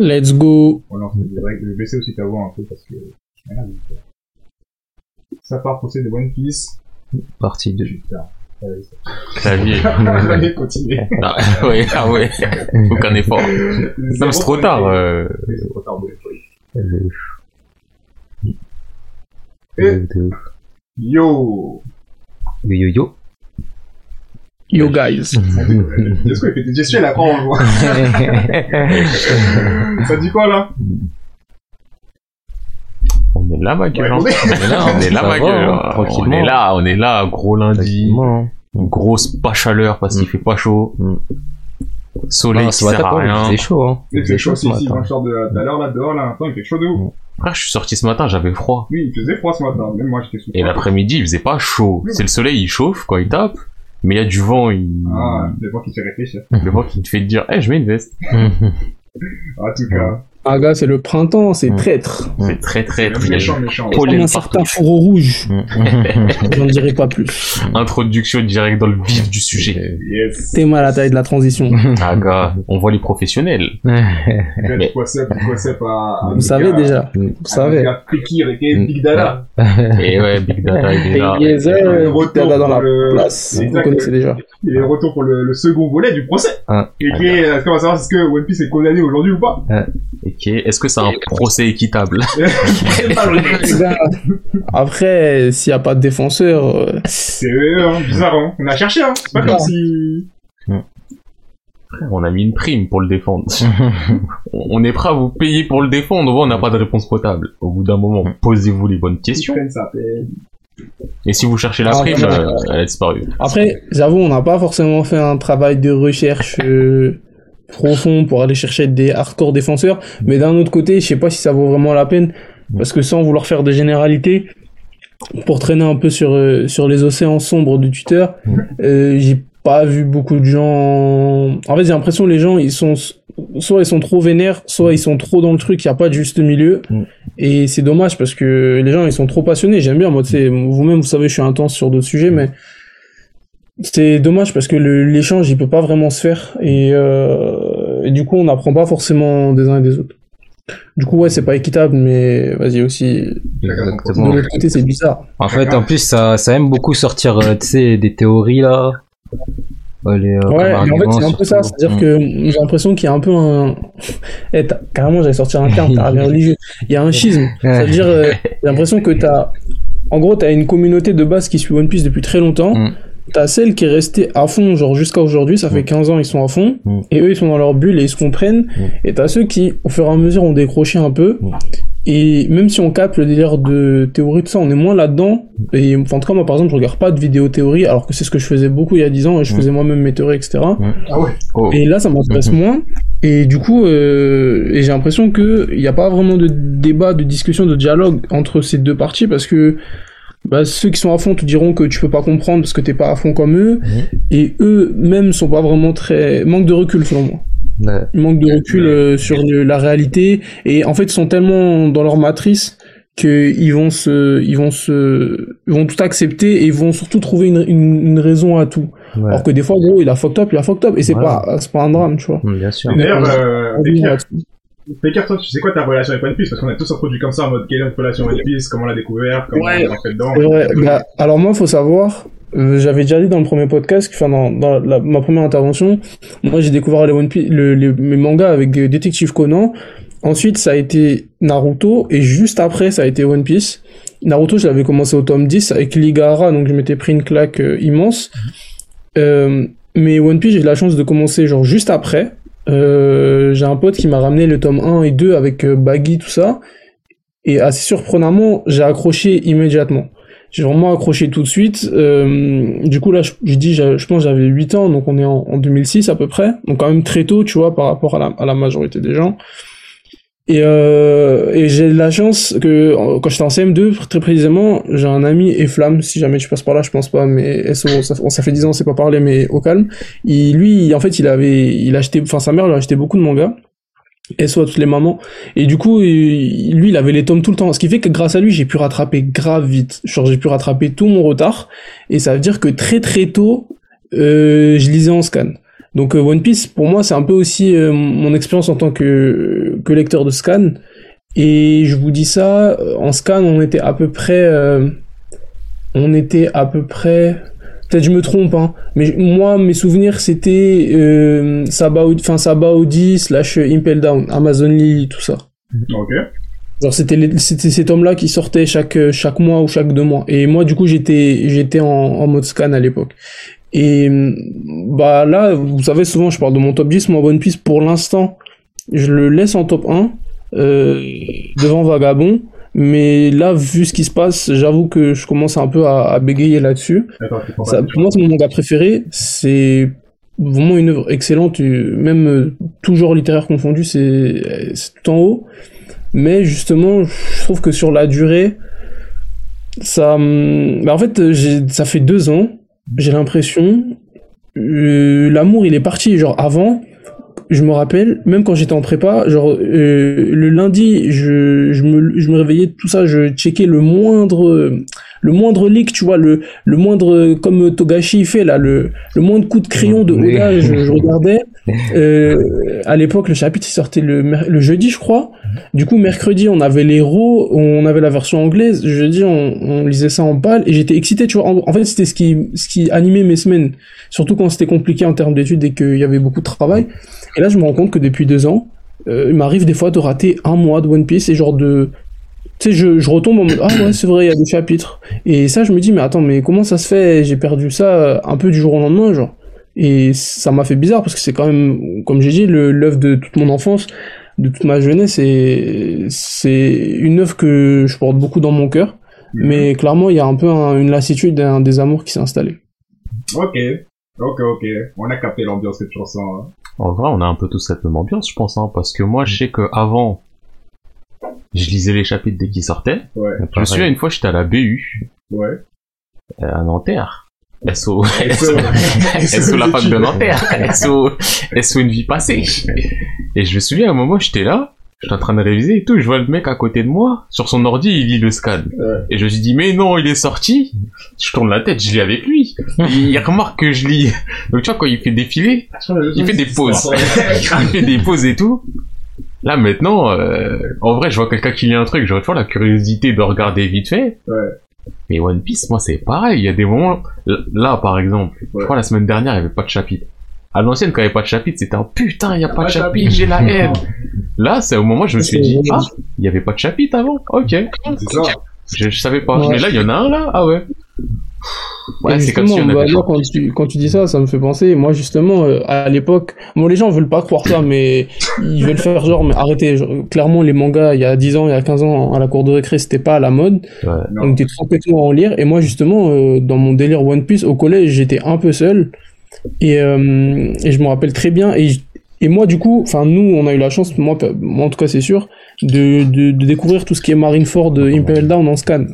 Let's go. Voilà, on je vais baisser aussi ta voix un peu parce que. Ça part pour de One Piece. Partie 2. Putain. Clavier. Allez, continuez. Ah ouais, ah ouais. Aucun effort. Non, mais c'est trop tard. Euh... C'est trop tard, oui. Le... Yo Yo yo yo. Yo guys. Est-ce qu'il fait des gestes à la on voit Ça dit quoi là On est là, ma gueule. Ouais, hein. on est- On est là, on est là, ma va, gueule. hein, On tranquillement. est là, on est là, gros lundi. Hein. Grosse pas chaleur parce qu'il Mm. fait pas chaud. Mm. Soleil Ah, qui sert à rien. C'est chaud, hein. Il fait chaud ce ici, matin. quand je sors de l'heure là dehors là, attends, il fait chaud de ouf. Frère, je suis sorti ce matin, j'avais froid. Oui, il faisait froid ce matin, même moi j'étais sous Et l'après-midi, il faisait pas chaud. C'est le soleil, il chauffe quand il tape. Mais il y a du vent, il... Ah, le vent qui te fait réfléchir. le vent qui te fait te dire, eh, je mets une veste. En tout cas, Ah gars, c'est le printemps, c'est Mm. traître. Mm. C'est très très très. méchant, méchant. Comme un certain fourreau rouge. Mm. J'en dirai pas plus. Introduction direct dans le vif du sujet. Yes. T'es mal à la taille de la transition. Ah gars, on voit les professionnels. À Vous savez déjà. Vous savez. Big Dada. Et ouais, Big Data est déjà. Euh, retour Dada dans la place. Vous Exact. connaissez déjà. Il est retour pour le, le second volet du procès. Ah. Et qui est, euh, comment savoir est-ce que One Piece est condamné aujourd'hui ou pas Est-ce que c'est un procès équitable Après, s'il n'y a pas de défenseur, euh, C'est euh, hein, bizarre, hein. On a cherché, hein. C'est pas comme si... On a mis une prime pour le défendre. on est prêt à vous payer pour le défendre, on n'a pas de réponse potable. Au bout d'un moment, posez-vous les bonnes questions. Et- si vous cherchez la Ah, prime, euh, elle a disparu. Après, j'avoue, on n'a pas forcément fait un travail de recherche euh, profond pour aller chercher des hardcore défenseurs, mais d'un autre côté, je sais pas si ça vaut vraiment la peine, parce que sans vouloir faire de généralité, pour traîner un peu sur euh, sur les océans sombres de Twitter, euh, j'ai pas vu beaucoup de gens. En fait, j'ai l'impression les gens, ils sont soit ils sont trop vénères, soit ils sont trop dans le truc, il y a pas de juste milieu. Et c'est dommage parce que les gens, ils sont trop passionnés. J'aime bien, moi, vous-même, vous savez, je suis intense sur d'autres sujets, mais c'est dommage parce que l'échange, il peut pas vraiment se faire. Et, euh, et du coup, on n'apprend pas forcément des uns et des autres. Du coup, ouais, c'est pas équitable, mais vas-y aussi. De Exactement. l'autre côté, c'est bizarre. En fait, en plus, ça, ça aime beaucoup sortir, euh, des théories là. Ouais, les, euh, Ouais, mais en fait, c'est un peu ça. C'est-à-dire que j'ai l'impression qu'il y a un peu un. Eh, t'as- carrément, j'allais sortir un terme, t'as religieux. Il y a un schisme. C'est-à-dire, j'ai l'impression que t'as. En gros, t'as une communauté de base qui suit One Piece depuis très longtemps. Mm. T'as celle qui est restée à fond, genre jusqu'à aujourd'hui, ça fait 15 ans, ils sont à fond. Mm. Et eux, ils sont dans leur bulle et ils se comprennent. Mm. Et t'as ceux qui, au fur et à mesure, ont décroché un peu. Mm. Et même si on capte le délire de théorie, tout ça, on est moins là-dedans. Et enfin, en tout cas, moi, par exemple, je regarde pas de vidéos théorie, alors que c'est ce que je faisais beaucoup il y a 10 ans, et je Mm. faisais moi-même mes théories, etc. Ah ouais. Oh. Et là, ça m'intéresse Mhm. moins. Et du coup, euh, et j'ai l'impression que il n'y a pas vraiment de débat, de discussion, de dialogue entre ces deux parties parce que bah, ceux qui sont à fond te diront que tu peux pas comprendre parce que t'es pas à fond comme eux. Et eux même sont pas vraiment très manque de recul selon moi. Ouais. Ils manquent de recul euh, sur le- la réalité et en fait ils sont tellement dans leur matrice qu'ils vont se, ils vont se, ils vont tout accepter et ils vont surtout trouver une, une, une raison à tout. Ouais. Alors que des fois, gros, il a fucked up, il a fucked up et c'est Voilà. pas, c'est pas un drame, tu vois. Bien sûr. Et D'ailleurs, euh, Pékir, toi, tu sais quoi ta relation avec One Piece? Parce qu'on a tous introduit comme ça en mode quelle est notre relation avec One Piece, comment on l'a découvert, comment Ouais. on l'a fait dedans? Bah, alors moi, faut savoir, euh, j'avais déjà dit dans le premier podcast, enfin dans, dans la- ma première intervention, moi j'ai découvert les One Piece, le- les, mes mangas avec euh, Détective Conan. Ensuite, ça a été Naruto et juste après, ça a été One Piece. Naruto, je l'avais commencé au tome 10 avec Ligara, donc je m'étais pris une claque euh, immense. Euh, mais One Piece, j'ai eu la chance de commencer genre juste après. Euh, j'ai un pote qui m'a ramené le tome 1 et 2 avec euh, Baggy, tout ça. Et assez surprenamment, j'ai accroché immédiatement. J'ai vraiment accroché tout de suite. Euh, du coup, là, je, dis, je, pense j'avais 8 ans, donc on est en, en 2006 à peu près. Donc quand même très tôt, tu vois, par rapport à la majorité des gens. Et, euh, et j'ai la chance que quand j'étais en CM2, très précisément, j'ai un ami et si jamais tu passes par là, je pense pas, mais SO, ça, ça fait 10 ans, on s'est pas parlé, mais au calme. Il, lui, en fait, il avait, il achetait, enfin sa mère lui a acheté beaucoup de mangas. SO à toutes les mamans. Et du coup, lui, il avait les tomes tout le temps. Ce qui fait que grâce à lui, j'ai pu rattraper grave vite. Genre, j'ai pu rattraper tout mon retard. Et ça veut dire que très très tôt, euh, je lisais en scan. Donc euh, One Piece, pour moi, c'est un peu aussi euh, mon expérience en tant que, que lecteur de scan. Et je vous dis ça, euh, en scan, on était à peu près... euh, on était à peu près... Peut-être je me trompe, hein, mais moi, mes souvenirs, c'était euh, Sabaody, enfin, slash Impel Down, Amazon Lee, tout ça. Ok. Genre c'était les- c'était ces tomes là qui sortaient chaque euh, chaque mois ou chaque deux mois et moi du coup j'étais j'étais en, en mode scan à l'époque et hum, bah là vous savez souvent je parle de mon top 10 moi One Piece pour l'instant je le laisse en top 1 euh, devant Vagabond mais là vu ce qui se passe j'avoue que je commence un peu à, à bégayer là-dessus ça, pour moi, c'est mon manga préféré. C'est vraiment une œuvre excellente, euh, même euh, genre littéraire confondu, c'est c'est tout en haut. Mais justement, je trouve que sur la durée, ça, hum, bah en fait, euh, ça fait deux ans, j'ai l'impression, euh, l'amour il est parti. Genre avant, je me rappelle, même quand j'étais en prépa, genre euh, le lundi, je, je me, je me réveillais tout ça, je checkais le moindre, le moindre leak, tu vois, le, le moindre, comme Togashi fait là, le, le moindre coup de crayon de. Oda, je, je regardais. Euh, à l'époque, le chapitre il sortait le, le jeudi, je crois. Du coup, mercredi, on avait l'héros, on avait la version anglaise. Jeudi, on, on lisait ça en balle et j'étais excité, tu vois. En, en fait, c'était ce qui, ce qui animait mes semaines, surtout quand c'était compliqué en termes d'études et qu'il y avait beaucoup de travail. Et là, je me rends compte que depuis deux ans, euh, il m'arrive des fois de rater un mois de One Piece et genre de tu sais, je, je retombe en mode, ah ouais, c'est vrai, il y a des chapitres. Et ça, je me dis, mais attends, mais comment ça se fait? J'ai perdu ça euh, un peu du jour au lendemain, genre. Et ça m'a fait bizarre parce que c'est quand même, comme j'ai dit, le- l'œuvre de toute mon enfance, de toute ma jeunesse, et c'est une œuvre que je porte beaucoup dans mon cœur. Mais clairement, il y a un peu un- une lassitude, un désamour qui s'est installé. Ok. Ok, ok. On a capté l'ambiance tu ressens. hein. En vrai, on a un peu tous cette même ambiance, je pense, hein, parce que moi, je sais que avant, je lisais les chapitres dès qu'ils sortaient. Ouais. Je me souviens une fois, j'étais à la BU, Ouais. euh, à Nanterre. SO, SO. SO la fac de Nanterre, SO, SO une vie passée. Et je me souviens à un moment, j'étais là, j'étais en train de réviser et tout, je vois le mec à côté de moi, sur son ordi, il lit le scan. Ouais. Et je me suis dit, mais non, il est sorti. Je tourne la tête, je lis avec lui. Il remarque que je lis. Donc tu vois, quand il fait défiler, il fait des pauses. il fait des pauses et tout. Là maintenant, euh, en vrai, je vois quelqu'un qui lit un truc, j'aurais toujours la curiosité de regarder vite fait. Ouais. Mais One Piece, moi, c'est pareil. Il y a des moments, là, par exemple, je crois la semaine dernière, il n'y avait pas de chapitre. À l'ancienne, quand il n'y avait pas de chapitre, c'était un putain, il n'y a pas Pas de chapitre, j'ai la haine. Là, c'est au moment où je me suis dit, ah, il n'y avait pas de chapitre avant. Ok. C'est ça. Je, je savais pas. Ouais. Mais là, il y en a un là? Ah ouais. Ouais, c'est comme si on bah, avait. là, quand tu, quand tu dis ça, ça me fait penser. Moi, justement, euh, à l'époque, bon, les gens veulent pas croire ça, mais ils veulent faire genre, mais arrêtez. genre, clairement, les mangas, il y a 10 ans, il y a 15 ans, à la cour de récré, c'était pas à la mode. Non. On était complètement à en lire. Et moi, justement, euh, dans mon délire One Piece, au collège, j'étais un peu seul. Et, euh, et je me rappelle très bien. Et, et moi, du coup, enfin, nous, on a eu la chance, moi, moi en tout cas, c'est sûr, de, de, de découvrir tout ce qui est Marineford, euh, Imperial Down en scan.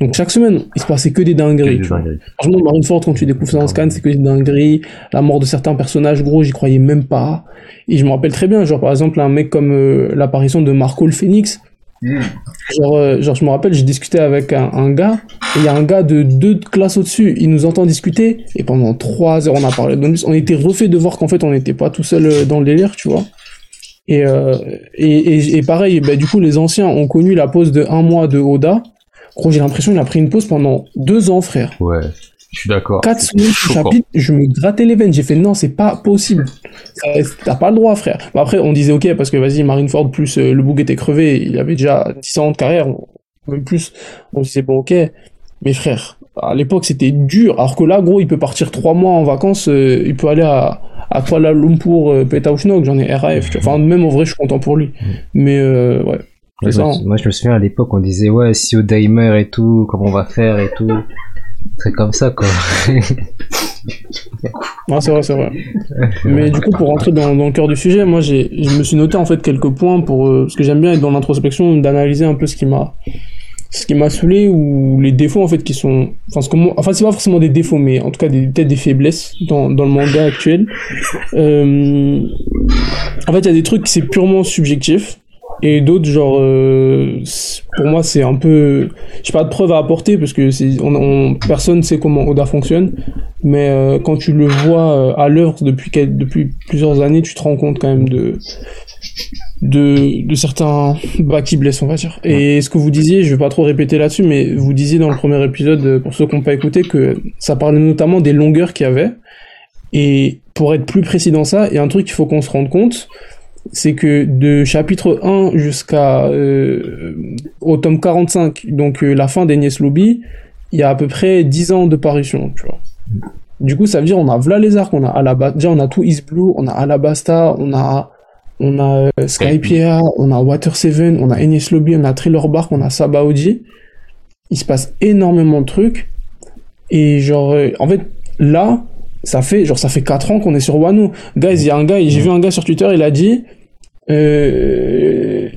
Donc, chaque semaine, il se passait que des dingueries. tu vois. Franchement, Marineford, quand tu découvres ça en scan, c'est que des dingueries. La mort de certains personnages, gros, j'y croyais même pas. Et je me rappelle très bien, genre, par exemple, un mec comme euh, l'apparition de Marco le Phoenix. Hmm. Genre, euh, genre, je me rappelle, j'ai discuté avec un, un gars, et il y a un gars de deux classes au-dessus, il nous entend discuter, et pendant trois heures, on a parlé de. On était refait de voir qu'en fait, on n'était pas tout seul dans le délire, tu vois. Et, euh, et, et, et pareil, bah, du coup, les anciens ont connu la pause de un mois de Oda. Gros, j'ai l'impression qu'il a pris une pause pendant deux ans, frère. Ouais. Je suis d'accord. Quatre C'est semaines de choquant. chapitre, je me grattais les veines. J'ai fait non, c'est pas possible. T'as pas le droit, frère. Bon, après, on disait ok, parce que vas-y, Marineford, plus euh, le bouc était crevé, il avait déjà 10 ans de carrière, même plus. On disait bon, ok. Mais frère, à l'époque, c'était dur. Alors que là, gros, il peut partir trois mois en vacances, euh, il peut aller à, à Kuala Lumpur, euh, Petaouchnok, j'en ai RAF. tu vois. Enfin, même en vrai, je suis content pour lui. Mais euh, ouais. Moi, je ça, me- hein. moi, je me souviens à l'époque, on disait, ouais, si Oda il meurt et tout, comment on va faire et tout. C'est comme ça, quoi. Ouais, c'est vrai, c'est vrai. Mais du coup, pour rentrer dans, dans le cœur du sujet, moi, j'ai, je me suis noté en fait quelques points pour, euh, parce que j'aime bien être dans l'introspection, d'analyser un peu ce qui m'a, ce qui m'a saoulé ou les défauts en fait qui sont, enfin, ce moi, enfin, c'est pas forcément des défauts, mais en tout cas des, peut-être des faiblesses dans, dans le manga actuel. Euh, en fait, il y a des trucs, c'est purement subjectif. Et d'autres, genre, euh, pour moi, c'est un peu. J'ai pas de preuves à apporter parce que c'est, on, on- personne sait comment Oda fonctionne. Mais euh, quand tu le vois à l'œuvre depuis, depuis plusieurs années, tu te rends compte quand même de, de, de certains bas qui blessent, on va dire. Et ce que vous disiez, je vais pas trop répéter là-dessus, mais vous disiez dans le premier épisode, euh, pour ceux qui n'ont pas écouté, que ça parlait notamment des longueurs qu'il y avait. Et pour être plus précis dans ça, il y a un truc qu'il faut qu'on se rende compte, c'est que de chapitre 1 jusqu'à euh, au tome 45, donc euh, la fin d'Enies Lobby, il y a à peu près 10 ans de parution, tu vois. Du coup, ça veut dire on a Vla les arcs, on a Alabasta, déjà on a tout East Blue, on a Alabasta, on a on a euh, Skypiea, on a Water Seven, on a Enies Lobby, on a Thriller Bark, on a Sabaody. Il se passe énormément de trucs et genre euh, en fait là ça fait genre ça fait 4 ans qu'on est sur Wano. Guys, il y a un gars, j'ai vu un gars sur Twitter, il a dit euh,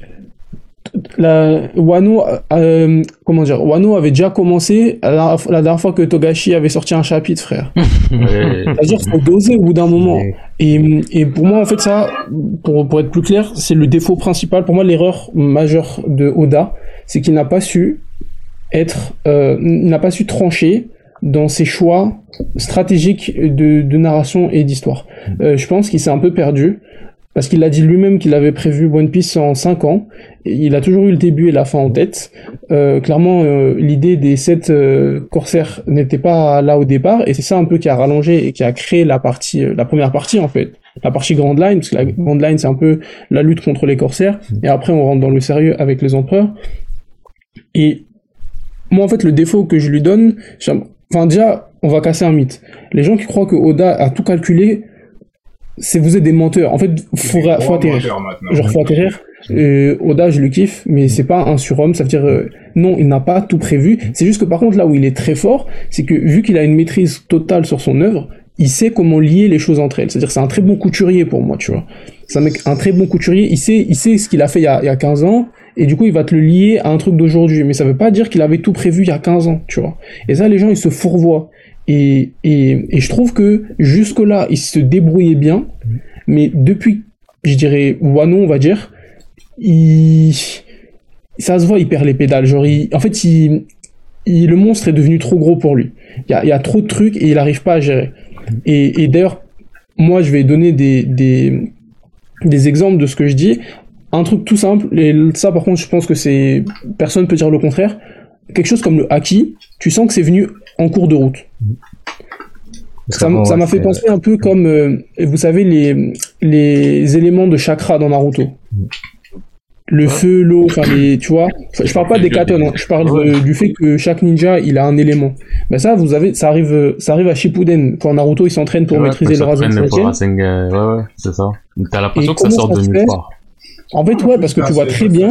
la Wano euh, comment dire Wano avait déjà commencé la, dernière- la dernière fois que Togashi avait sorti un chapitre, frère. C'est-à-dire faut doser au bout d'un moment. Et, et pour moi, en fait, ça, pour, pour être plus clair, c'est le défaut principal. Pour moi, l'erreur majeure de Oda, c'est qu'il n'a pas su être, euh, n'a pas su trancher dans ses choix stratégiques de, de narration et d'histoire. Euh, je pense qu'il s'est un peu perdu. Parce qu'il a dit lui-même qu'il avait prévu One Piece en 5 ans. Et il a toujours eu le début et la fin en tête. Euh, clairement, euh, l'idée des sept euh, corsaires n'était pas là au départ, et c'est ça un peu qui a rallongé et qui a créé la partie, euh, la première partie en fait, la partie Grand Line, parce que la Grand Line c'est un peu la lutte contre les corsaires, et après on rentre dans le sérieux avec les empereurs. Et moi en fait le défaut que je lui donne, enfin déjà on va casser un mythe. Les gens qui croient que Oda a tout calculé, c'est vous êtes des menteurs. En fait, faut, faut atterrir genre faut atterrir. Euh, Oda, je le kiffe, mais c'est pas un surhomme. Ça veut dire euh, non, il n'a pas tout prévu. C'est juste que par contre là où il est très fort, c'est que vu qu'il a une maîtrise totale sur son œuvre, il sait comment lier les choses entre elles. C'est-à-dire c'est un très bon couturier pour moi, tu vois. C'est un mec, un très bon couturier. Il sait, il sait ce qu'il a fait il y a, il y a 15 ans. Et du coup, il va te le lier à un truc d'aujourd'hui. Mais ça veut pas dire qu'il avait tout prévu il y a 15 ans, tu vois. Et ça, les gens, ils se fourvoient. Et, et, je trouve que jusque-là, il se débrouillait bien. Mais depuis, je dirais, Wano, on va dire, il... ça se voit, il perd les pédales. Genre, en fait, il... il- le monstre est devenu trop gros pour lui. Il y a, il y a trop de trucs et il n'arrive pas à gérer. Et, et d'ailleurs, moi, je vais donner des, des, des exemples de ce que je dis. Un truc tout simple, et ça, par contre, je pense que c'est personne peut dire le contraire. Quelque chose comme le haki, tu sens que c'est venu en cours de route. Ça m'a fait penser un peu comme, euh, vous savez, les, les éléments de chakra dans Naruto. Le feu, l'eau, enfin les, tu vois. Je parle pas des katones, hein, je parle de- du fait que chaque ninja, il a un élément. Ben ça, vous avez, ça arrive, euh, ça arrive à Shippuden quand Naruto il s'entraîne pour Ouais, maîtriser le Rasengan. Ouais, ouais, c'est ça. T'as l'impression que ça sort de nulle part. En fait, ouais, parce que tu vois très bien,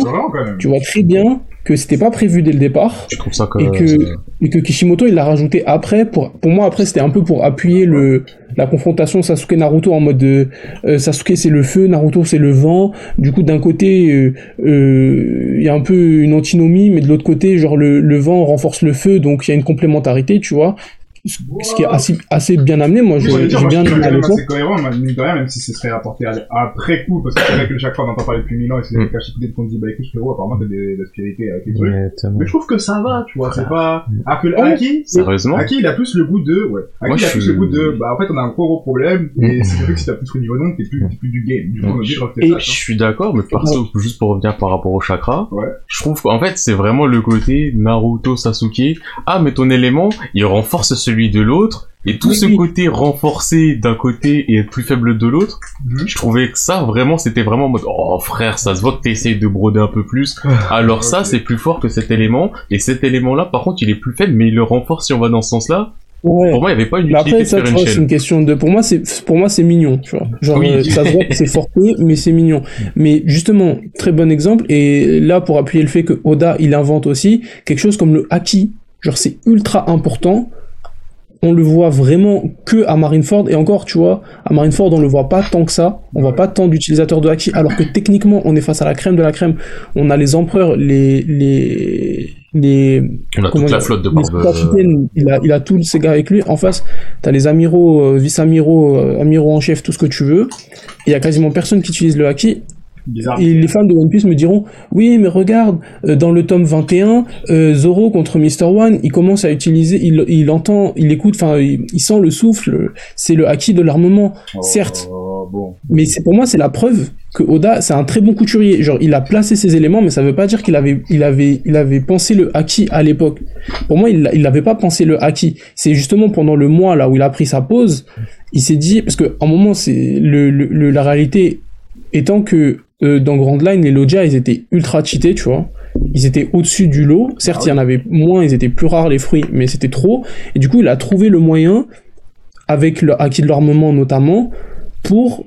tu vois très bien que c'était pas prévu dès le départ. Je trouve ça que. et que et que Kishimoto il l'a rajouté après pour pour moi après c'était un peu pour appuyer le la confrontation Sasuke Naruto en mode de, euh, Sasuke c'est le feu Naruto c'est le vent du coup d'un côté euh, euh, il y a un peu une antinomie mais de l'autre côté genre le le vent renforce le feu donc il y a une complémentarité tu vois ce ce qui est assez assez bien amené moi je- dire, bien je l'époque assez cohérent, mine de rien, même si ce serait rapporté à- après coup, parce que c'est vrai que chaque fois on entend parler depuis mille ans et c'est des Mm. cas dès qu'on dit, bah écoute, frérot, apparemment t'as des, des spirités avec les trucs. Mais je trouve que ça va, tu vois, c'est pas, alors que le Ouais. Haki, Sérieusement Aki, il a plus le goût de, ouais. Aki, Moi, il a je plus suis- le goût de, bah, en fait, on a un gros gros problème, et c'est vrai que si t'as plus le niveau donc, t'es plus, t'es plus du game. Du coup, on est obligé de refaire Et ça, Je suis d'accord, mais perso, juste pour revenir par rapport au chakra, je trouve qu'en fait, c'est vraiment le côté Naruto, Sasuke. Ah, mais ton élément, il renforce celui de l'autre. Et tout Oui, ce oui. côté renforcé d'un côté et plus faible de l'autre, Mhm. je trouvais que ça, vraiment, c'était vraiment en mode, oh frère, ça se voit que t'essayes de broder un peu plus. Alors ça, c'est plus fort que cet élément. Et cet élément-là, par contre, il est plus faible, mais il le renforce si on va dans ce sens-là. ouais Pour moi, il n'y avait pas une utilité après ça c'est une question de pour moi c'est pour moi c'est mignon tu vois genre Oui. euh, ça se voit que c'est forcé mais c'est mignon mais justement très bon exemple et là pour appuyer le fait que Oda il invente aussi quelque chose comme le haki genre c'est ultra important on le voit vraiment que à Marineford et encore tu vois à Marineford on le voit pas tant que ça on voit pas tant d'utilisateurs de haki alors que techniquement on est face à la crème de la crème on a les empereurs les les les On a toute la flotte de capitaines, il a, il a tous ces gars avec lui. En face, t'as les amiraux, euh, vice-amiraux, euh, amiraux en chef, tout ce que tu veux. Il y a quasiment personne qui utilise le haki. Et les fans de One Piece me diront oui mais regarde euh, dans le tome 21 euh, Zoro contre Mr One il commence à utiliser il, il entend il écoute enfin il, il sent le souffle c'est le acquis de l'armement Oh, certes. bon. mais c'est pour moi c'est la preuve que Oda c'est un très bon couturier. Genre il a placé ses éléments mais ça veut pas dire qu'il avait il avait il avait pensé le acquis à l'époque. Pour moi il n'avait pas pensé le acquis. C'est justement pendant le mois là où il a pris sa pause il s'est dit parce que un moment c'est le, le- le- la réalité étant que euh, dans Grand Line les Logia ils étaient ultra cheatés tu vois. Ils étaient au-dessus du lot. Certes il y en avait moins ils étaient plus rares les fruits mais c'était trop. Et du coup il a trouvé le moyen avec le acquis de l'armement notamment pour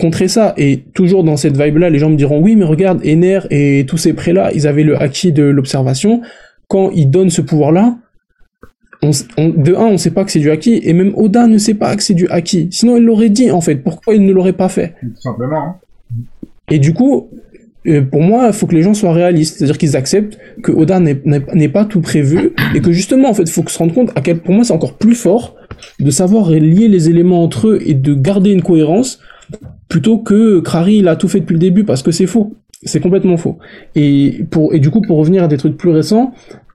contrer ça. Et toujours dans cette vibe là les gens me diront oui mais regarde Ener et tous ces prêts là ils avaient le acquis de l'observation. Quand ils donnent ce pouvoir là on, on- de un on sait pas que c'est du acquis et même Oda ne sait pas que c'est du acquis. Sinon il l'aurait dit en fait. Pourquoi il ne l'aurait pas fait? Tout simplement. Et du coup, euh, pour moi, il faut que les gens soient réalistes, c'est-à-dire qu'ils acceptent que Oda n'est- pas tout prévu et que justement, en fait, il faut se rendre compte à quel, pour moi, c'est encore plus fort de savoir lier les éléments entre eux et de garder une cohérence plutôt que Krari il a tout fait depuis le début parce que c'est faux, c'est complètement faux. Et pour et du coup, pour revenir à des trucs plus récents.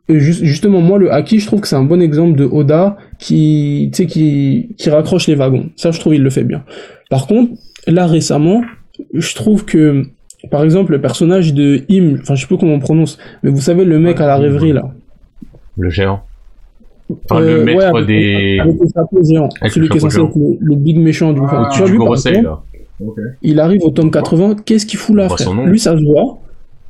euh, ju- Justement, moi, le Haki, je trouve que c'est un bon exemple de Oda qui, tu sais, qui, qui raccroche les wagons. Ça, je trouve, il le fait bien. Par contre, là, récemment, je trouve que, par exemple, le personnage de Im, enfin, je sais pas comment on prononce, mais vous savez, le mec à la rêverie, là. Le géant. Enfin, Euh, le ouais, maître avec- des... Avec le chapeau géant. Avec celui le qui est censé géant. être le, le big méchant du Ah, Tu vois, lui, par exemple, là. Ok. il arrive au tome 80, qu'est-ce qu'il fout là, frère. Lui, ça se voit.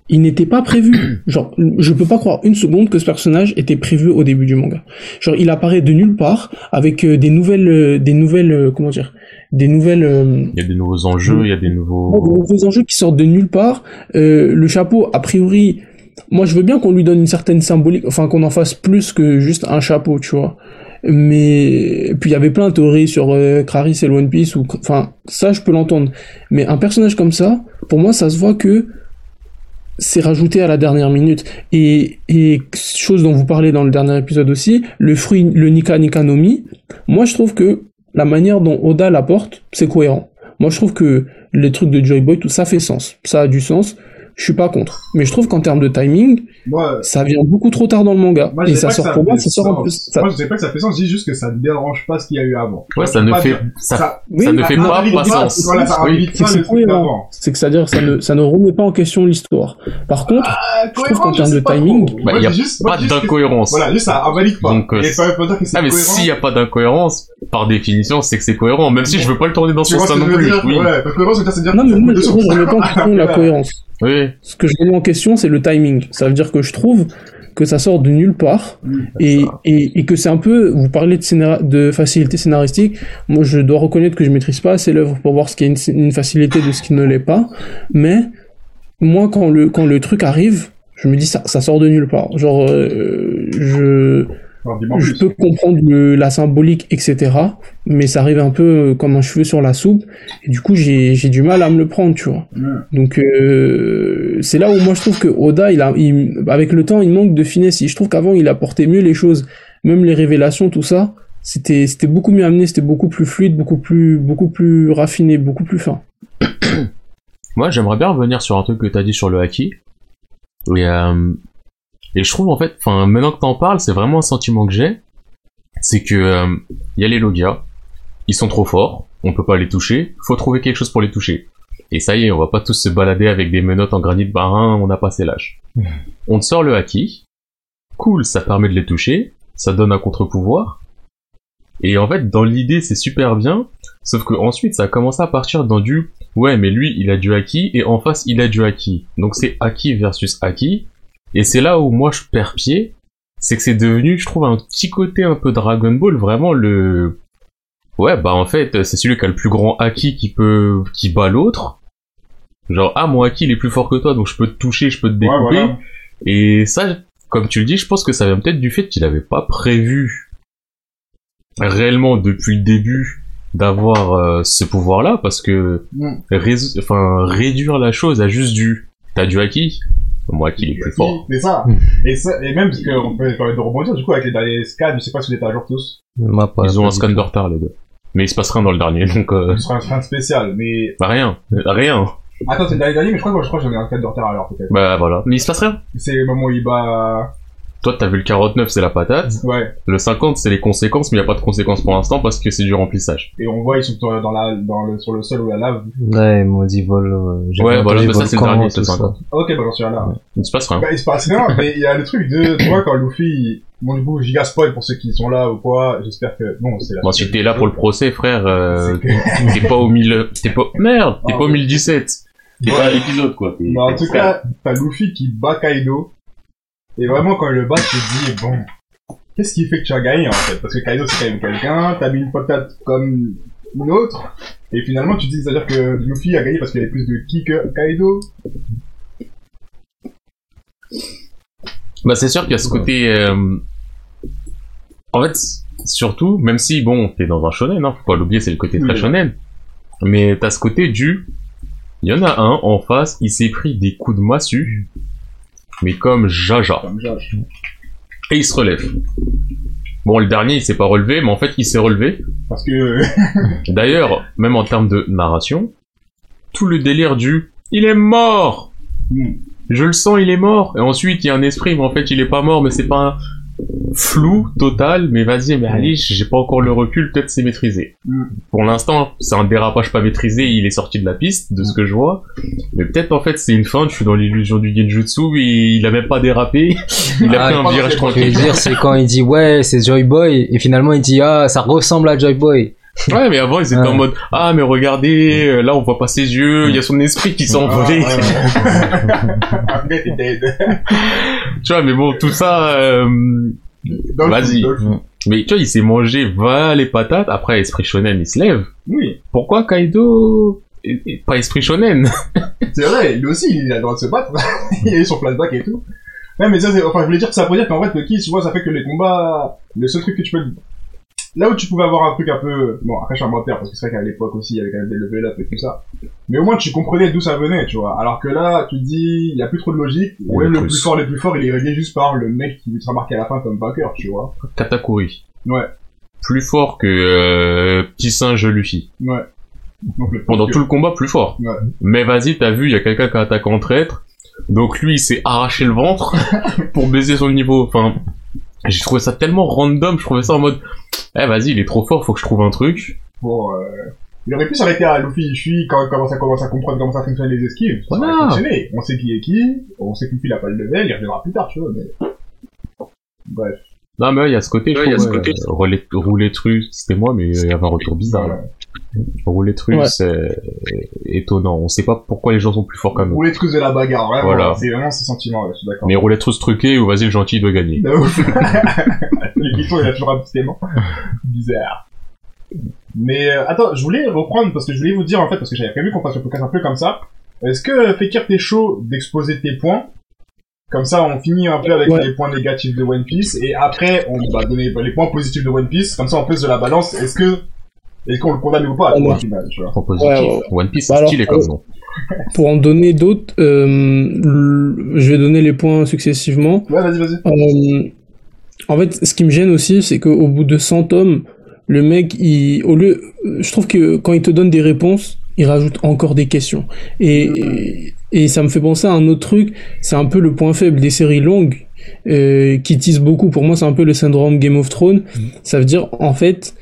Il n'était pas prévu. Genre, je peux pas croire une seconde que ce personnage était prévu au début du manga. Genre, il apparaît de nulle part avec euh, des nouvelles, euh, des nouvelles, euh, comment dire, des nouvelles, euh, Il y a des nouveaux enjeux, il y a des nouveaux... de nouveaux enjeux qui sortent de nulle part. Euh, le chapeau, a priori, moi je veux bien qu'on lui donne une certaine symbolique, enfin qu'on en fasse plus que juste un chapeau, tu vois. Mais puis il y avait plein de théories sur euh, Kraris et le One Piece, ou enfin ça je peux l'entendre. Mais un personnage comme ça, pour moi ça se voit que c'est rajouté à la dernière minute. Et, et chose dont vous parlez dans le dernier épisode aussi, le fruit, le Nika Nika no Mi, moi je trouve que la manière dont Oda l'apporte, c'est cohérent. Moi je trouve que les trucs de Joy Boy, tout ça fait sens. Ça a du sens. Je suis pas contre. Mais je trouve qu'en termes de timing, Moi, ça vient beaucoup trop tard dans le manga. moi, je et ça sort ça pour moi, ça sort en plus. ça- Moi, je sais pas que ça fait sens, je dis juste que ça ne dérange pas ce qu'il y a eu avant. Ouais, ça Je ne pas fait... dire- Ça, ça- Oui, ça ne fait pas, pas sens. Voilà, Oui. c'est que c'est-à-dire ça ne, ça ne remet pas en question l'histoire. Par contre, Ah, trouve qu'en je termes de timing. Bah, il y a je juste- pas je d'incohérence. Voilà, juste ça invalide pas. Donc, euh, Ah mais s'il y a pas d'incohérence, par définition, c'est que c'est cohérent, même si je veux pas le tourner dans ce sens non je plus. non mais de je, moi, je remets pas en question la cohérence. Oui. Ce que je remets en question, c'est le timing. Ça veut dire que je trouve que ça sort de nulle part et, et, et que c'est un peu, vous parlez de, scénar- de facilité scénaristique, moi je dois reconnaître que je maîtrise pas assez l'œuvre pour voir ce qui est une, une facilité de ce qui ne l'est pas, mais moi quand le, quand le truc arrive, je me dis ça, ça sort de nulle part. Genre, euh, je, je peux comprendre le- la symbolique, etc. Mais ça arrive un peu euh, comme un cheveu sur la soupe. Et du coup, j'ai j'ai du mal à me le prendre, tu vois. Donc, euh, c'est là où moi je trouve que Oda, il a, il- avec le temps, il manque de finesse. Et je trouve qu'avant, il apportait mieux les choses. Même les révélations, tout ça. C'était c'était beaucoup mieux amené, c'était beaucoup plus fluide, beaucoup plus, beaucoup plus raffiné, beaucoup plus fin. Moi, j'aimerais bien revenir sur un truc que t'as dit sur le haki. Et, euh, et je trouve en fait, enfin, maintenant que t'en parles, c'est vraiment un sentiment que j'ai. C'est que euh, y a les Logia, ils sont trop forts, on peut pas les toucher, faut trouver quelque chose pour les toucher. Et ça y est, on va pas tous se balader avec des menottes en granit marin, on a passé l'âge. on te sort le haki, cool, ça permet de les toucher, ça donne un contre-pouvoir. Et en fait, dans l'idée, c'est super bien, sauf que ensuite, ça a commencé à partir dans du Ouais, mais lui, il a du haki, et en face, il a du haki. Donc c'est haki versus haki. Et c'est là où moi, je perds pied. C'est que c'est devenu, je trouve, un petit côté un peu Dragon Ball, vraiment le... Ouais, bah en fait, c'est celui qui a le plus grand haki qui peut... qui bat l'autre. Genre, ah, mon haki, il est plus fort que toi, donc je peux te toucher, je peux te Ouais, découper. voilà. Et ça, comme tu le dis, je pense que ça vient peut-être du fait qu'il avait pas prévu réellement depuis le début d'avoir euh, ce pouvoir-là, parce que Mm. réduire la chose à juste du t'as du haki, moi il est plus fort. C'est ça. Hmm. Et, ça. et même, parce qu'on peut permettre de rebondir, du coup, avec les derniers scans, je sais pas si vous êtes à jour tous. Moi, pas- Ils ont pas un scan de retard les deux. Mais il se passe rien dans le dernier, donc euh, Ce sera un scan spécial, mais bah rien, rien. Attends, c'est le dernier dernier, mais je crois que je crois que j'en ai un 4 de retard alors peut-être. Bah voilà. Mais il se passe rien. C'est le moment où il bat. Toi, t'as vu le 49, c'est la patate. Ouais. Le 50, c'est les conséquences, mais il n'y a pas de conséquences pour l'instant parce que c'est du remplissage. Et on voit ils sont dans la dans le sur le sol ou la lave. Ouais, maudit vol. euh, j'ai Ouais, voilà, mais ça, c'est le dernier, c'est ça. 50. Ok, bah j'en suis là. Il se passe rien. Bah, il se passe rien, mais il y a le truc de, tu vois, quand Luffy, bon, du coup, giga spoil pour ceux qui sont là ou quoi, j'espère que, bon, c'est la Bon, si t'es là pour le procès, frère, euh, que- t'es pas au 1000, t'es pas, merde, t'es Ah, pas au ouais. 1017. T'es pas à l'épisode, quoi. Bah, en tout cas, t'as Luffy qui bat Kaido, et vraiment, quand il le bat, tu te dis, bon, qu'est-ce qui fait que tu as gagné, en fait? Parce que Kaido, c'est quand même quelqu'un, t'as mis une patate comme une autre, et finalement, tu te dis, c'est-à-dire que Luffy a gagné parce qu'il avait plus de ki que Kaido. Bah, c'est sûr qu'il y a ce côté, euh, en fait, surtout, même si, bon, t'es dans un shonen, hein, faut pas l'oublier, c'est le côté très Oui. shonen. Mais t'as ce côté du, il y en a un en face, il s'est pris des coups de massue, mais comme Jaja. Comme. Et il se relève. Bon, le dernier, il s'est pas relevé, mais en fait, il s'est relevé. Parce que, D'ailleurs, même en termes de narration, tout le délire du il est mort. Hmm. Je le sens, il est mort. Et ensuite, il y a un esprit, mais en fait, il est pas mort, mais c'est pas un flou total. Mais vas-y, mais allez, j'ai pas encore le recul, peut-être c'est maîtrisé. Hmm. Pour l'instant, c'est un dérapage pas maîtrisé, il est sorti de la piste, de ce que je vois. Mais peut-être en fait, c'est une feinte, je suis dans l'illusion du genjutsu, et il a même pas dérapé. Il a Ah, pris un virage dans Ce que je veux tranquille. dire, c'est quand il dit ouais, c'est Joy Boy, et finalement il dit ah, ça ressemble à Joy Boy. Ouais, mais avant, ils étaient Ouais. en mode, ah, mais regardez, euh, là, on voit pas ses yeux, il y a son esprit qui s'est envolé. Tu vois, mais bon, tout ça, euh, Vas-y. mais tu vois, il s'est mangé, va les patates, après, esprit shonen, il se lève. Oui. Pourquoi Kaido, pas esprit shonen? C'est vrai, lui aussi, il a le droit de se battre. il a eu son flashback et tout. Ouais, mais ça, c'est, enfin, je voulais dire que ça pour dire qu'en fait, le ki, tu vois, ça fait que les combats, le seul truc que tu peux, là où tu pouvais avoir un truc un peu, bon, après, je suis un menteur, parce que c'est vrai qu'à l'époque aussi, il y avait quand même des level up et tout ça. Mais au moins, tu comprenais d'où ça venait, tu vois. Alors que là, tu te dis, il y a plus trop de logique. Même le plus. fort, les plus forts, il est réglé juste par le mec qui sera marqué à la fin comme vainqueur, tu vois. Katakuri. Ouais. Plus fort que, euh, petit singe Luffy. Ouais. Donc, le Pendant tout le combat, plus fort. Ouais. Mais vas-y, t'as vu, il y a quelqu'un qui attaque en traître. Donc lui, il s'est arraché le ventre pour baiser son niveau. Enfin, j'ai trouvé ça tellement random, je trouvais ça en mode, eh vas-y, il est trop fort, faut que je trouve un truc. Bon, euh, il aurait pu s'arrêter à Luffy, je suis, quand, quand ça commence à comprendre comment ça fonctionne les esquives. Ça Voilà. aurait fonctionné. On sait qui est qui, on sait que Luffy il a pas le level, il reviendra plus tard, tu vois, mais... Bref. Non, mais il y a ce côté, je Ouais, il y a trouve, ce côté. euh, rouler, rouler truc, c'était moi, mais il y avait un retour bizarre, là. Truc, Ouais. c'est étonnant. On sait pas pourquoi les gens sont plus forts qu'un autre. Ou les trucs de la bagarre, vraiment. Voilà. C'est vraiment ce sentiment, ouais, je suis d'accord. Mais rouler truc truqué ou vas-y, le gentil doit gagner. De ouf. les pitons, il a toujours un petit aimant. Bizarre. Mais, euh, attends, je voulais reprendre, parce que je voulais vous dire, en fait, parce que j'avais prévu qu'on fasse le podcast un peu comme ça. Est-ce que, Fekir, t'es chaud d'exposer tes points? Comme ça, on finit un peu avec Ouais. les points négatifs de One Piece, et après, on va donner les points positifs de One Piece. Comme ça, on pèse de la balance. Est-ce que, est-ce qu'on le condamne ou pas, Ouais. au final, tu vois? Ouais, ouais. One Piece, Bah c'est alors, stylé comme euh, nom. Pour en donner d'autres, euh, je vais donner les points successivement. Ouais, vas-y, vas-y. Euh, en fait, ce qui me gêne aussi, c'est qu'au bout de 100 tomes, le mec, il, au lieu, je trouve que quand il te donne des réponses, il rajoute encore des questions. Et, et, et ça me fait penser à un autre truc, c'est un peu le point faible des séries longues, euh, qui teasent beaucoup. Pour moi, c'est un peu le syndrome Game of Thrones. Ça veut dire, en fait,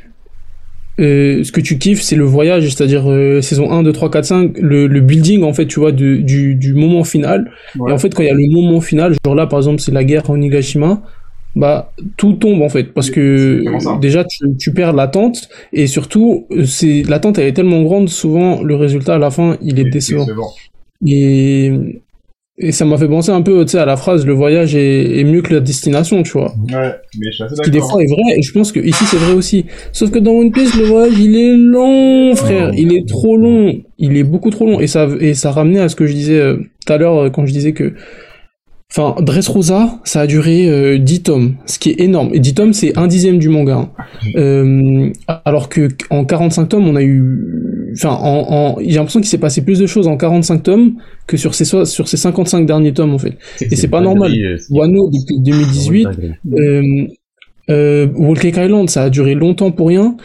euh, ce que tu kiffes, c'est le voyage, c'est-à-dire euh, saison 1, 2, 3, 4, 5, le, le building, en fait, tu vois, de- du, du moment final. Ouais. Et en fait, quand il y a le moment final, genre là, par exemple, c'est la guerre en Onigashima, bah, tout tombe, en fait, parce que déjà, tu, tu perds l'attente, et surtout, euh, c'est, l'attente, elle est tellement grande, souvent, le résultat, à la fin, il est décevant. Décevant. Et, et ça m'a fait penser un peu, tu sais, à la phrase, le voyage est, est mieux que la destination, tu vois. Ouais, mais je suis assez Ce qui des d'accord. fois est vrai, et je pense que ici c'est vrai aussi. Sauf que dans One Piece, le voyage, il est long, frère. Il est trop long. Il est beaucoup trop long. Et ça, et ça ramenait à ce que je disais euh, tout à l'heure, euh, quand je disais que, enfin, Dressrosa, ça a duré euh, 10 tomes, ce qui est énorme. Et 10 tomes, c'est un dixième du manga. hein. Euh, alors que en 45 tomes, on a eu, enfin, en, en... j'ai l'impression qu'il s'est passé plus de choses en 45 tomes que sur ces, so- sur ces 55 derniers tomes, en fait. Et c'est pas normal. Wano, depuis 2018, euh, euh, Wall Cake Island, ça a duré longtemps pour rien.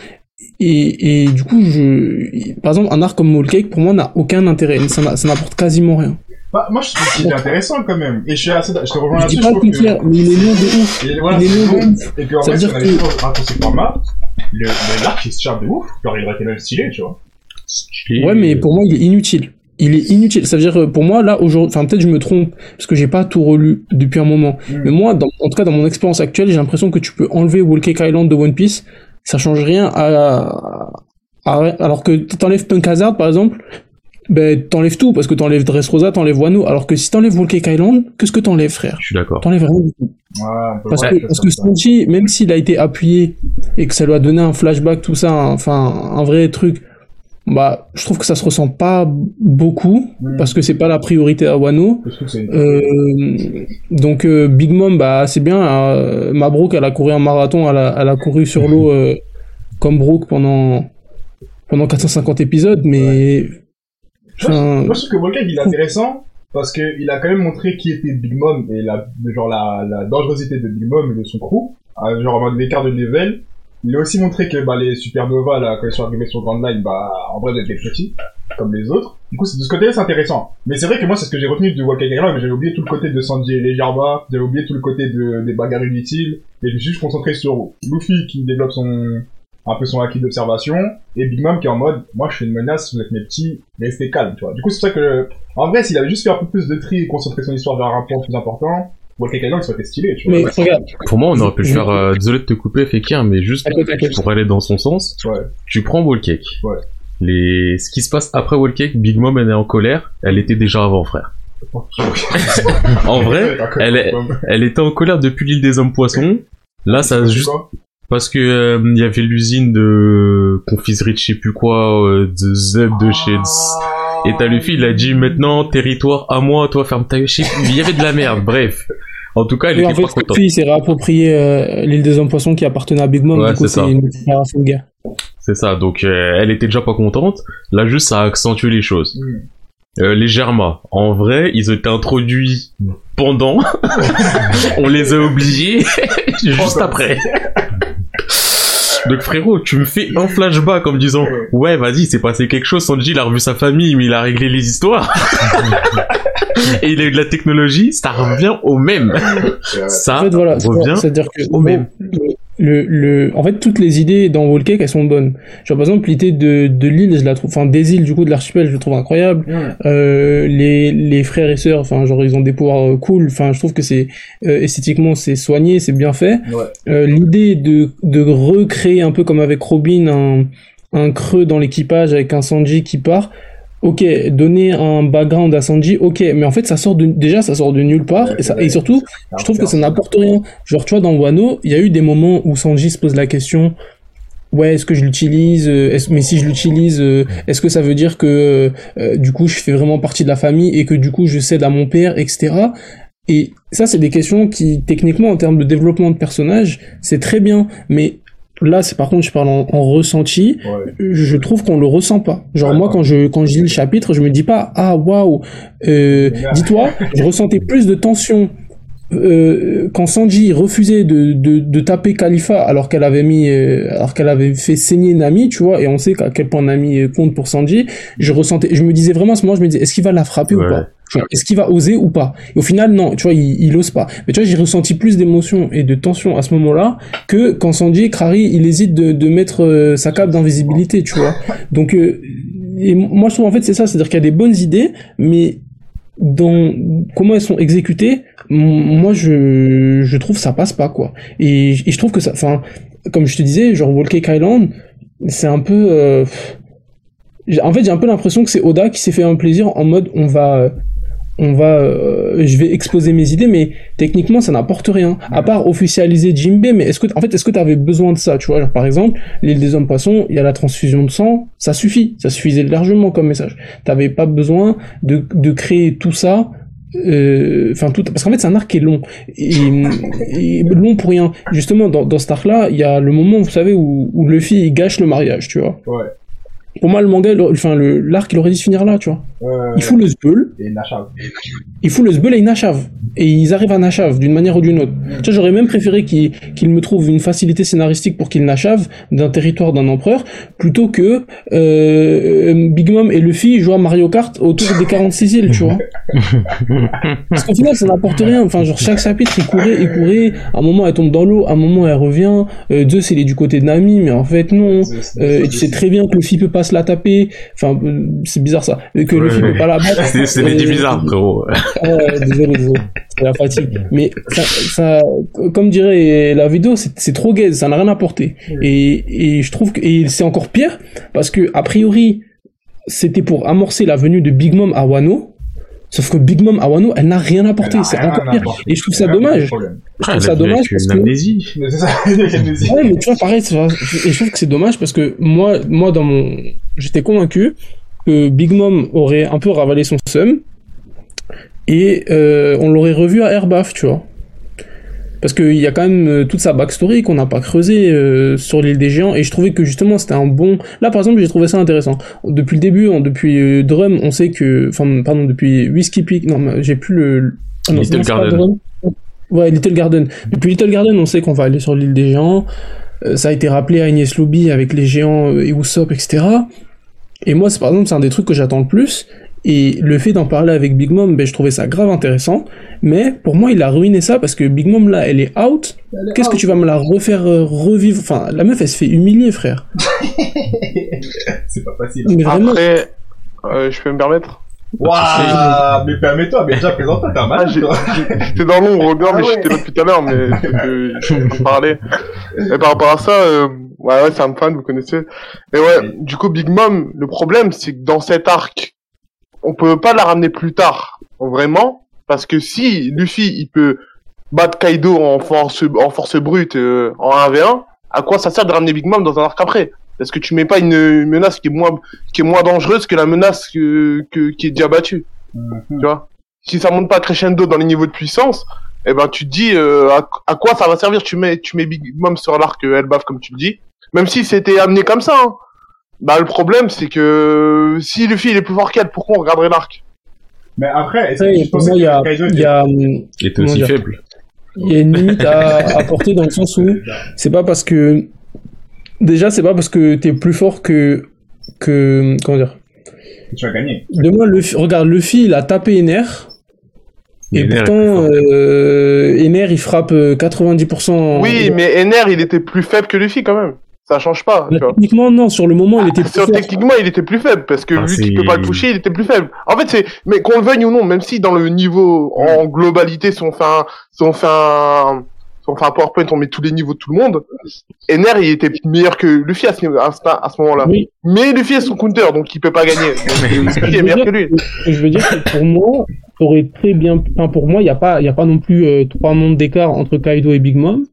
et, et du coup, je, par exemple, un arc comme Whole Cake, pour moi, n'a aucun intérêt. Ça n'a- ça n'apporte quasiment rien. Bah, moi, je trouve qu'il est intéressant quand même. Et je suis assez, je te rejoins Je là-dessus. dis je pas le que- contraire, mais il est long de ouf. Et voilà, il est long de ouf. Et puis en Ça vrai, veut si que- toujours raccourci le format, l'arc il se charge de ouf, genre il aurait été même stylé, tu vois. Ouais, mais pour moi, il est inutile. Il est inutile. Ça veut dire, euh, pour moi, là, aujourd'hui, enfin, peut-être je me trompe, parce que j'ai pas tout relu depuis un moment. Mm. Mais moi, dans, en tout cas, dans mon expérience actuelle, j'ai l'impression que tu peux enlever Whole Cake Island de One Piece. Ça change rien à, à- alors que t'enlèves Punk Hazard, par exemple, ben, t'enlèves tout, parce que t'enlèves Dressrosa, t'enlèves Wano. Alors que si t'enlèves Cake Island, qu'est-ce que t'enlèves, frère? Je suis d'accord. T'enlèves rien du tout. Parce que, parce que. Sanji, même s'il a été appuyé et que ça lui a donné un flashback, tout ça, un- enfin, un vrai truc, bah, je trouve que ça se ressent pas beaucoup, parce que c'est pas la priorité à Wano. Euh, donc, euh, Big Mom, bah, c'est bien, euh, Mabrouk, elle a couru un marathon, elle a, elle a couru sur l'eau, euh, comme Brooke pendant, pendant 450 épisodes, mais, enfin, Moi, je trouve que Volcake, il est intéressant parce que il a quand même montré qui était Big Mom et la, genre la, la dangerosité de Big Mom et de son crew, genre l'écart de level. Il a aussi montré que bah, les Supernova, là, quand ils sont arrivés sur Grand Line, bah, en vrai, ils étaient petits, comme les autres. Du coup, de ce côté-là, c'est intéressant. Mais c'est vrai que moi, c'est ce que j'ai retenu de Volcake Island, mais j'avais oublié tout le côté de Sanji et les Jarba, j'avais oublié tout le côté de, des bagarres inutiles, et je me suis juste concentré sur Luffy qui développe son, un peu son acquis d'observation, et Big Mom qui est en mode, moi je suis une menace, vous êtes mes petits, restez calme, tu vois. Du coup, c'est pour ça que, en vrai, s'il avait juste fait un peu plus de tri et concentré son histoire vers un point plus important, Walker Island, ça aurait été stylé, tu vois. mais regarde, Pour moi, on aurait pu le faire, euh, désolé de te couper, Fekir, mais juste pour aller dans son sens, Ouais. tu prends Wall Cake. Ouais. Les... Ce qui se passe après Wall Cake, Big Mom, elle est en colère, elle était déjà avant, frère. En vrai, elle est- elle était en colère depuis l'île des hommes poissons. Là, ça juste parce que euh, il y avait l'usine de confiserie de je sais plus quoi, euh, de Z de chez et t'as Luffy, il a dit maintenant territoire à moi, toi ferme ta gueule. Il y avait de la merde, bref. En tout cas, Oui, en était fait, pas contente. Luffy, il s'est réapproprié euh, l'île des hommes poissons qui appartenait à Big Mom, Ouais, du coup, c'est une de guerre. C'est ça. Donc euh, elle était déjà pas contente. Là, juste ça a accentué les choses. Hmm. Euh, les Germa, en vrai, ils ont été introduits pendant. On les a oubliés juste après. Donc frérot, tu me fais un flashback en me disant ouais vas-y c'est passé quelque chose, Sanji il a revu sa famille mais il a réglé les histoires et il a eu de la technologie, ça revient au même. Ça en fait, voilà, c'est- revient c'est-à-dire que au même. Le, le, en fait, toutes les idées dans Whole Cake, elles sont bonnes. Genre, par exemple, l'idée de, de l'île, je la trouve, enfin, des îles, du coup, de l'archipel, je le trouve incroyable. Euh, les, les frères et sœurs, enfin, genre, ils ont des pouvoirs euh, cool. Enfin, je trouve que c'est, euh, esthétiquement, c'est soigné, c'est bien fait. Ouais. Euh, l'idée de, de recréer un peu comme avec Robin, un, un creux dans l'équipage avec un Sanji qui part. Ok, donner un background à Sanji, ok, mais en fait ça sort de, déjà ça sort de nulle part et, ça, et surtout je trouve que ça n'apporte rien. Genre, tu vois, dans Wano, il y a eu des moments où Sanji se pose la question Ouais, est-ce que je l'utilise euh, Mais si je l'utilise, euh, est-ce que ça veut dire que euh, du coup je fais vraiment partie de la famille et que du coup je cède à mon père, etc. Et ça, c'est des questions qui, techniquement, en termes de développement de personnage, c'est très bien. Mais là, c'est par contre, je parle en, en ressenti Ouais. je trouve qu'on le ressent pas. Genre Ouais, moi ouais. quand je quand je lis le chapitre, je me dis pas ah waouh. Euh. Dis-toi, je ressentais plus de tension euh, quand Sanji refusait de, de, de taper Khalifa alors qu'elle avait mis euh, alors qu'elle avait fait saigner Nami, tu vois, et on sait à quel point Nami euh, compte pour Sanji. Je ressentais, je me disais vraiment à ce moment, je me disais est-ce qu'il va la frapper Ouais. ou pas? Est-ce qu'il va oser ou pas? Et au final non, tu vois, il, il ose pas. Mais tu vois, j'ai ressenti plus d'émotion et de tension à ce moment-là que quand Sanji et Krari, il hésite de, de mettre euh, sa cape d'invisibilité, tu vois. Donc, euh, et moi je trouve en fait c'est ça, c'est-à-dire qu'il y a des bonnes idées, mais dans comment elles sont exécutées, moi je, je trouve ça passe pas quoi. Et, et je trouve que ça, enfin, comme je te disais, genre Whole Cake Island, c'est un peu, euh, en fait j'ai un peu l'impression que c'est Oda qui s'est fait un plaisir en mode on va on va, euh, je vais exposer mes idées, mais techniquement ça n'apporte rien. À part officialiser Jimbe, mais est-ce que, en fait, est-ce que tu avais besoin de ça, tu vois, genre, par exemple, l'île des hommes poissons, il y a la transfusion de sang, ça suffit, ça suffisait largement comme message. T'avais pas besoin de, de créer tout ça. euh, Enfin tout, parce qu'en fait c'est un arc qui est long et, et long pour rien. Justement dans, dans cet arc-là, il y a le moment, vous savez, où, où Luffy il gâche le mariage, tu vois. Ouais. Pour moi, le manga, enfin le l'arc, il aurait dû se finir là, tu vois. Euh, Il fout le zbeul, Et Nachav. il fout le zbeul et il nachave. Et ils arrivent à nachave d'une manière ou d'une autre. Tu vois, j'aurais même préféré qu'il qu'il me trouve une facilité scénaristique pour qu'il nachave d'un territoire d'un empereur, plutôt que euh, Big Mom et Luffy jouent à Mario Kart autour des 46 îles, tu vois. Parce qu'au final, ça n'apporte rien. Enfin, genre, chaque chapitre, il courait, il courait. À un moment, elle tombe dans l'eau. À un moment, elle revient. Euh, Zeus, il est du côté de Nami, mais en fait, non. Euh, et tu sais très bien que Luffy peut pas se la taper. Enfin, euh, c'est bizarre ça. Et Que Ouais, Pas la battre. C'est des bizarres, frérot. ah ouais, désolé, désolé. C'est la fatigue. Mais ça, ça, comme dirait la vidéo, c'est trop gaze, ça n'a rien apporté. Et, et je trouve que et c'est encore pire parce que a priori c'était pour amorcer la venue de Big Mom à Wano. Sauf que Big Mom à Wano, elle n'a rien apporté. C'est encore pire. Et je trouve ça dommage. Je trouve ça dommage parce une que Ouais, mais tu vois, pareil, et je trouve que c'est dommage parce que moi, moi, dans mon, j'étais convaincu que Big Mom aurait un peu ravalé son seum et euh, on l'aurait revu à Airbaf, tu vois. Parce qu'il y a quand même euh, toute sa backstory qu'on n'a pas creusé euh, sur l'île des géants et je trouvais que justement c'était un bon. Là par exemple j'ai trouvé ça intéressant. Depuis le début, on- depuis euh, Drum, on sait que, enfin pardon depuis Whiskey Peak, non j'ai plus le. ah non, Little non, Garden. Ouais Little Garden. Depuis Little Garden, on sait qu'on va aller sur l'île des géants. Euh, ça a été rappelé à Agnès Lobby avec les géants et Usopp, etc. Et moi, c'est par exemple, c'est un des trucs que j'attends le plus. Et le fait d'en parler avec Big Mom, ben, je trouvais ça grave intéressant. Mais pour moi, il a ruiné ça parce que Big Mom, là, elle est out. Qu'est-ce que tu vas me la refaire euh, revivre? Enfin, la meuf, elle se fait humilier, frère. C'est pas facile. Mais vraiment, Après, euh, je peux me permettre? Waouh, mais permets-toi, mais déjà présente-toi, t'es un Ah. J'étais dans l'ombre, bien, mais Ah ouais. j'étais là depuis tout à l'heure, mais je peux parler. Et par rapport à ça, euh, ouais, ouais, c'est un fan, vous connaissez. Et ouais, du coup, Big Mom, le problème, c'est que dans cet arc, on peut pas la ramener plus tard, vraiment, parce que si Luffy, il peut battre Kaido en force, en force brute, euh, en 1v1, à quoi ça sert de ramener Big Mom dans un arc après? Est-ce que tu mets pas une, menace qui est moins, qui est moins dangereuse que la menace que, que, qui est déjà battue tu vois? Si ça monte pas crescendo dans les niveaux de puissance, eh ben tu te dis euh, à, à quoi ça va servir? Tu mets tu mets Big Mom sur l'arc euh, Elbaf comme tu le dis. Même si c'était amené comme ça. Hein. Bah le problème c'est que si Luffy il est plus fort qu'elle, pourquoi on regarderait l'arc? Mais après, est-ce que pour moi, il y a, il y a, hum, Il était Comment aussi faible. il y a une limite à apporter dans le sens où c'est pas parce que déjà c'est pas parce que t'es plus fort que que comment dire tu vas gagner Demain, Luffy, regarde, Luffy, il a tapé Ener. Et Ener pourtant, euh, Ener, il frappe euh, 90%. Oui, mais Ener il était plus faible que Luffy quand même. Ça change pas. Tu vois. techniquement, non, sur le moment, il était plus Sur, fort. techniquement, il était plus faible parce que Ah, vu qu'il peut pas le toucher, il était plus faible. En fait, c'est mais qu'on le veuille ou non, même si dans le niveau en globalité, si on fait un, si on fait un, si on fait un PowerPoint, on met tous les niveaux de tout le monde. Ener, il était meilleur que Luffy à ce, à ce, à ce moment-là. Oui. Mais Luffy a son counter, donc il peut pas gagner. Donc, Luffy est meilleur que lui. Je veux dire, que pour moi, ça aurait très bien. Enfin, pour moi, il n'y a, pas- il y a pas non plus euh, trois mondes d'écart entre Kaido et Big Mom.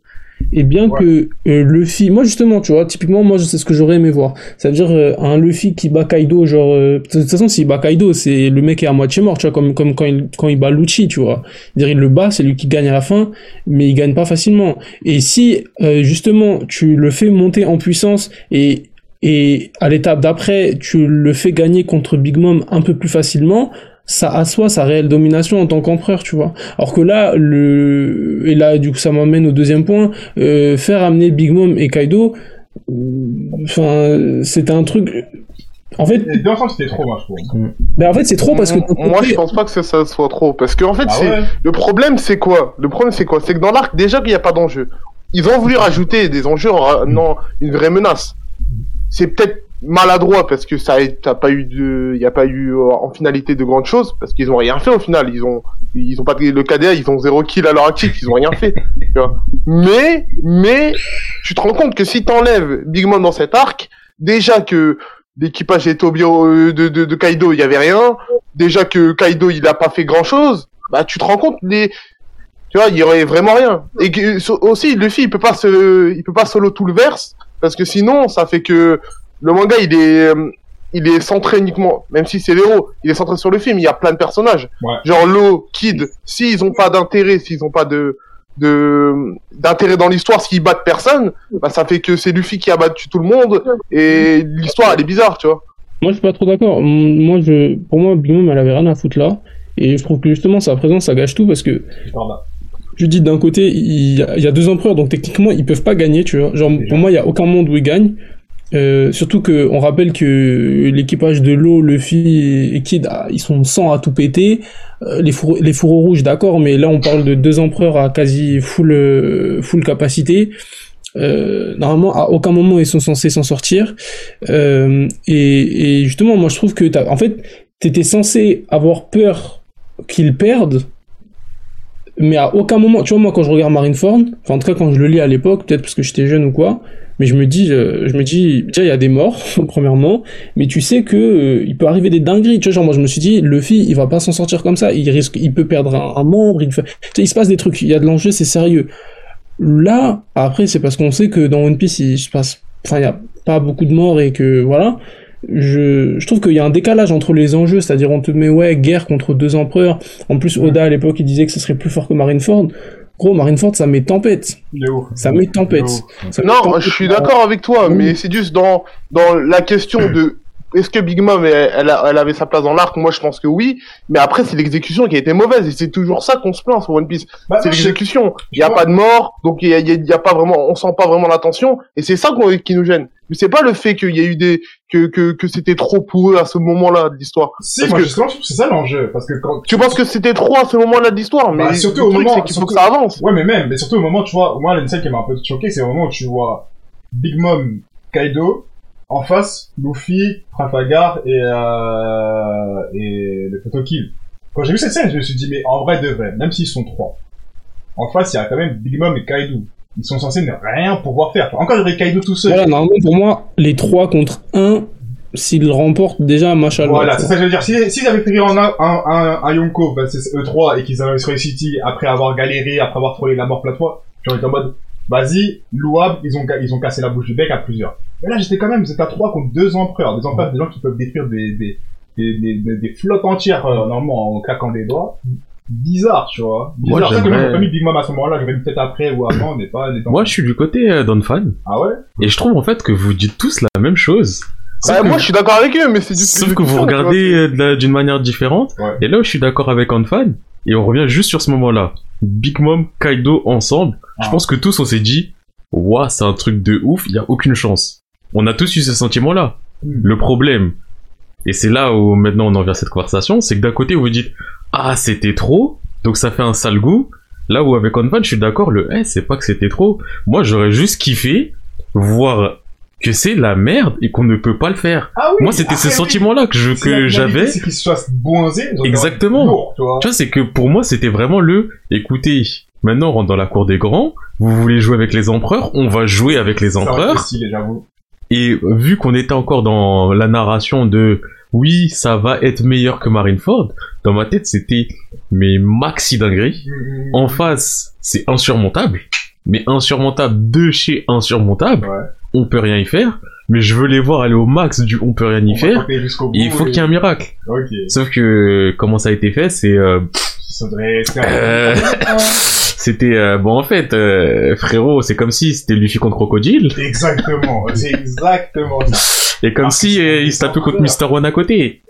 Et bien Ouais. que euh, Luffy, moi justement, tu vois, typiquement, moi, c'est ce que j'aurais aimé voir. C'est-à-dire euh, un Luffy qui bat Kaido, genre, euh, de toute façon, s'il bat Kaido, c'est le mec est à moitié mort, tu vois, comme comme quand il quand il bat Lucci, tu vois. C'est-à-dire, il le bat, c'est lui qui gagne à la fin, mais il gagne pas facilement. Et si justement tu le fais monter en puissance et et à l'étape d'après, tu le fais gagner contre Big Mom un peu plus facilement, ça assoit sa réelle domination en tant qu'empereur, tu vois. Alors que là, le et là, du coup, ça m'amène au deuxième point, euh, faire amener Big Mom et Kaido, euh, enfin, c'était un truc. En fait, Dans c'était trop, moi, je trouve. ben en fait, c'est trop parce que moi, je pense pas que ça, ça soit trop, parce que en fait, Ah ouais. le problème, c'est quoi? Le problème, c'est quoi? C'est que dans l'arc, déjà qu'il n'y a pas d'enjeu. Ils ont voulu rajouter des enjeux en ramenant une vraie menace. C'est peut-être maladroit parce que ça a pas eu de, il y a pas eu euh, en finalité de grandes choses parce qu'ils ont rien fait au final. Ils ont, ils ont pas le KDA, ils ont zéro kill à leur actif, ils ont rien fait. tu vois. Mais, mais, tu te rends compte que si t'enlèves Big Mom dans cet arc, déjà que l'équipage est au bio euh, de, de, de Kaido, il y avait rien. Déjà que Kaido, il a pas fait grand chose. Bah, tu te rends compte les, tu vois, il y aurait vraiment rien. Et que, aussi, Luffy, il peut pas se, il peut pas solo tout le verse, parce que sinon, ça fait que le manga, il est, euh, il est centré uniquement, même si c'est l'héros, il est centré sur le film, il y a plein de personnages. Ouais. Genre Lo, Kid, s'ils ont pas d'intérêt, s'ils ont pas de, de, d'intérêt dans l'histoire, s'ils battent personne, bah, ça fait que c'est Luffy qui a battu tout le monde, et l'histoire, elle est bizarre, tu vois. Moi, je suis pas trop d'accord. Moi, je, pour moi, Big Mom, elle avait rien à foutre là. Et je trouve que justement, sa présence, ça gâche tout parce que Je dis d'un côté, il y, a, il y a deux empereurs, donc techniquement, ils peuvent pas gagner, tu vois. Genre, pour moi, il y a aucun monde où ils gagnent. Euh, surtout que on rappelle que l'équipage de l'eau, Luffy et Kid, ah, ils sont 100 à tout péter. Euh, les, four- les fourreaux rouges, d'accord, mais là on parle de deux empereurs à quasi full, euh, full capacité. Euh, normalement, à aucun moment ils sont censés s'en sortir. Euh, et, et justement, moi je trouve que en fait, t'étais censé avoir peur qu'ils perdent, mais à aucun moment, tu vois, moi quand je regarde Marineford, enfin en tout cas quand je le lis à l'époque, peut-être parce que j'étais jeune ou quoi, mais je me dis, euh, je me dis, déjà il y a des morts premièrement, mais tu sais que euh, il peut arriver des dingueries, tu vois, genre moi je me suis dit, Luffy il va pas s'en sortir comme ça, il risque, il peut perdre un, un membre, il, fait... tu sais, il se passe des trucs, il y a de l'enjeu, c'est sérieux. Là, après c'est parce qu'on sait que dans One Piece il se passe, enfin il y a pas beaucoup de morts et que voilà. Je, je trouve qu'il y a un décalage entre les enjeux, c'est-à-dire on te met ouais guerre contre deux empereurs. En plus Oda à l'époque il disait que ce serait plus fort que Marineford. Gros Marineford ça met tempête, ça met tempête. Ça met Non, tempête. je suis d'accord avec toi, Oui. mais c'est juste dans, dans la question de est-ce que Big Mom elle, elle, avait sa place dans l'arc? Moi je pense que oui, mais après c'est l'exécution qui a été mauvaise et c'est toujours ça qu'on se plaint sur One Piece. Bah, C'est l'exécution. Il y a pas de mort, donc il y a, il y a- il y a pas vraiment, on sent pas vraiment la tension et c'est ça qui nous gêne. Mais c'est pas le fait qu'il y a eu des que que, que c'était trop pour eux à ce moment-là de l'histoire. Si, moi, que- justement, c'est ça l'enjeu. Parce que quand. Tu penses que c'était trop à ce moment-là de l'histoire, mais Bah, surtout au moment- c'est qu'il faut que ça avance. Ouais, mais même, mais surtout au moment, tu vois, moi, une scène qui m'a un peu choqué, c'est au moment où tu vois Big Mom, Kaido, en face, Luffy, Trafalgar et, euh, et le photo kill. Quand j'ai vu cette scène, je me suis dit, mais en vrai de vrai, même s'ils sont trois, en face, il y a quand même Big Mom et Kaido. Ils sont censés ne rien pouvoir faire. Encore, il y aurait Kaido tout seul. Voilà, normalement pour moi les 3 contre 1 s'ils remportent déjà machallah. Voilà, tu c'est ça que je veux dire. Si- S'ils avaient pris en un, un, un, un Yonko, bah, c'est E3, et qu'ils avaient réussi après avoir galéré, après avoir trouvé la mort fois, j'aurais été en mode, vas-y, louable, ils ont, ils ont cassé la bouche du bec à plusieurs. Mais là, j'étais quand même, vous êtes à 3 contre deux empereurs, des empereurs, des gens qui peuvent détruire des, des, des, des, des, des flottes entières, euh, normalement, en claquant des doigts. Bizarre, tu vois. Moi, Bizarre. C'est que moi, pas mis Big Mom à ce moment-là, j'aurais mis peut-être après ou avant, mais pas les Moi, je suis du côté euh, d'Onfan. Ah ouais? Et je trouve en fait que vous dites tous la même chose. Sauf Bah, que- moi je suis d'accord avec eux, mais c'est juste Sauf que vous regardez euh, d'une manière différente. Ouais. Et là où je suis d'accord avec Onfan, et on revient juste sur ce moment-là. Big Mom, Kaido ensemble. Je pense que tous on s'est dit, ouah, c'est un truc de ouf, il y a aucune chance. On a tous eu ce sentiment-là. Hmm. Le problème, et c'est là où maintenant on en vient à cette conversation, c'est que d'un côté vous dites, ah, c'était trop, donc ça fait un sale goût. Là où avec Onfan, je suis d'accord, le, eh, c'est pas que c'était trop. Moi, j'aurais juste kiffé voir que c'est la merde et qu'on ne peut pas le faire. Ah oui! Moi, c'était ce sentiment-là que je, j'avais. C'est qu'ils se fassent ont Exactement. lourd, tu vois. Tu vois, c'est que pour moi, c'était vraiment le, écoutez, maintenant on rentre dans la cour des grands, vous voulez jouer avec les empereurs, on va jouer avec les empereurs. Et vu qu'on était encore dans la narration de, oui, ça va être meilleur que Marineford, dans ma tête, c'était, mais maxi dinguerie. En face, c'est insurmontable. Mais insurmontable de chez insurmontable. Ouais. On peut rien y faire. Mais je veux les voir aller au max du on peut rien y On faire. Et il faut et- qu'il y ait un miracle. Sauf que, comment ça a été fait, c'est, euh, Ça devrait être... Euh, C'était euh, bon en fait euh, frérot c'est comme si c'était Luffy contre Crocodile Exactement. C'est exactement ça. et comme si euh, il se tapait contre Mister One à côté.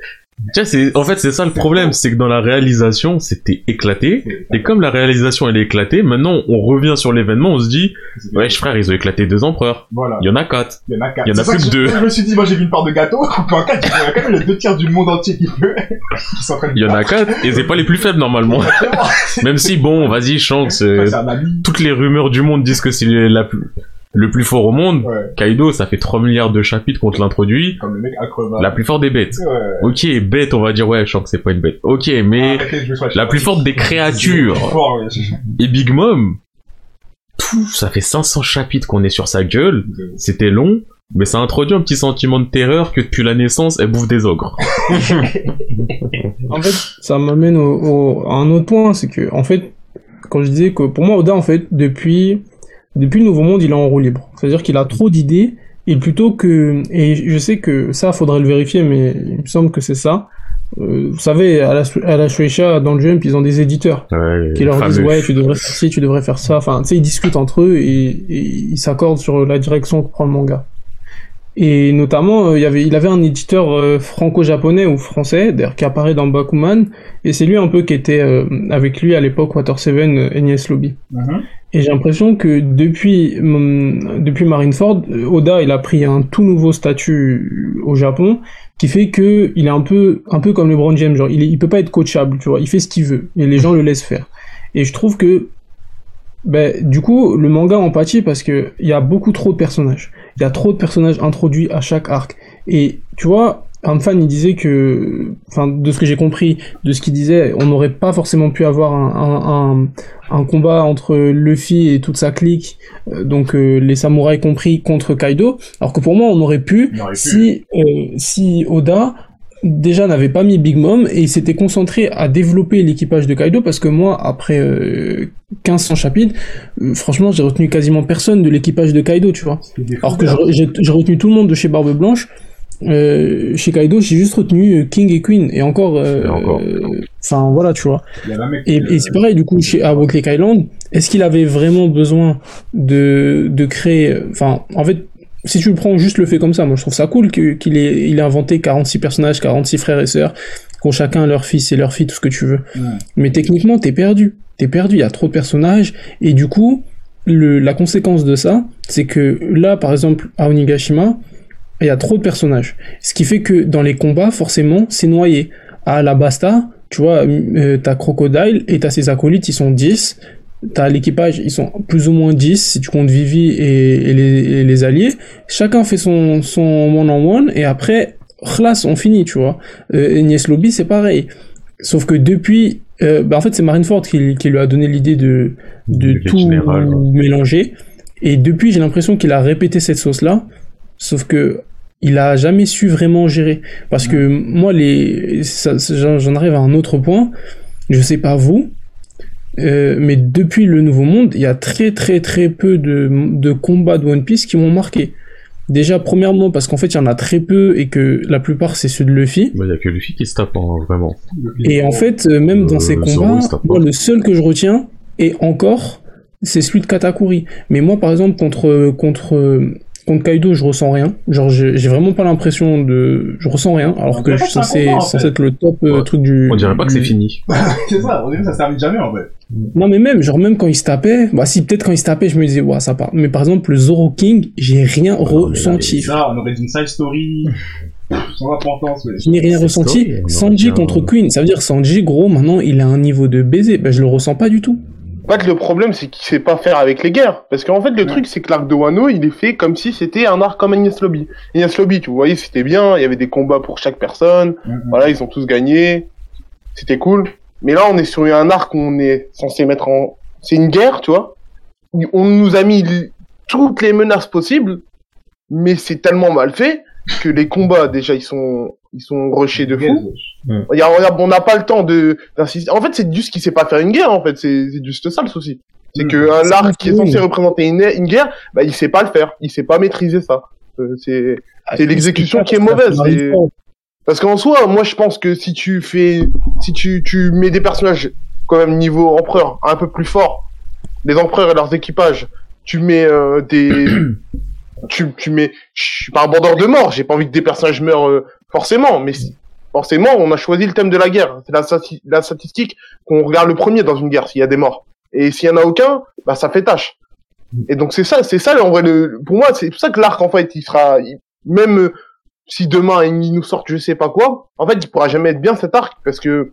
C'est en fait c'est ça le problème c'est que dans la réalisation c'était éclaté. Et comme la réalisation elle est éclatée maintenant on revient sur l'événement on se dit ouais frère ils ont éclaté deux empereurs. Voilà. il y en a quatre. Il y en a quatre. il y en a C'est ça plus que deux. Je me suis dit, moi j'ai vu une part de gâteau, coupé en quatre, il y a quand même les deux tiers du monde entier qui peut, il y en a quatre et c'est pas les plus faibles normalement. Même si bon vas-y Shanks euh, toutes les rumeurs du monde disent que c'est la plus- le plus fort au monde Ouais. Kaido ça fait 3 milliards de chapitres contre l'introduit Comme le mec la plus forte des bêtes Ouais. Ok, bête, on va dire, ouais, je sens que c'est pas une bête. Ok, mais sur la plus forte des créatures Fort, et Big Mom, tout, ça fait 500 chapitres qu'on est sur sa gueule, c'était long, mais ça introduit un petit sentiment de terreur que depuis la naissance, elle bouffe des ogres. En fait, ça m'amène au, au- à un autre point, c'est que, en fait, quand je disais que pour moi, Oda, en fait, depuis, depuis le Nouveau Monde, il est en roue libre. C'est-à-dire qu'il a trop d'idées, et plutôt que, et je sais que ça, faudrait le vérifier, mais il me semble que c'est ça. Euh, vous savez, à la, à la Shueisha, dans le Jump, ils ont des éditeurs Ouais, qui leur disent ouais tu devrais faire ci tu devrais faire ça enfin tu sais ils discutent entre eux et, et ils s'accordent sur la direction que prend le manga Et notamment, euh, il y avait, il avait un éditeur euh, franco-japonais ou français, d'ailleurs, qui apparaît dans Bakuman, et c'est lui un peu qui était euh, avec lui à l'époque Water Seven, euh, NES Lobby. Mhm. Et j'ai l'impression que depuis, hum, depuis Marineford, euh, Oda, il a pris un tout nouveau statut au Japon, qui fait que il est un peu, un peu comme LeBron James, genre, il, est- il peut pas être coachable, tu vois, il fait ce qu'il veut, et les gens le laissent faire. Et je trouve que, ben, du coup, le manga empathie parce que il y a beaucoup trop de personnages. Il y a trop de personnages introduits à chaque arc. Et, tu vois, un fan, il disait que, enfin, de ce que j'ai compris, de ce qu'il disait, on n'aurait pas forcément pu avoir un, un, un, un combat entre Luffy et toute sa clique, euh, donc euh, les samouraïs compris, contre Kaido, alors que pour moi, on aurait pu, On aurait pu. si, euh, si Oda déjà n'avait pas mis Big Mom et il s'était concentré à développer l'équipage de Kaido parce que moi après euh, 1500 chapitres euh, franchement j'ai retenu quasiment personne de l'équipage de Kaido tu vois. Alors que j'ai j'ai retenu tout le monde de chez Barbe Blanche euh, chez Kaido j'ai juste retenu euh, King et Queen et encore euh, euh, enfin voilà tu vois et, et c'est pareil, du coup, chez, à Lake Island, est-ce qu'il avait vraiment besoin de, de créer, euh, enfin, en fait, si tu le prends juste le fait comme ça, moi je trouve ça cool qu'il ait, il ait inventé 46 personnages, 46 frères et sœurs, qui ont chacun leur fils et leur fille, tout ce que tu veux. Ouais. Mais techniquement, t'es perdu. T'es perdu, il y a trop de personnages, et du coup, le, la conséquence de ça, c'est que là, par exemple, à Onigashima, il y a trop de personnages. Ce qui fait que dans les combats, forcément, c'est noyé. À la Basta, tu vois, euh, t'as Crocodile et t'as ses acolytes, ils sont 10. T'as l'équipage, ils sont plus ou moins 10 si tu comptes Vivi et, et les, et les alliés. Chacun fait son, son one-on-one et après, khlas, on finit, tu vois. Euh, Nies Lobby, c'est pareil. Sauf que depuis, euh, bah en fait, c'est Marineford qui, qui lui a donné l'idée de, de tout général, mélanger. Et depuis, j'ai l'impression qu'il a répété cette sauce-là. Sauf que il a jamais su vraiment gérer. Parce que moi, les, j'en arrive à un autre point. Je sais pas vous, euh, mais depuis le Nouveau Monde, il y a très très très peu de, de combats de One Piece qui m'ont marqué. Déjà, premièrement, parce qu'en fait, il y en a très peu et que la plupart, c'est ceux de Luffy. Il y a que Luffy qui se tape, hein, vraiment. Et en fait, euh, même dans Euh, ces combats, moi, le seul que je retiens, et encore, c'est celui de Katakuri. Mais moi, par exemple, contre, contre, contre Kaido, je ressens rien. Genre, j'ai j'ai vraiment pas l'impression de... Je ressens rien, alors On que dirait je suis que censé, combat, censé être le top euh, Ouais. truc du... On dirait pas que c'est fini. c'est ça, au début ça se termine jamais en fait. Non, mais même, genre, même quand il se tapait, bah si, peut-être quand il se tapait, je me disais, ouais, ça part. Mais par exemple, le Zoro King, j'ai rien là, ressenti. Ça, on aurait dit une side story sans importance, mais. Je n'ai rien ressenti. story, on Sanji contre Queen, ça veut dire Sanji, gros, maintenant, il a un niveau de baiser. Bah, je le ressens pas du tout. En fait, le problème, c'est qu'il sait pas faire avec les guerres. Parce qu'en fait, le truc, c'est que l'arc de Wano, il est fait comme si c'était un arc comme Agnès Lobby. Agnès Lobby, tu voyais, c'était bien, il y avait des combats pour chaque personne, Mhm. voilà, ils ont tous gagné, c'était cool. Mais là, on est sur un arc où on est censé mettre en... C'est une guerre, tu vois. On nous a mis toutes les menaces possibles, mais c'est tellement mal fait que les combats, déjà, ils sont, ils sont rushés de fou. Il y a- on a- on n'a pas le temps de d'insister. En fait, c'est juste qu'il sait pas faire une guerre. En fait, c'est juste ça le souci. C'est Mm. que un qui est censé représenter une, une guerre, bah il sait pas le faire. Il sait pas maîtriser ça. Euh, c'est c'est l'exécution qui est mauvaise. Parce qu'en soi, moi je pense que si tu fais, si tu tu mets des personnages quand même niveau empereur un peu plus forts, les empereurs et leurs équipages, tu mets euh, des tu, tu mets, je suis pas un bandeur de mort, j'ai pas envie que des personnages meurent euh, forcément, mais si- forcément, on a choisi le thème de la guerre. C'est la, stati- la statistique qu'on regarde le premier dans une guerre, s'il y a des morts. Et s'il y en a aucun, bah ça fait tâche. Et donc c'est ça, c'est ça en vrai. Le, pour moi, c'est pour ça que l'arc en fait, il sera il- même euh, si demain il nous sort je sais pas quoi, en fait, il pourra jamais être bien cet arc parce que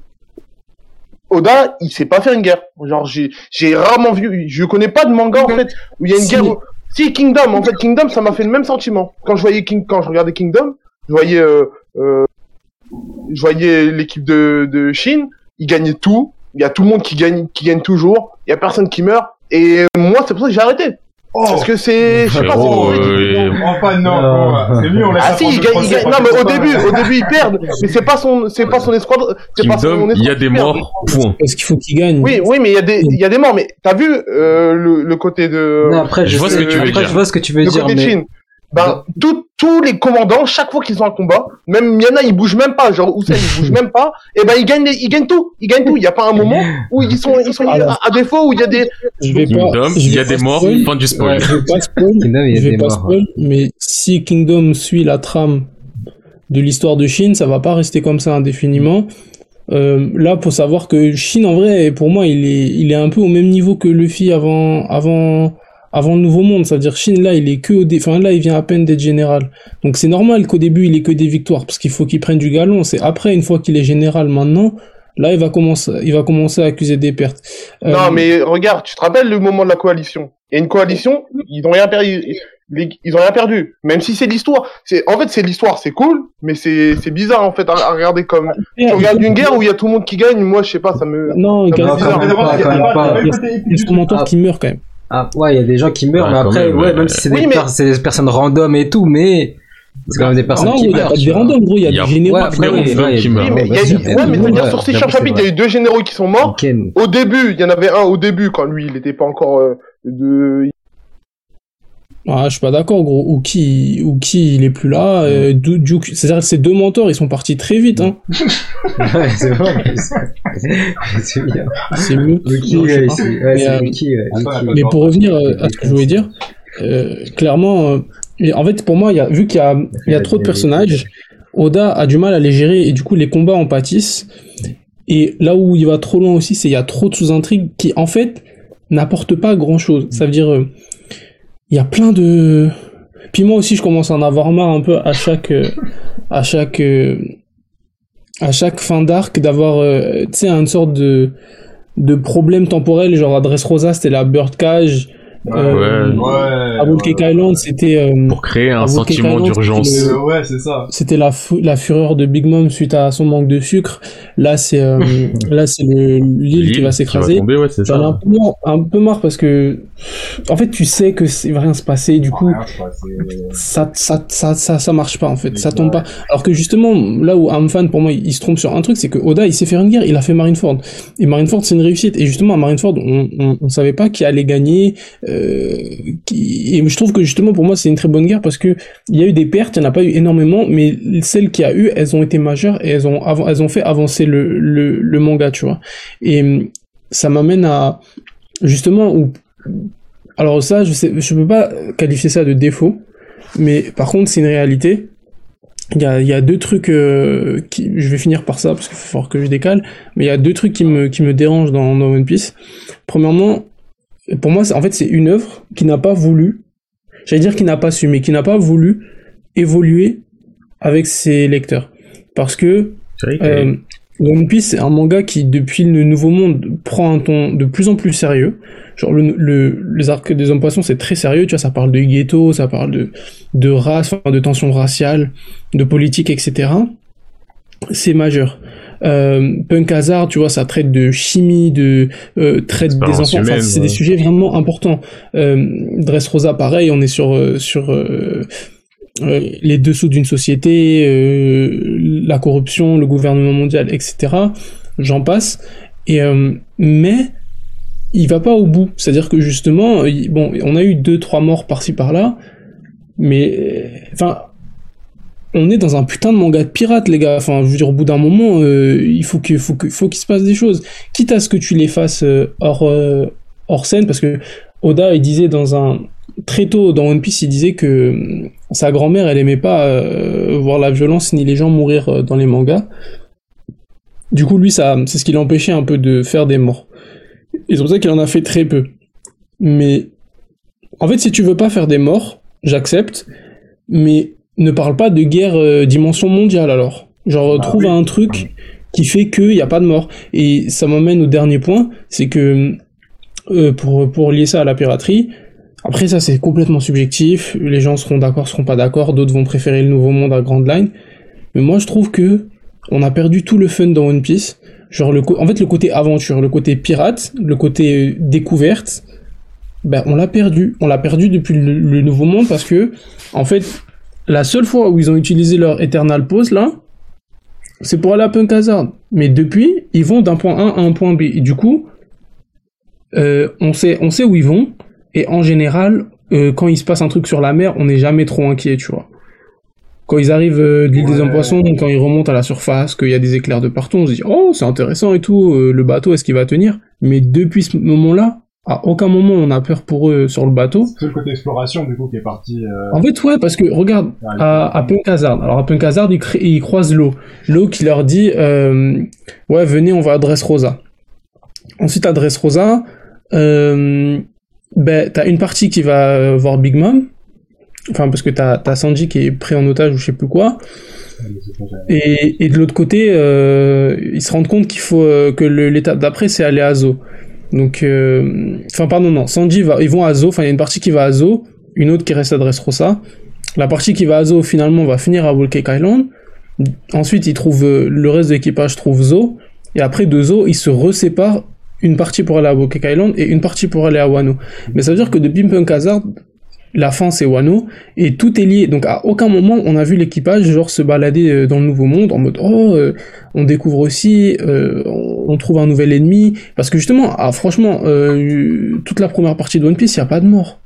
Oda, il sait pas faire une guerre. Genre j'ai rarement vu, je connais pas de manga en fait où il y a une Si. guerre. où- Si Kingdom, en fait Kingdom, ça m'a fait le même sentiment. Quand je voyais King, quand je regardais Kingdom, je voyais euh, je voyais l'équipe de de Shin, ils gagnaient tout. Il y a tout le monde qui gagne qui gagne toujours. Il y a personne qui meurt. Et moi, c'est pour ça que j'ai arrêté. Oh Parce que c'est, je sais pas, c'est- euh, Enfin, non, c'est mieux, on laisse ah si, il gagne, il gagne. Non, mais au début, au début, ils perdent. Mais c'est pas son, c'est pas son escadre, c'est pas son il y a des morts, point. Parce qu'il faut qu'il gagne. Oui, oui, mais il y a des, il y a des morts. Mais t'as vu euh, le, le côté de, Non, après, Je je, vois ce que tu veux après, dire. je vois ce que tu veux le dire, côté de mais Shin. Ben, tout- tous les commandants, chaque fois qu'ils ont un combat, même il y en a, ils bougent même pas, genre Hussein, il bouge même pas, et ben, ils gagnent, les- ils gagnent tout, ils gagnent tout. Il y a pas un moment où ils sont, ils sont à, Alors. à défaut, où il y a des, Je vais pas. Kingdom, il y a des pas morts, spoil. fin du spoil. Ouais, je vais pas spoil. Kingdom, il y a je vais des pas morts. spoil, mais si Kingdom suit la trame de l'histoire de Chine, ça va pas rester comme ça indéfiniment. Euh, là, faut savoir que Chine, en vrai, pour moi, il est, il est un peu au même niveau que Luffy avant, avant, avant le Nouveau Monde. Ça veut dire Chine, là, il est que au dé... enfin, là, il vient à peine d'être général. Donc, c'est normal qu'au début, il ait que des victoires, parce qu'il faut qu'il prenne du galon. C'est après, une fois qu'il est général maintenant, là, il va commencer, il va commencer à accuser des pertes. Euh, non, mais regarde, tu te rappelles le moment de la coalition? A une coalition, ils ont rien perdu, ils ont rien perdu. Même si c'est l'histoire. C'est, en fait, c'est l'histoire, c'est cool, mais c'est, c'est bizarre, en fait, à, à regarder comme, tu regardes une guerre où il y a tout le monde qui gagne, moi, je sais pas, ça me, Non, Ça il y a- bizarre. pas, il y a quand même pas- pas. il y a pas côté épique il y a du son mentor qui meurt quand même. Ah, ouais, il y a des gens qui meurent, Ouais, mais après, même, ouais, ouais. même si c'est Oui, des, mais- per- c'est des personnes random et tout, mais c'est quand même des personnes non, qui il y a meurent. des vois. randoms, gros, il y a des généraux. Qui a- meurent. Oui, mais il y a, Ouais, mais sur ces chapitres, il y a eu deux généraux qui sont morts. Au début, il y en avait un au début quand lui, il était pas encore euh, de. Ah, je suis pas d'accord, gros. Uki, Uki, il est plus là. Du- Duke- c'est-à-dire que ces deux mentors, ils sont partis très vite. Hein. Ouais, c'est vrai. C'est bien. C'est ouais, ouais, Mais, euh, ouais. Pour revenir euh, à ce que je voulais dire, euh, clairement, euh, en fait, pour moi, il y a, vu qu'il y a, y a trop de personnages, Oda a du mal à les gérer et du coup, les combats en pâtissent. Et là où il va trop loin aussi, c'est il y a trop de sous-intrigues qui, en fait, n'apportent pas grand-chose. Ça veut dire, euh, il y a plein de... Puis moi aussi, je commence à en avoir marre un peu à chaque... euh, à chaque... euh, à chaque fin d'arc d'avoir, euh, tu sais, une sorte de de problème temporel, genre à Dressrosa, c'était la Bird Cage, euh, Ouais. à Whole Cake Island, c'était euh, Pour créer un sentiment d'urgence. Euh, Ouais, c'est ça. c'était la, fu- la fureur de Big Mom suite à son manque de sucre. Là, c'est euh, là c'est le- l'île qui va s'écraser. tomber, ouais, c'est J'en ai un peu, marre, un peu marre parce que en fait tu sais que c'est va rien se passer du coup ça, ça, ça, ça, ça marche pas en fait, ça tombe pas. Alors que justement, là où Amfan pour moi il, il se trompe sur un truc, c'est que Oda il sait faire une guerre, il a fait Marineford. Et Marineford c'est une réussite. Et justement à Marineford on, on, on savait pas qui allait gagner. Euh. Et je trouve que justement pour moi c'est une très bonne guerre parce que il y a eu des pertes, il n'y en a pas eu énormément, mais celles qu'il y a eu, elles ont été majeures et elles ont, elles ont fait avancer le, le, manga, tu vois. Et ça m'amène à justement où alors ça je sais je peux pas qualifier ça de défaut mais par contre c'est une réalité il y a, y a deux trucs euh, qui je vais finir par ça parce qu'il faut que je décale mais il y a deux trucs qui me qui me dérangent dans One Piece premièrement pour moi en fait c'est une œuvre qui n'a pas voulu j'allais dire qui n'a pas su mais qui n'a pas voulu évoluer avec ses lecteurs parce que euh, One Piece, c'est un manga qui, depuis le Nouveau Monde, prend un ton de plus en plus sérieux. Genre, le, le, les arcs des hommes poissons, c'est très sérieux, tu vois, ça parle de ghetto, ça parle de, de race, de tensions raciales, de politique, etc. C'est majeur. Euh, Punk Hazard, tu vois, ça traite de chimie, de euh, traite des enfants. Enfin, c'est ouais. des sujets vraiment importants. Euh, Dressrosa, pareil, on est sur euh, sur euh, les dessous d'une société, euh, la corruption, le gouvernement mondial, etc. J'en passe. Et euh, mais il va pas au bout. C'est-à-dire que justement, il- bon, on a eu deux trois morts par-ci par-là, mais enfin, on est dans un putain de manga de pirates, les gars. Enfin, je veux dire, au bout d'un moment, euh, il faut que, faut que, faut qu'il se passe des choses. Quitte à ce que tu les fasses euh, hors, euh, hors scène, parce que Oda, il disait dans un très tôt dans One Piece, il disait que euh, sa grand-mère, elle aimait pas euh, voir la violence ni les gens mourir dans les mangas. Du coup, lui, ça, c'est ce qui l'empêchait un peu de faire des morts. Et c'est pour ça qu'il en a fait très peu. Mais en fait, si tu veux pas faire des morts, j'accepte. Mais ne parle pas de guerre euh, dimension mondiale alors. Genre Bah trouve oui. un truc qui fait qu'il n'y a pas de mort. Et ça m'emmène au dernier point, c'est que euh, pour, pour lier ça à la piraterie, après ça c'est complètement subjectif, les gens seront d'accord, seront pas d'accord, d'autres vont préférer le nouveau monde à Grand Line. Mais moi je trouve que on a perdu tout le fun dans One Piece. Genre le en fait le côté aventure, le côté pirate, le côté euh, découverte, ben on l'a perdu. On l'a perdu depuis le, le nouveau monde parce que en fait la seule fois où ils ont utilisé leur Eternal Pause là, c'est pour aller à Punk Hazard. Mais depuis, ils vont d'un point A à un point B. Et du coup, euh, on sait, on sait où ils vont. Et en général, euh, quand il se passe un truc sur la mer, on n'est jamais trop inquiet, tu vois. Quand ils arrivent euh, de l'île des hommes poissons, quand ils remontent à la surface, qu'il y a des éclairs de partout, on se dit oh c'est intéressant et tout, euh, le bateau est-ce qu'il va tenir? Mais depuis ce moment-là, à aucun moment on a peur pour eux sur le bateau. C'est le côté exploration, du coup, qui est parti. euh, En fait ouais parce que regarde à, à Punk Hazard. Alors à Punk Hazard ils, croisent l'eau, l'eau qui leur dit euh, ouais venez on va à Dressrosa. Ensuite à Dressrosa, euh, ben t'as une partie qui va euh, voir Big Mom. Enfin, parce que t'as, t'as Sanji qui est pris en otage ou je sais plus quoi. Et, et de l'autre côté, ils se rendent compte qu'il faut que l'étape d'après c'est aller à Zo. Donc, euh, enfin pardon non, Sanji va, ils vont à Zo. Enfin il y a une partie qui va à Zo, une autre qui reste à Dressrosa. La partie qui va à Zo finalement va finir à Whole Cake Island. Ensuite ils trouvent euh, le reste de l'équipage trouve Zo. Et après de Zo ils se reséparent. Une partie pour aller à Whole Cake Island et une partie pour aller à Wano. Mais ça veut dire que depuis Punk Hazard, la fin c'est Wano et tout est lié. Donc à aucun moment on a vu l'équipage genre se balader euh, dans le nouveau monde en mode oh euh, on découvre aussi, euh, on trouve un nouvel ennemi. Parce que justement, ah, franchement, euh, toute la première partie de One Piece, il n'y a pas de mort.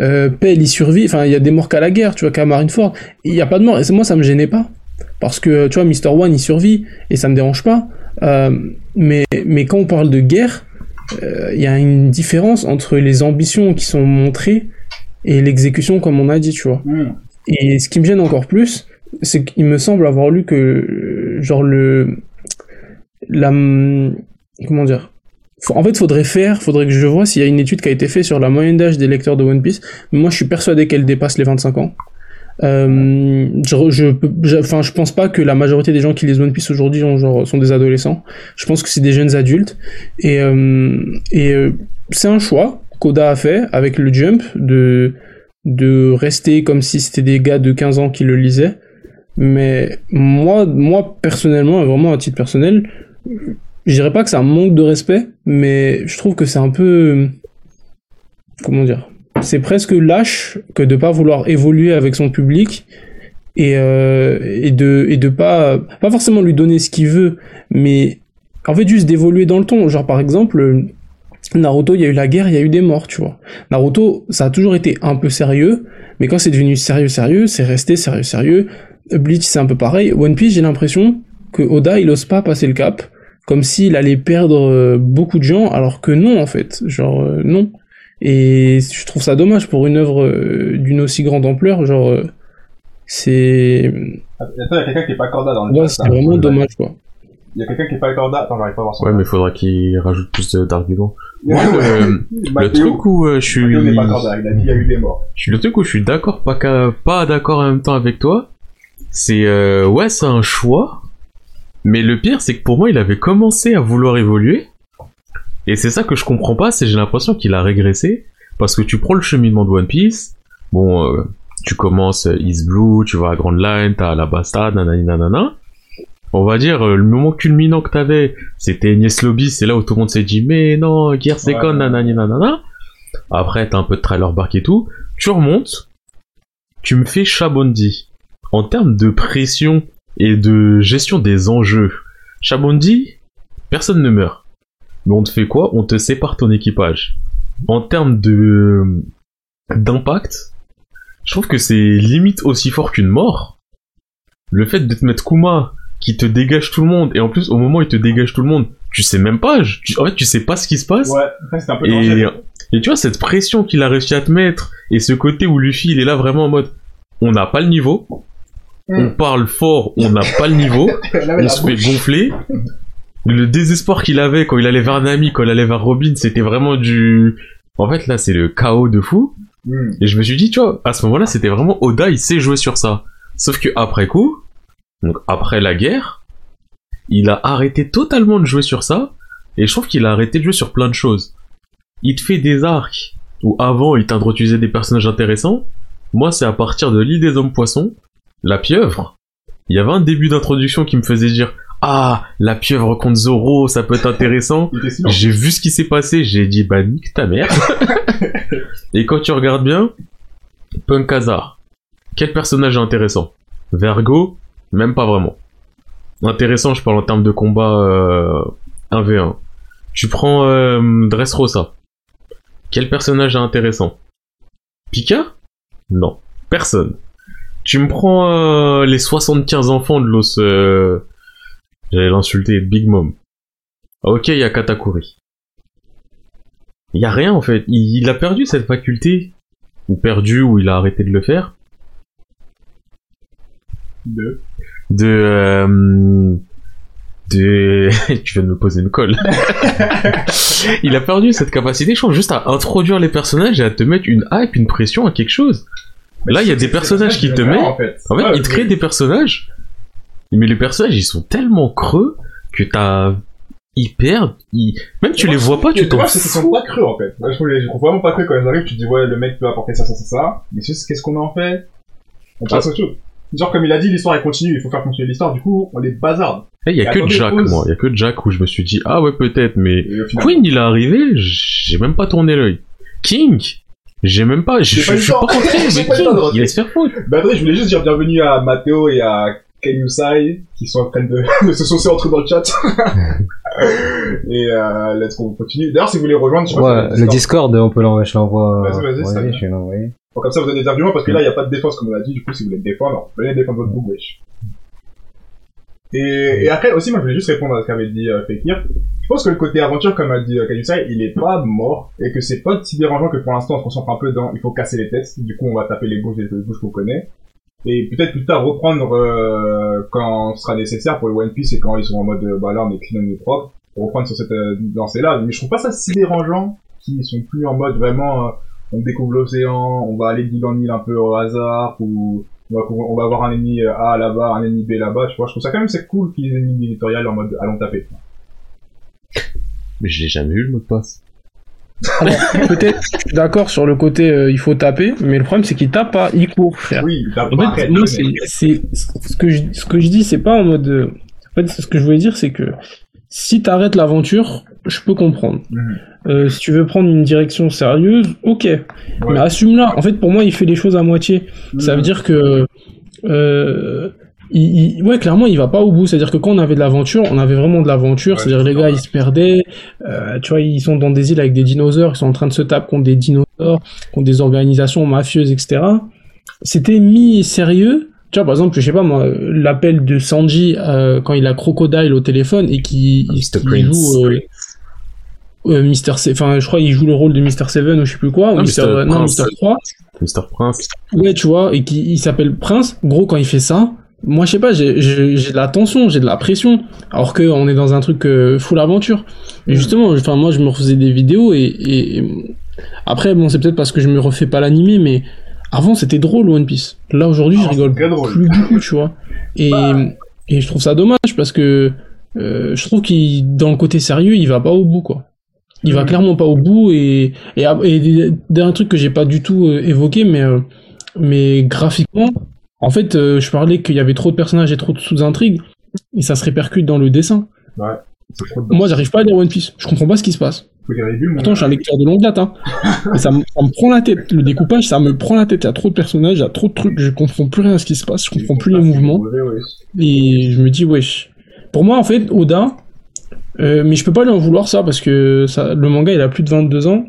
Euh, Pell, il survit, enfin il y a des morts qu'à la guerre, tu vois, qu'à Marineford. Il n'y a pas de mort et moi ça me gênait pas. Parce que tu vois, Mr. One il survit et ça me dérange pas. Euh, mais, mais quand on parle de guerre, euh, il y a une différence entre les ambitions qui sont montrées et l'exécution comme on a dit, tu vois. Hmm. Et ce qui me gêne encore plus, c'est qu'il me semble avoir lu que, euh, genre, le. La. Comment dire En fait, faudrait faire, faudrait que je vois s'il y a une étude qui a été faite sur la moyenne d'âge des lecteurs de One Piece. Moi, je suis persuadé qu'elle dépasse les 25 ans. Euh, je, je, enfin, je pense pas que la majorité des gens qui lisent One Piece aujourd'hui sont des adolescents. Je pense que c'est des jeunes adultes. Et, euh, et euh, c'est un choix qu'Oda a fait avec le jump de, de rester comme si c'était des gars de 15 ans qui le lisaient. Mais moi, moi personnellement, vraiment à titre personnel, je dirais pas que c'est un manque de respect, mais je trouve que c'est un peu, comment dire, c'est presque lâche que de pas vouloir évoluer avec son public et euh, et de et de pas pas forcément lui donner ce qu'il veut, mais en fait juste d'évoluer dans le ton. Genre par exemple, Naruto, il y a eu la guerre, il y a eu des morts, tu vois. Naruto, ça a toujours été un peu sérieux, mais quand c'est devenu sérieux, sérieux, c'est resté sérieux, sérieux. Bleach, c'est un peu pareil. One Piece, j'ai l'impression que Oda, il ose pas passer le cap, comme s'il allait perdre euh, beaucoup de gens, alors que non, en fait. Genre, euh, non. Et je trouve ça dommage pour une œuvre euh, d'une aussi grande ampleur, genre, euh, c'est... Attends, il y a quelqu'un qui est pas corda dans le Ouais, chat, c'est vraiment dommage, quoi. Il y a quelqu'un qui est pas corda. Attends, j'arrive pas à voir son Ouais, mais faudra qu'il rajoute plus d'arguments. Moi, le, truc où euh, je suis, Mathéo n'est pas corda, il a dit il y a eu des morts. je suis- le truc où je suis d'accord, pas qu'à- pas d'accord en même temps avec toi, c'est euh, ouais, c'est un choix. Mais le pire, c'est que pour moi, il avait commencé à vouloir évoluer. Et c'est ça que je comprends pas, c'est j'ai l'impression qu'il a régressé. Parce que tu prends le cheminement de One Piece, bon, euh, tu commences euh, East Blue, tu vas à Grand Line, t'as la Bastard, nanani nanana. On va dire, euh, le moment culminant que t'avais, c'était Enies Lobby, c'est là où tout le monde s'est dit, mais non, Ouais. nanani nanana. Après, t'as un peu de trailer bark et tout. Tu remontes, tu me fais Chabondi. En termes de pression et de gestion des enjeux, Chabondi, personne ne meurt. Mais on te fait quoi? On te sépare ton équipage. En termes de d'impact, je trouve que c'est limite aussi fort qu'une mort. Le fait de te mettre Kuma qui te dégage tout le monde et en plus au moment où il te dégage tout le monde, tu sais même pas. tu- en fait, tu sais pas ce qui se passe. Ouais, un peu Et, et tu vois, cette pression qu'il a réussi à te mettre, et ce côté où Luffy, il est là vraiment en mode, on n'a pas le niveau, on parle fort, on n'a pas le niveau, on se fait gonfler. Le désespoir qu'il avait quand il allait vers Nami, quand il allait vers Robin, c'était vraiment du... En fait, là, c'est le chaos de fou. Hmm. Et je me suis dit, tu vois, à ce moment-là, c'était vraiment Oda, il sait jouer sur ça. Sauf que après coup, donc après la guerre, il a arrêté totalement de jouer sur ça, et je trouve qu'il a arrêté de jouer sur plein de choses. Il te fait des arcs, où avant il t'introduisait des personnages intéressants. Moi, c'est à partir de l'île des hommes poissons, la pieuvre. Il y avait un début d'introduction qui me faisait dire, ah, la pieuvre contre Zoro, ça peut être intéressant. J'ai vu ce qui s'est passé, j'ai dit bah nique ta mère. Et quand tu regardes bien, Punk Hazard, quel personnage est intéressant Vergo, même pas vraiment. Intéressant, je parle en termes de combat euh, 1v1. Tu prends euh, Dressrosa. Quel personnage est intéressant? Pika? Non. Personne. Tu me prends euh, les 75 enfants de l'os... Euh... J'allais l'insulter, Big Mom. Ok, il y a Katakuri. Il y a rien en fait. Il, il a perdu cette faculté. Ou perdu, ou il a arrêté de le faire. De. De... euh, de... tu viens de me poser une colle. il a perdu cette capacité, je trouve, juste à introduire les personnages et à te mettre une hype, une pression à quelque chose. Là, il y a des personnages qui te mettent. En fait, En fait, Ouais, il te crée des personnages, mais les personnages, ils sont tellement creux que t'as... Ils perdent, ils... même tu les vois pas, tu t'en c'est qu'ils sont fous. pas creux en fait. Moi, je trouve les- je trouve vraiment pas creux quand ils arrivent. Tu te dis, ouais, le mec peut apporter ça, ça, ça, ça. Mais qu'est-ce qu'on en fait? On passe à autre chose. Genre, comme il a dit, l'histoire elle continue, il faut faire continuer l'histoire. Du coup, on les bazarde. Eh, Il y a que Jack, pause. moi. Il y a que Jack où je me suis dit, ah ouais, peut-être, mais final, Queen, il est arrivé, j'ai même pas tourné l'œil. King, j'ai même pas, je suis pas rentré, mais pas temps King, il laisse faire foutre. Bah, André, je voulais juste dire bienvenue à Matteo et à Ken Yusai, qui sont en train de, de se saucer entre eux dans le chat. et euh, let's go, on continue. D'ailleurs, si vous voulez rejoindre, je sais pas Ouais, si le Discord, on peut l'envoyer, je l'envoie. Vas-y, vas-y, ça Ouais, vient. je vais l'envoyer. Bon, comme ça, vous avez des arguments, parce que là, il n'y a pas de défense, comme on l'a dit. Du coup, si vous voulez défendre, venez défendre votre bouc, wesh. Et, et après, aussi, moi, je voulais juste répondre à ce qu'avait dit euh, Fekir. Je pense que le côté aventure, comme a dit euh, il est pas mort, et que c'est pas si dérangeant que pour l'instant, on se concentre un peu dans, il faut casser les têtes. Du coup, on va taper les gauches et les gauches qu'on connaît. Et peut-être plus tard reprendre euh, quand ce sera nécessaire pour le One Piece et quand ils sont en mode, euh, bah là, on est clean, on est propre, reprendre sur cette euh, lancée-là. Mais je trouve pas ça si dérangeant qu'ils sont plus en mode vraiment, euh, on découvre l'océan, on va aller d'île en île un peu au hasard, ou on va, on va avoir un ennemi euh, A là-bas, un ennemi B là-bas, tu vois. Je trouve ça quand même c'est cool qu'ils aient mis l'éditorial en mode allons taper. Mais je l'ai jamais eu le mot de passe. Alors, peut-être, je suis d'accord sur le côté euh, il faut taper, mais le problème c'est qu'il tape pas, il court, frère. Oui, t'as En pas fait, moi, c'est, c'est, ce que je, ce que je dis, c'est pas en mode, euh, en fait, ce que je voulais dire, c'est que si t'arrêtes l'aventure, je peux comprendre. Mhm. Euh, si tu veux prendre une direction sérieuse, ok. Mais assume-la. En fait, pour moi, il fait les choses à moitié. Ça veut dire que, euh, il, il- ouais, clairement, il va pas au bout. C'est-à-dire que quand on avait de l'aventure, on avait vraiment de l'aventure. Ouais, C'est-à-dire c'est les gars, ils se perdaient. Euh, tu vois, ils sont dans des îles avec des dinosaures. Ils sont en train de se taper contre des dinosaures, contre des organisations mafieuses, etc. C'était mis sérieux. Tu vois, par exemple, je sais pas moi, l'appel de Sanji euh, quand il a Crocodile au téléphone et qui, Mr. qui Prince. joue euh, euh, Mr. Se- enfin, je crois qu'il joue le rôle de Mr. Seven ou je sais plus quoi, ou Mr. Mr. non, Prince. Mr. 3. Mr. Prince. Ouais, tu vois, et qui il s'appelle Prince. Gros, quand il fait ça, moi, je sais pas, j'ai de la tension, j'ai de la pression. Alors que on est dans un truc euh, full aventure. Et justement, enfin, moi, je me refaisais des vidéos et, et- et- après, bon, c'est peut-être parce que je me refais pas l'animé, mais avant, c'était drôle One Piece. Là, aujourd'hui, je Ah, rigole plus beaucoup, tu vois. Et, Bah. et je trouve ça dommage parce que euh, je trouve qu'il, dans le côté sérieux, il va pas au bout, quoi. Il va Mhm. clairement pas au bout et et, et, d'un truc que j'ai pas du tout euh, évoqué, mais euh, mais graphiquement, en fait, euh, je parlais qu'il y avait trop de personnages et trop de sous-intrigues et ça se répercute dans le dessin. De Moi, j'arrive pas à lire One Piece. Je comprends pas ce qui se passe. Pourtant, je suis un lecteur de longue date, hein. Ça, me- ça me prend la tête. Le découpage, ça me prend la tête. Il y a trop de personnages, il y a trop de trucs. Je comprends plus rien à ce qui se passe. Je comprends plus les mouvements. Ouais, ouais. Et je me dis, wesh. Pour moi, en fait, Oda, euh, mais je peux pas lui en vouloir ça parce que ça, le manga, il a plus de 22 ans.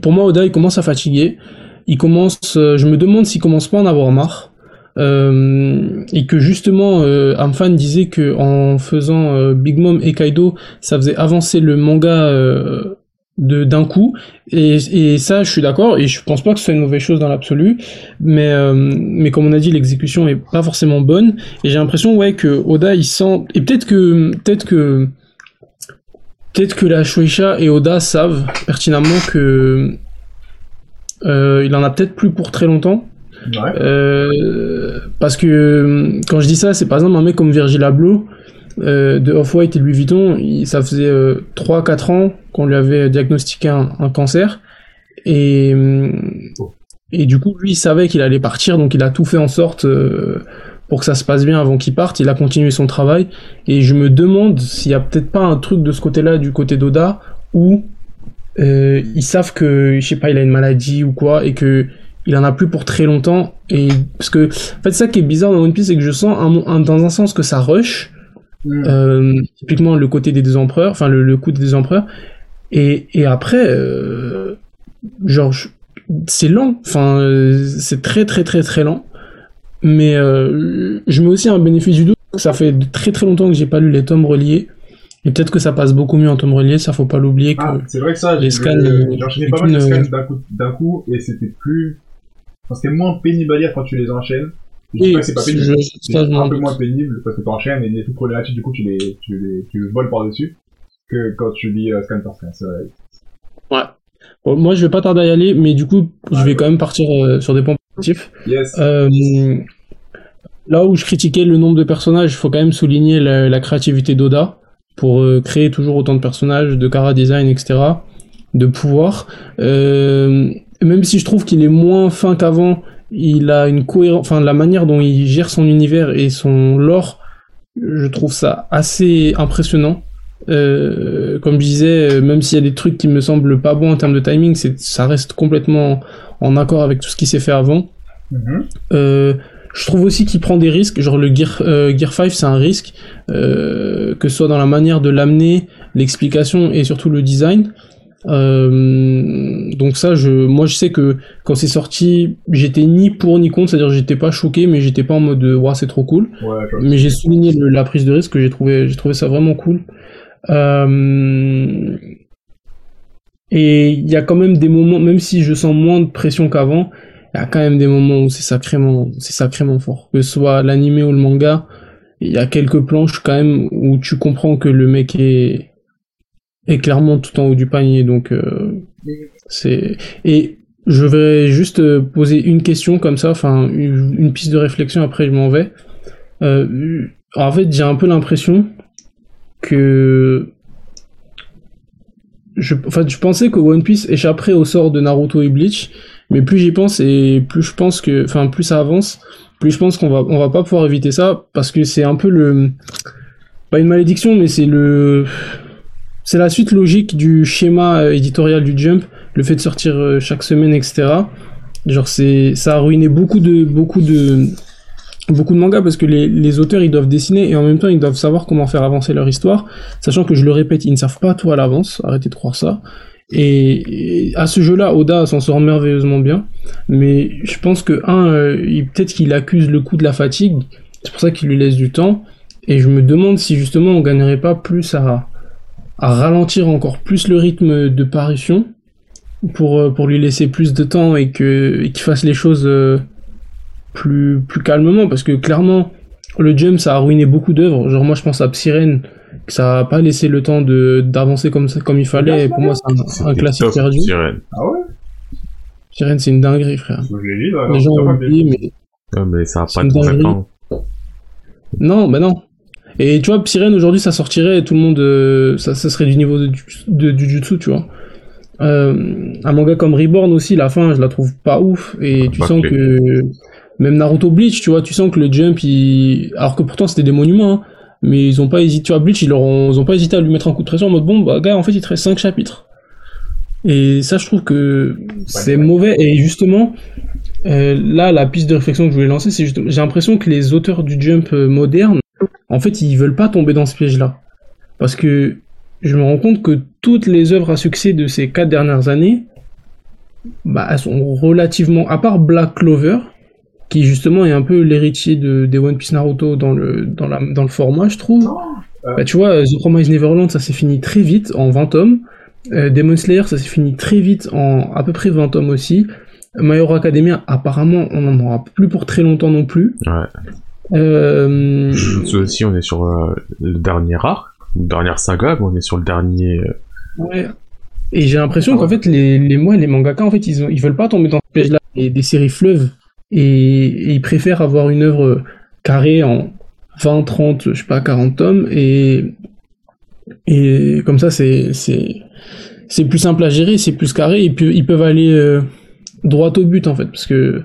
Pour moi, Oda, il commence à fatiguer. Il commence, euh, je me demande s'il commence pas à en avoir marre. Euh, et que justement, euh, Amfan disait que en faisant euh, Big Mom et Kaido, ça faisait avancer le manga de d'un coup. Et, et ça, je suis d'accord. Et je pense pas que ce soit une mauvaise chose dans l'absolu. Mais mais comme on a dit, l'exécution est pas forcément bonne. Et j'ai l'impression, ouais, que Oda, il sent, et peut-être que, peut-être que, peut-être que la Shueisha et Oda savent pertinemment que, euh, il en a peut-être plus pour très longtemps. Ouais. Euh, parce que, euh, quand je dis ça, c'est par exemple un mec comme Virgil Abloh, euh, de Off-White et Louis Vuitton, il- ça faisait euh, 3-4 ans qu'on lui avait diagnostiqué un, un cancer. Et, euh, et du coup, lui, il savait qu'il allait partir, donc il a tout fait en sorte euh, pour que ça se passe bien avant qu'il parte. Il a continué son travail. Et je me demande s'il y a peut-être pas un truc de ce côté-là, du côté d'Oda, où euh, ils savent que, je sais pas, il a une maladie ou quoi, et que il en a plus pour très longtemps. Et parce que, en fait, ça qui est bizarre dans One Piece, c'est que je sens un, un- dans un sens que ça rush. Mm. Euh, typiquement le côté des deux empereurs, enfin le, le coup des deux empereurs. Et, et après, euh, genre, c'est lent. Enfin, euh, c'est très très très très lent. Mais euh, je mets aussi un bénéfice du doute. Ça fait très très longtemps que j'ai pas lu les tomes reliés. Et peut-être que ça passe beaucoup mieux en tomes reliés. Ça faut pas l'oublier que. Ah, c'est vrai que ça, les j'ai scans, enchaîné pas mal de scans d'un coup, d'un coup, et c'était plus, enfin, c'était moins pénible à lire quand tu les enchaînes. Je Oui, c'est pas pénible, c'est un peu doute. moins pénible parce que t'enchaînes et les trucs problématiques, du coup, tu les, tu les, tu voles par-dessus que quand tu lis euh, scan par scan. Bon, moi, je vais pas tarder à y aller, mais du coup, je vais quand même partir euh, sur des points. Yes. Euh, là où je critiquais le nombre de personnages, il faut quand même souligner la, la créativité d'Oda pour euh, créer toujours autant de personnages, de cara design, etc., de pouvoir. Euh, même si je trouve qu'il est moins fin qu'avant, il a une cohérence, enfin la manière dont il gère son univers et son lore, je trouve ça assez impressionnant. Euh, comme je disais, même s'il y a des trucs qui me semblent pas bons en termes de timing, ça reste complètement en accord avec tout ce qui s'est fait avant. Mhm. Euh, je trouve aussi qu'il prend des risques, genre le Gear, euh, Gear 5 c'est un risque, euh, que ce soit dans la manière de l'amener, l'explication et surtout le design. Euh, donc ça, je, moi je sais que quand c'est sorti, j'étais ni pour ni contre, c'est-à-dire j'étais pas choqué, mais j'étais pas en mode Ouah, c'est trop cool. Ouais. Mais j'ai souligné le- la prise de risque, que j'ai trouvé, j'ai trouvé ça vraiment cool. Euh, et il y a quand même des moments, même si je sens moins de pression qu'avant, il y a quand même des moments où c'est sacrément, c'est sacrément fort. Que ce soit l'animé ou le manga, il y a quelques planches quand même où tu comprends que le mec est, est clairement tout en haut du panier. Donc euh, c'est et je vais juste euh, poser une question comme ça, enfin une, piste de réflexion. Après je m'en vais. Euh, en fait, j'ai un peu l'impression que je, enfin, je pensais que One Piece échapperait au sort de Naruto et Bleach, mais plus j'y pense et plus je pense que, enfin, plus ça avance, plus je pense qu'on va, on va pas pouvoir éviter ça parce que c'est un peu le, pas une malédiction, mais c'est le, c'est la suite logique du schéma éditorial du Jump, le fait de sortir euh, chaque semaine, etc. Genre c'est, ça a ruiné beaucoup de, beaucoup de, beaucoup de mangas parce que les, auteurs ils doivent dessiner et en même temps ils doivent savoir comment faire avancer leur histoire, sachant que je le répète, ils ne savent pas tout à l'avance, arrêtez de croire ça. Et, à ce jeu-là, Oda s'en sort merveilleusement bien, mais je pense que un, euh, peut-être qu'il accuse le coup de la fatigue, c'est pour ça qu'il lui laisse du temps, et je me demande si justement on gagnerait pas plus à, à ralentir encore plus le rythme de parution pour, euh, pour lui laisser plus de temps et que qu'il fasse les choses euh, plus, plus calmement parce que clairement le jump ça a ruiné beaucoup d'œuvres genre moi je pense à Psyren que ça a pas laissé le temps de d'avancer comme ça comme il fallait et pour moi c'est un, classique top, perdu Sirène. Ah ouais? Psyren c'est une dinguerie frère Je l'ai lu, là. les gens ont oublié mais Ouais, mais ça a pas de dinguerie. ans. non bah non et tu vois Psyren aujourd'hui ça sortirait et tout le monde euh, ça, ça serait du niveau de, de, du jutsu tu vois euh, un manga comme Reborn aussi la fin je la trouve pas ouf et tu Pas sens clé. que même Naruto Bleach tu vois tu sens que le jump il alors que pourtant c'était des monuments hein, mais ils ont pas hésité tu vois Bleach ils, leur ont, ils ont pas hésité à lui mettre un coup de pression en mode bon bah gars en fait il te reste 5 chapitres. Et ça je trouve que c'est mauvais. Et justement euh, là la piste de réflexion que je voulais lancer c'est juste j'ai l'impression que les auteurs du jump euh, moderne en fait ils veulent pas tomber dans ce piège là parce que je me rends compte que toutes les œuvres à succès de ces quatre dernières années, bah, elles sont relativement, à part Black Clover, qui justement est un peu l'héritier de, des One Piece Naruto dans le, dans la, dans le format, je trouve. Euh. Bah, tu vois, The Promised Neverland, ça s'est fini très vite, en 20 tomes. Euh, Demon Slayer, ça s'est fini très vite, en à peu près 20 tomes aussi. My Hero Academia, apparemment, on n'en aura plus pour très longtemps non plus. Ouais. Euh, aussi, on est sur euh, le dernier arc, une dernière saga, mais on est sur le dernier. euh, Ouais. Et j'ai l'impression qu'en fait, les, les, moi, les mangaka, en fait, ils, ont, ils veulent pas tomber dans ce piège-là, et des séries fleuves, et, et ils préfèrent avoir une œuvre carrée en 20, 30, je sais pas, 40 tomes, et, et comme ça, c'est, c'est, c'est plus simple à gérer, c'est plus carré, et puis ils peuvent aller euh, droit au but, en fait, parce que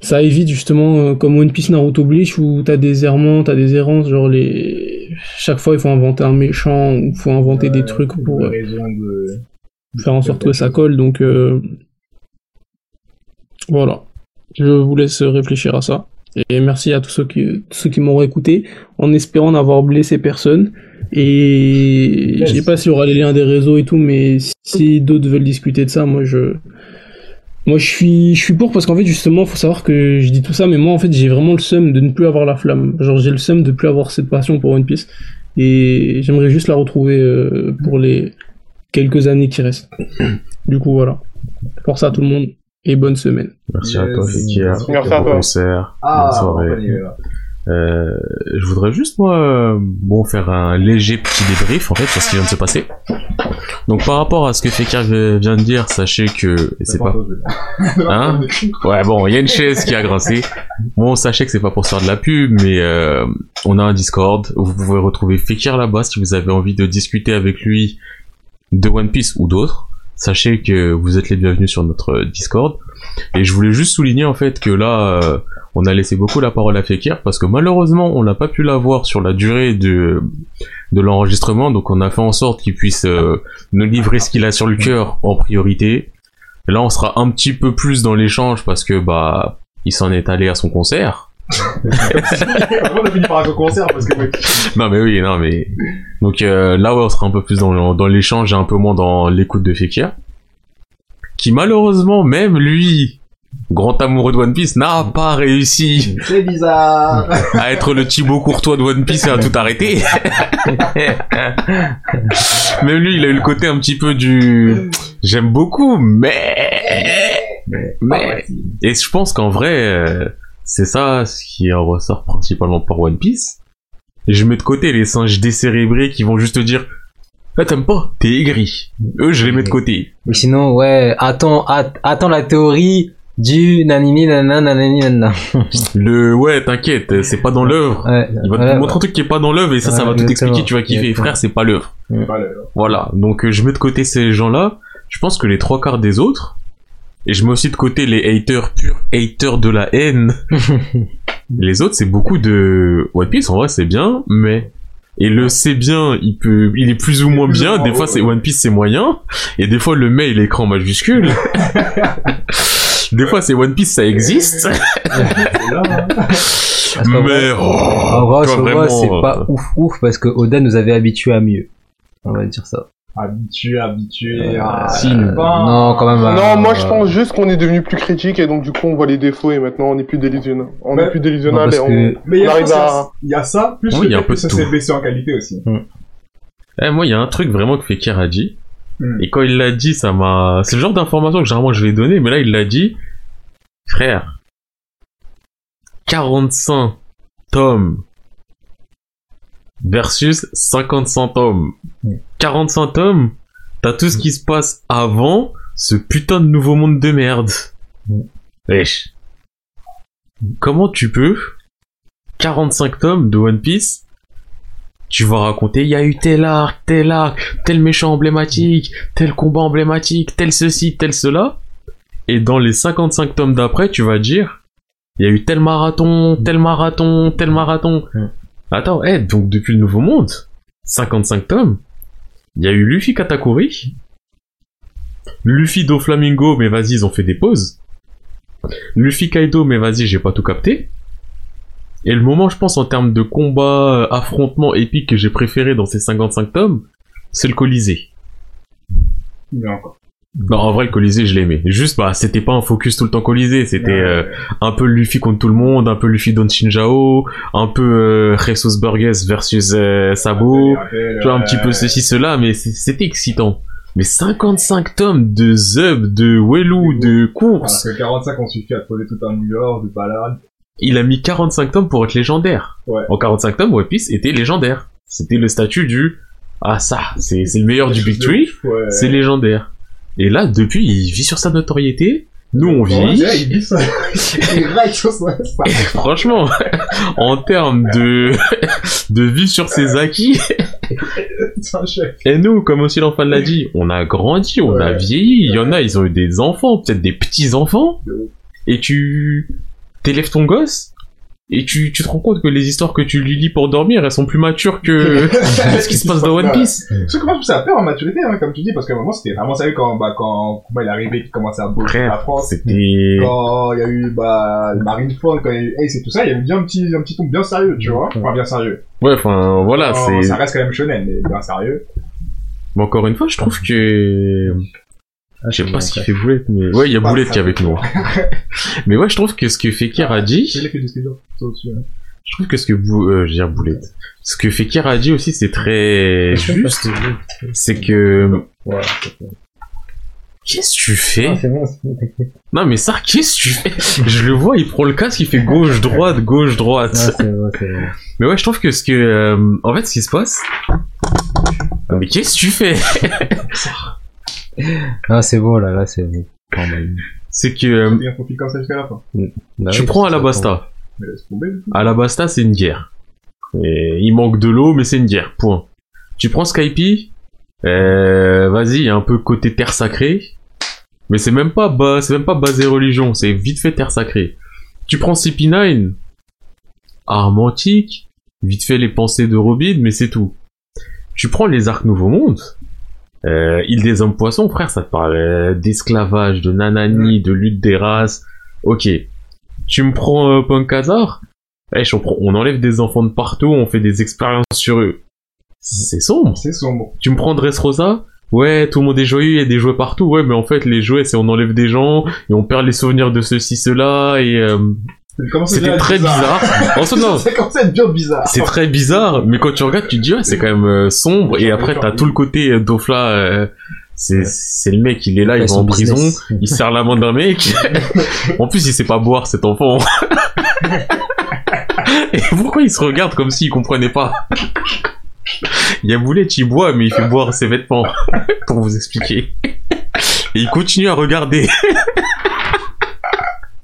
ça évite justement, euh, comme One Piece Naruto Bleach, où t'as des errements, t'as des errances, genre les... Chaque fois, il faut inventer un méchant, ou faut inventer des trucs pour... euh, de... faire en sorte que ça colle. Donc euh, voilà, je vous laisse réfléchir à ça. Et merci à tous ceux qui, tous ceux qui m'auront écouté, en espérant n'avoir blessé personne. Et je sais pas s'il y aura les liens des réseaux et tout, mais si d'autres veulent discuter de ça, moi je, Moi, je suis, je suis pour parce qu'en fait, justement, faut savoir que je dis tout ça, mais moi, en fait, j'ai vraiment le seum de ne plus avoir la flamme. Genre, j'ai le seum de plus avoir cette passion pour One Piece. Et j'aimerais juste la retrouver euh, pour les quelques années qui restent. Du coup, voilà. Force à tout le monde et bonne semaine. Merci à toi, Fekir. Merci à Bon toi. concert. Ah, bonne soirée. Euh, je voudrais juste moi euh, bon faire un léger petit débrief en fait sur ce qui vient de se passer. Donc par rapport à ce que Fekir vient de dire, sachez que et c'est pas Hein Ouais, bon, il y a une chaise qui a grincé. Bon, sachez que c'est pas pour se faire de la pub, mais euh, on a un Discord où vous pouvez retrouver Fekir là-bas si vous avez envie de discuter avec lui de One Piece ou d'autres. Sachez que vous êtes les bienvenus sur notre Discord. Et je voulais juste souligner en fait que là, euh, on a laissé beaucoup la parole à Fekir parce que malheureusement, on n'a pas pu l'avoir sur la durée de de l'enregistrement, donc on a fait en sorte qu'il puisse euh, nous livrer ce qu'il a sur le cœur en priorité. Et là, on sera un petit peu plus dans l'échange parce que bah, il s'en est allé à son concert. On a fini par un concert parce que, ouais. Non, mais oui, non, mais donc euh, là, ouais, on sera un peu plus dans, dans l'échange et un peu moins dans l'écoute de Fekir, qui malheureusement, même lui, grand amoureux de One Piece, n'a pas réussi c'est bizarre. à être le Thibaut Courtois de One Piece et à tout arrêter. Même lui, il a eu le côté un petit peu du j'aime beaucoup, mais mais et je pense qu'en vrai, euh, c'est ça ce qui en ressort principalement par One Piece. Et je mets de côté les singes décérébrés qui vont juste te dire ah, t'aimes pas, t'es aigri. Eux, je les mets de côté. Mais sinon, ouais, attends, att- attends la théorie du nanini nanana nanani nanana. Le ouais, t'inquiète, c'est pas dans l'œuvre. Ouais, Il va te ouais, montrer un truc qui est pas dans l'œuvre et ça, ça va tout expliquer, tu vas kiffer. Frère, c'est pas l'œuvre. Voilà. Voilà, donc euh, je mets de côté ces gens-là. Je pense que les trois quarts des autres, et je mets aussi de côté les haters purs haters de la haine. les autres, c'est beaucoup de One Piece. En vrai, c'est bien, mais et le c'est bien, il peut, il est plus ou moins Plus ou bien. moins, Des fois, c'est One Piece, c'est moyen, et des fois le mais il est écran majuscule. des fois, c'est One Piece, ça existe, mais oh, En vrai, vraiment, c'est euh, pas ouf ouf parce que Oda nous avait habitués à mieux. On va dire ça. Habitué, habitué. Euh, ah, si, pas- non, quand même. Non, euh, moi je pense juste qu'on est devenu plus critique et donc du coup on voit les défauts et maintenant on est plus délusionnel. On Ouais. est plus délusionnel et on... que Mais il y, On a arrive ça, à- il y a ça, plus Oui, le il y a un fait peu que ça s'est baissé en qualité aussi. Eh, moi, il y a un truc vraiment que Fekir a dit. Hmm. Et quand il l'a dit, ça m'a. C'est le genre d'information que généralement je vais donner, mais là, il l'a dit. Frère. 45 tomes. Versus 55 tomes. 45 tomes. T'as tout ce qui se passe avant ce putain de nouveau monde de merde. Wesh. Comment tu peux 45 tomes de One Piece tu vas raconter, il y a eu tel arc, tel arc, tel méchant emblématique, tel combat emblématique, tel ceci, tel cela. Et dans les 55 tomes d'après, tu vas dire, il y a eu tel marathon, tel marathon, tel marathon. Attends, eh, donc depuis le Nouveau Monde, 55 tomes, il y a eu Luffy Katakuri, Luffy Doflamingo, mais vas-y, ils ont fait des pauses. Luffy Kaido, mais vas-y, j'ai pas tout capté. Et le moment, je pense, en termes de combat, euh, affrontement épique que j'ai préféré dans ces 55 tomes, c'est le Colisée. Encore. Non, en vrai, le Colisée, je l'aimais. Juste, bah, c'était pas un focus tout le temps Colisée, c'était euh, un peu Luffy contre tout le monde, un peu Luffy Don Shinjao, un peu euh, Jesus Burgess versus euh, Sabo, tu vois, un petit peu ceci, cela, mais c'était excitant. Mais 55 tomes de Zub, de Welu, de course, Parce que 45 ont suffi à poser tout un New York, de balade. il a mis 45 tomes pour être légendaire. Ouais. En 45 tomes, One Piece était légendaire. C'était le statut du ah ça, c'est c'est le meilleur du Big Tree, Ouais. c'est légendaire. Et là, depuis, il vit sur sa notoriété. Nous, on vit. franchement, en termes de de vivre sur ses acquis, et nous, comme aussi l'enfant l'a dit, on a grandi, on a vieilli. Il y en a, ils ont eu des enfants, peut-être des petits enfants. De ouf. Et tu t'élèves ton gosse? Et tu, tu te rends compte que les histoires que tu lui lis pour dormir, elles sont plus matures que ce qui se passe dans One Piece. Ce que moi, je trouve ça peur en maturité, hein, comme tu dis, parce qu'à un moment, c'était vraiment sérieux quand, bah, quand Kuma il est arrivé, qu'il commençait à bosser la France. c'était... Quand il y a eu, bah, Marineford, quand il y a eu Ace et tout ça, il y avait bien un petit, un petit ton bien sérieux, tu vois. Enfin, bien sérieux. Ouais, enfin, voilà, c'est... Ça reste quand même shonen, mais bien sérieux. Mais encore une fois, je trouve que Ah, Je sais pas ce qu'il fait Boulette, mais ouais, il y a Boulette qui est avec nous. mais ouais, je trouve que ce que Fekir a dit, je trouve que ce que Bou, euh, je veux dire Boulette, ce que Fekir a dit aussi, c'est très juste. C'est que, qu'est-ce que tu fais? Ah, bon. Non, mais ça, qu'est-ce que tu fais? Je le vois, il prend le casque, il fait gauche, droite, gauche, droite. Ah. Mais ouais, je trouve que ce que, euh, en fait, ce qui se passe, mais qu'est-ce que tu fais? Ah, c'est bon, là, là, c'est bon. C'est que, euh, Il y a un profil comme ça jusqu'à la fin. Bah tu oui, prends Alabasta. Mais laisse tomber. du coup. Alabasta, c'est une guerre. Et il manque de l'eau, mais c'est une guerre. Point. Tu prends Skype, euh, vas-y, il y a un peu côté terre sacrée. Mais c'est même pas bas, c'est même pas basé religion, c'est vite fait terre sacrée. Tu prends CP9, arme antique, vite fait les pensées de Robin, mais c'est tout. Tu prends les arcs Nouveau Monde, euh, île des hommes poissons, frère, ça te parle euh, d'esclavage, de nanani, de lutte des races. Ok. Tu me prends euh, prend- on enlève des enfants de partout, on fait des expériences sur eux. C'est sombre. C'est sombre. Tu me prends Dressrosa Ouais, tout le monde est joyeux, il y a des jouets partout. Ouais, mais en fait, les jouets, c'est on enlève des gens et on perd les souvenirs de ceci, cela et euh, C'était très bizarre. En soi, non, Ça commence à être bien bizarre. c'est très bizarre, mais quand tu regardes, tu te dis ouais, c'est quand même euh, sombre. Et après, t'as tout le côté euh, Dofla. euh, c'est le mec, il est là, il va en prison, business. il serre la main d'un mec. en plus, il sait pas boire cet enfant. Et pourquoi il se regarde comme s'il comprenait pas? Il y a Boulette, il boit, mais il fait boire ses vêtements. Pour vous expliquer. Et il continue à regarder.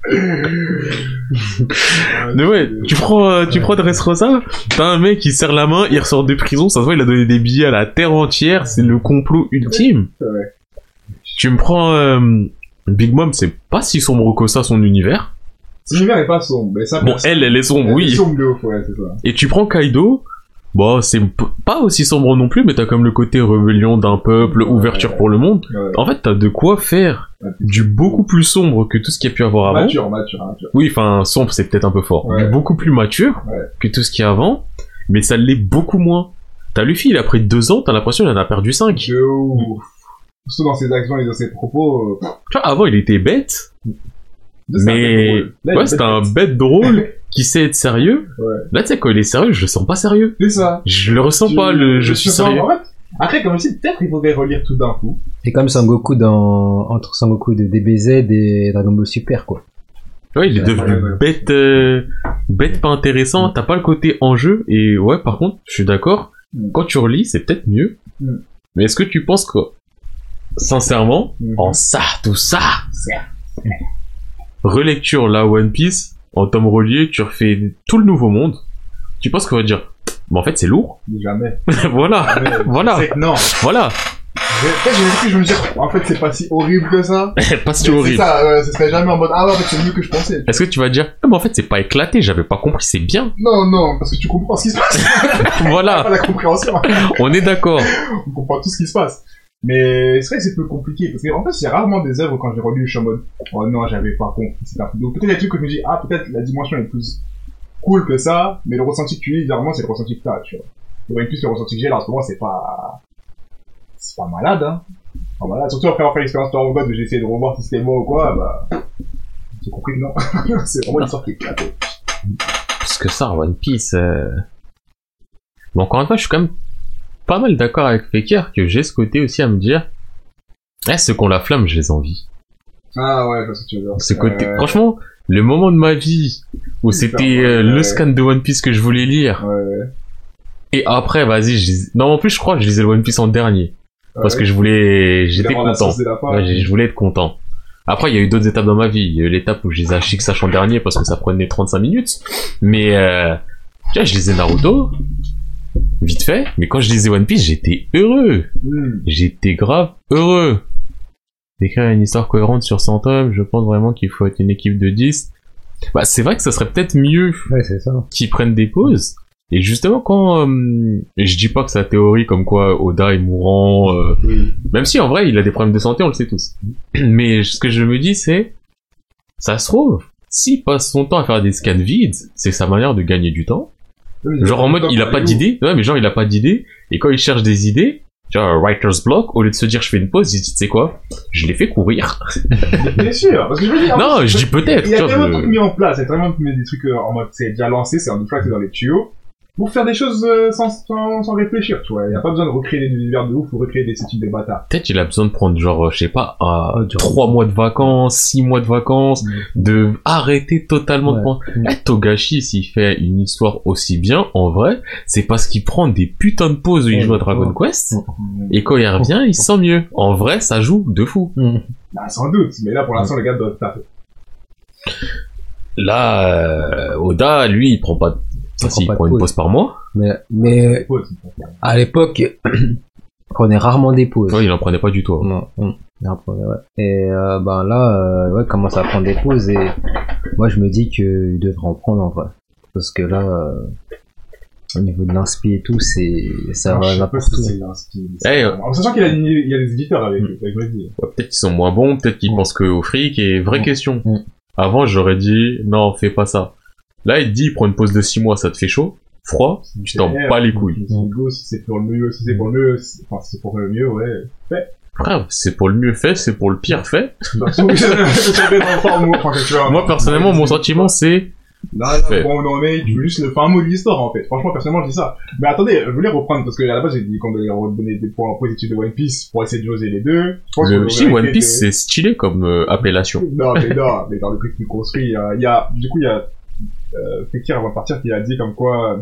Mais ouais, tu prends, euh, tu prends Dressrosa, t'as un mec qui serre la main, il ressort de prison, ça se voit, il a donné des billets à la terre entière, c'est le complot ultime. Ouais. Tu me prends euh, Big Mom, c'est pas si sombre que ça son univers. Son univers est pas sombre, mais ça. Bon, elle, elle est sombre, Elle est oui. sombre de ouf, ouais, c'est ça. Et tu prends Kaido, bon, c'est p- pas aussi sombre non plus, mais t'as comme le côté rébellion d'un peuple, ouverture pour le monde. En fait, t'as de quoi faire du beaucoup plus sombre que tout ce qu'il y a pu avoir avant. Mature, mature, mature. Oui, enfin, sombre, c'est peut-être un peu fort. Ouais. Du beaucoup plus mature Ouais. que tout ce qu'il y a avant, mais ça l'est beaucoup moins. T'as Luffy, il a pris deux ans, t'as l'impression qu'il en a perdu cinq. Tu De ouf. Surtout dans ses actions et dans ses propos. euh, vois, avant, il était bête, de mais ouais, c'était un bête drôle qui sait être sérieux. Ouais. Là, tu sais, quand il est sérieux, je le sens pas sérieux. C'est ça. Je le ressens Tu- pas, le je suis sérieux. en fait, Après, comme si peut-être il faudrait relire tout d'un coup. C'est comme Sangoku dans, entre Sangoku de DBZ et Dragon Ball Super, quoi. Ouais, il est devenu bête, euh, bête pas intéressant. T'as pas le côté enjeu. Et ouais, par contre, je suis d'accord. Mm. Quand tu relis, c'est peut-être mieux. Mm. Mais est-ce que tu penses que, sincèrement, Mhm. en ça, tout ça, relecture là One Piece, en tome relié, tu refais tout le nouveau monde. Tu penses qu'on va dire, mais en fait c'est lourd. Jamais. voilà, Jamais. Voilà. Non. voilà. Peut-être j'ai je me dis, en fait, c'est pas si horrible que ça. pas si Mais C'est horrible. ça, ce serait jamais en mode, ah ouais, en fait, c'est mieux que je pensais. Est-ce que tu vas dire, ah, mais en fait c'est pas éclaté, j'avais pas compris, c'est bien. Non, non, parce que tu comprends ce qui se passe. pas voilà, la compréhension. on est d'accord. On comprend tout ce qui se passe. Mais c'est vrai que c'est plus compliqué, parce qu'en fait, c'est rarement des œuvres quand j'ai relu, je suis en mode, oh non, j'avais pas compris. c'est un- Donc peut-être il y a des trucs que je me dis, ah, peut-être la dimension est plus cool que ça, mais le ressenti que tu lis, évidemment, c'est le ressenti que t'as, tu vois. Et Piece, le ressenti que j'ai là, en ce moment, c'est pas, c'est pas malade, hein. Pas malade. Surtout après avoir fait l'expérience de God, j'ai essayé de revoir si c'était moi ou quoi, bah, j'ai compris que non. c'est vraiment une sorte d'éclaté. plus que ça, One Piece. euh. Mais encore une fois, je suis quand même pas mal d'accord avec Fekir que j'ai ce côté aussi à me dire, eh, ceux qui ont la flamme, je les envie. Ah ouais, je vois ce que tu veux dire. Ce côté, Euh, franchement, le moment de ma vie où c'était euh, le scan de One Piece que je voulais lire, Ouais, ouais. et après, vas-y, je non, en plus, je crois que je lisais le One Piece en dernier, parce Ouais. que je voulais, j'étais content. fin. Je voulais être content. Après, il y a eu d'autres étapes dans ma vie. Il y a eu l'étape où je lisais Ashikasash en dernier parce que ça prenait 35 minutes. Mais, euh, tu vois, je lisais Naruto. Vite fait. Mais quand je lisais One Piece, j'étais heureux. Hmm. J'étais grave heureux. D'écrire une histoire cohérente sur 100 tomes, je pense vraiment qu'il faut être une équipe de 10. Bah, c'est vrai que ça serait peut-être mieux Ouais, qu'ils prennent des pauses. Et justement, quand euh, et je dis pas que sa théorie comme quoi Oda est mourant, euh, même si en vrai il a des problèmes de santé, on le sait tous. Mais ce que je me dis, c'est, ça se trouve, s'il passe son temps à faire des scans vides, c'est sa manière de gagner du temps. Genre en mode, il a pas d'idée, ouais, mais genre il a pas d'idée, et quand il cherche des idées, tu vois, writer's block, au lieu de se dire je fais une pause, il dit, tu sais quoi, je l'ai fait courir. Bien sûr, parce que je veux dire. non, je dis peut-être, Il y a tellement de trucs mis en place, il y a tellement de des trucs euh, en mode c'est déjà lancé, c'est en tout cas c'est dans les tuyaux. Pour faire des choses euh, sans, sans, sans réfléchir, tu vois. Il n'y a pas besoin de recréer des univers de ouf ou recréer des études des bâtards. peut-être il a besoin de prendre genre, je sais pas, euh, trois mois de vacances, six mois de vacances, de arrêter totalement de prendre. Eh, Togashi, s'il fait une histoire aussi bien, en vrai, c'est parce qu'il prend des putains de pauses où il joue à Dragon. Quest, et quand il revient, il se sent mieux. En vrai, ça joue de fou. Mm. Bah, sans doute, mais là pour l'instant les gars doivent taper. Là, euh, Oda, lui, il prend pas de... Prend si, il prend une pause. pause par mois. Mais, mais Pause, à l'époque, il prenait rarement des pauses. Ouais, il en prenait pas du tout. hein. Non, non, il en prenait, ouais. Et euh, ben là, euh, ouais, commence à prendre des pauses et moi je me dis qu'il devrait en prendre en vrai. Parce que là, euh, au niveau de l'inspi et tout, c'est ça Non, va n'importe où. style. Eh, En sachant qu'il a, il y a des éditeurs avec, Mm. avec. Ouais, peut-être qu'ils sont moins bons, peut-être qu'ils pensent que au fric, et vraie question. Avant, j'aurais dit, non, fais pas ça. Là, il te dit, il prend une pause de 6 mois, ça te fait chaud, froid, tu t'en bats les couilles. Si c'est si pour le mieux, si c'est pour le mieux, si- enfin, si c'est pour le mieux, ouais. Frère, c'est pour le mieux fait, c'est pour le pire fait. Moi, personnellement, mon sentiment, c'est, Là, là, Fait. bon, non, mais tu veux juste le fin mot de l'histoire, en fait. Franchement, personnellement, je dis ça. Mais attendez, je voulais reprendre, parce que à la base, j'ai dit qu'on devait redonner des points positifs de One Piece pour essayer de joser les deux. Je pense qu'on le, si, devrait One Piece, de- c'est stylé comme euh, appellation. Non, mais non, mais dans le truc qu'il construit, il y a, il y a, du coup, il y a, euh, Fekir avant de partir qui a dit comme quoi, euh,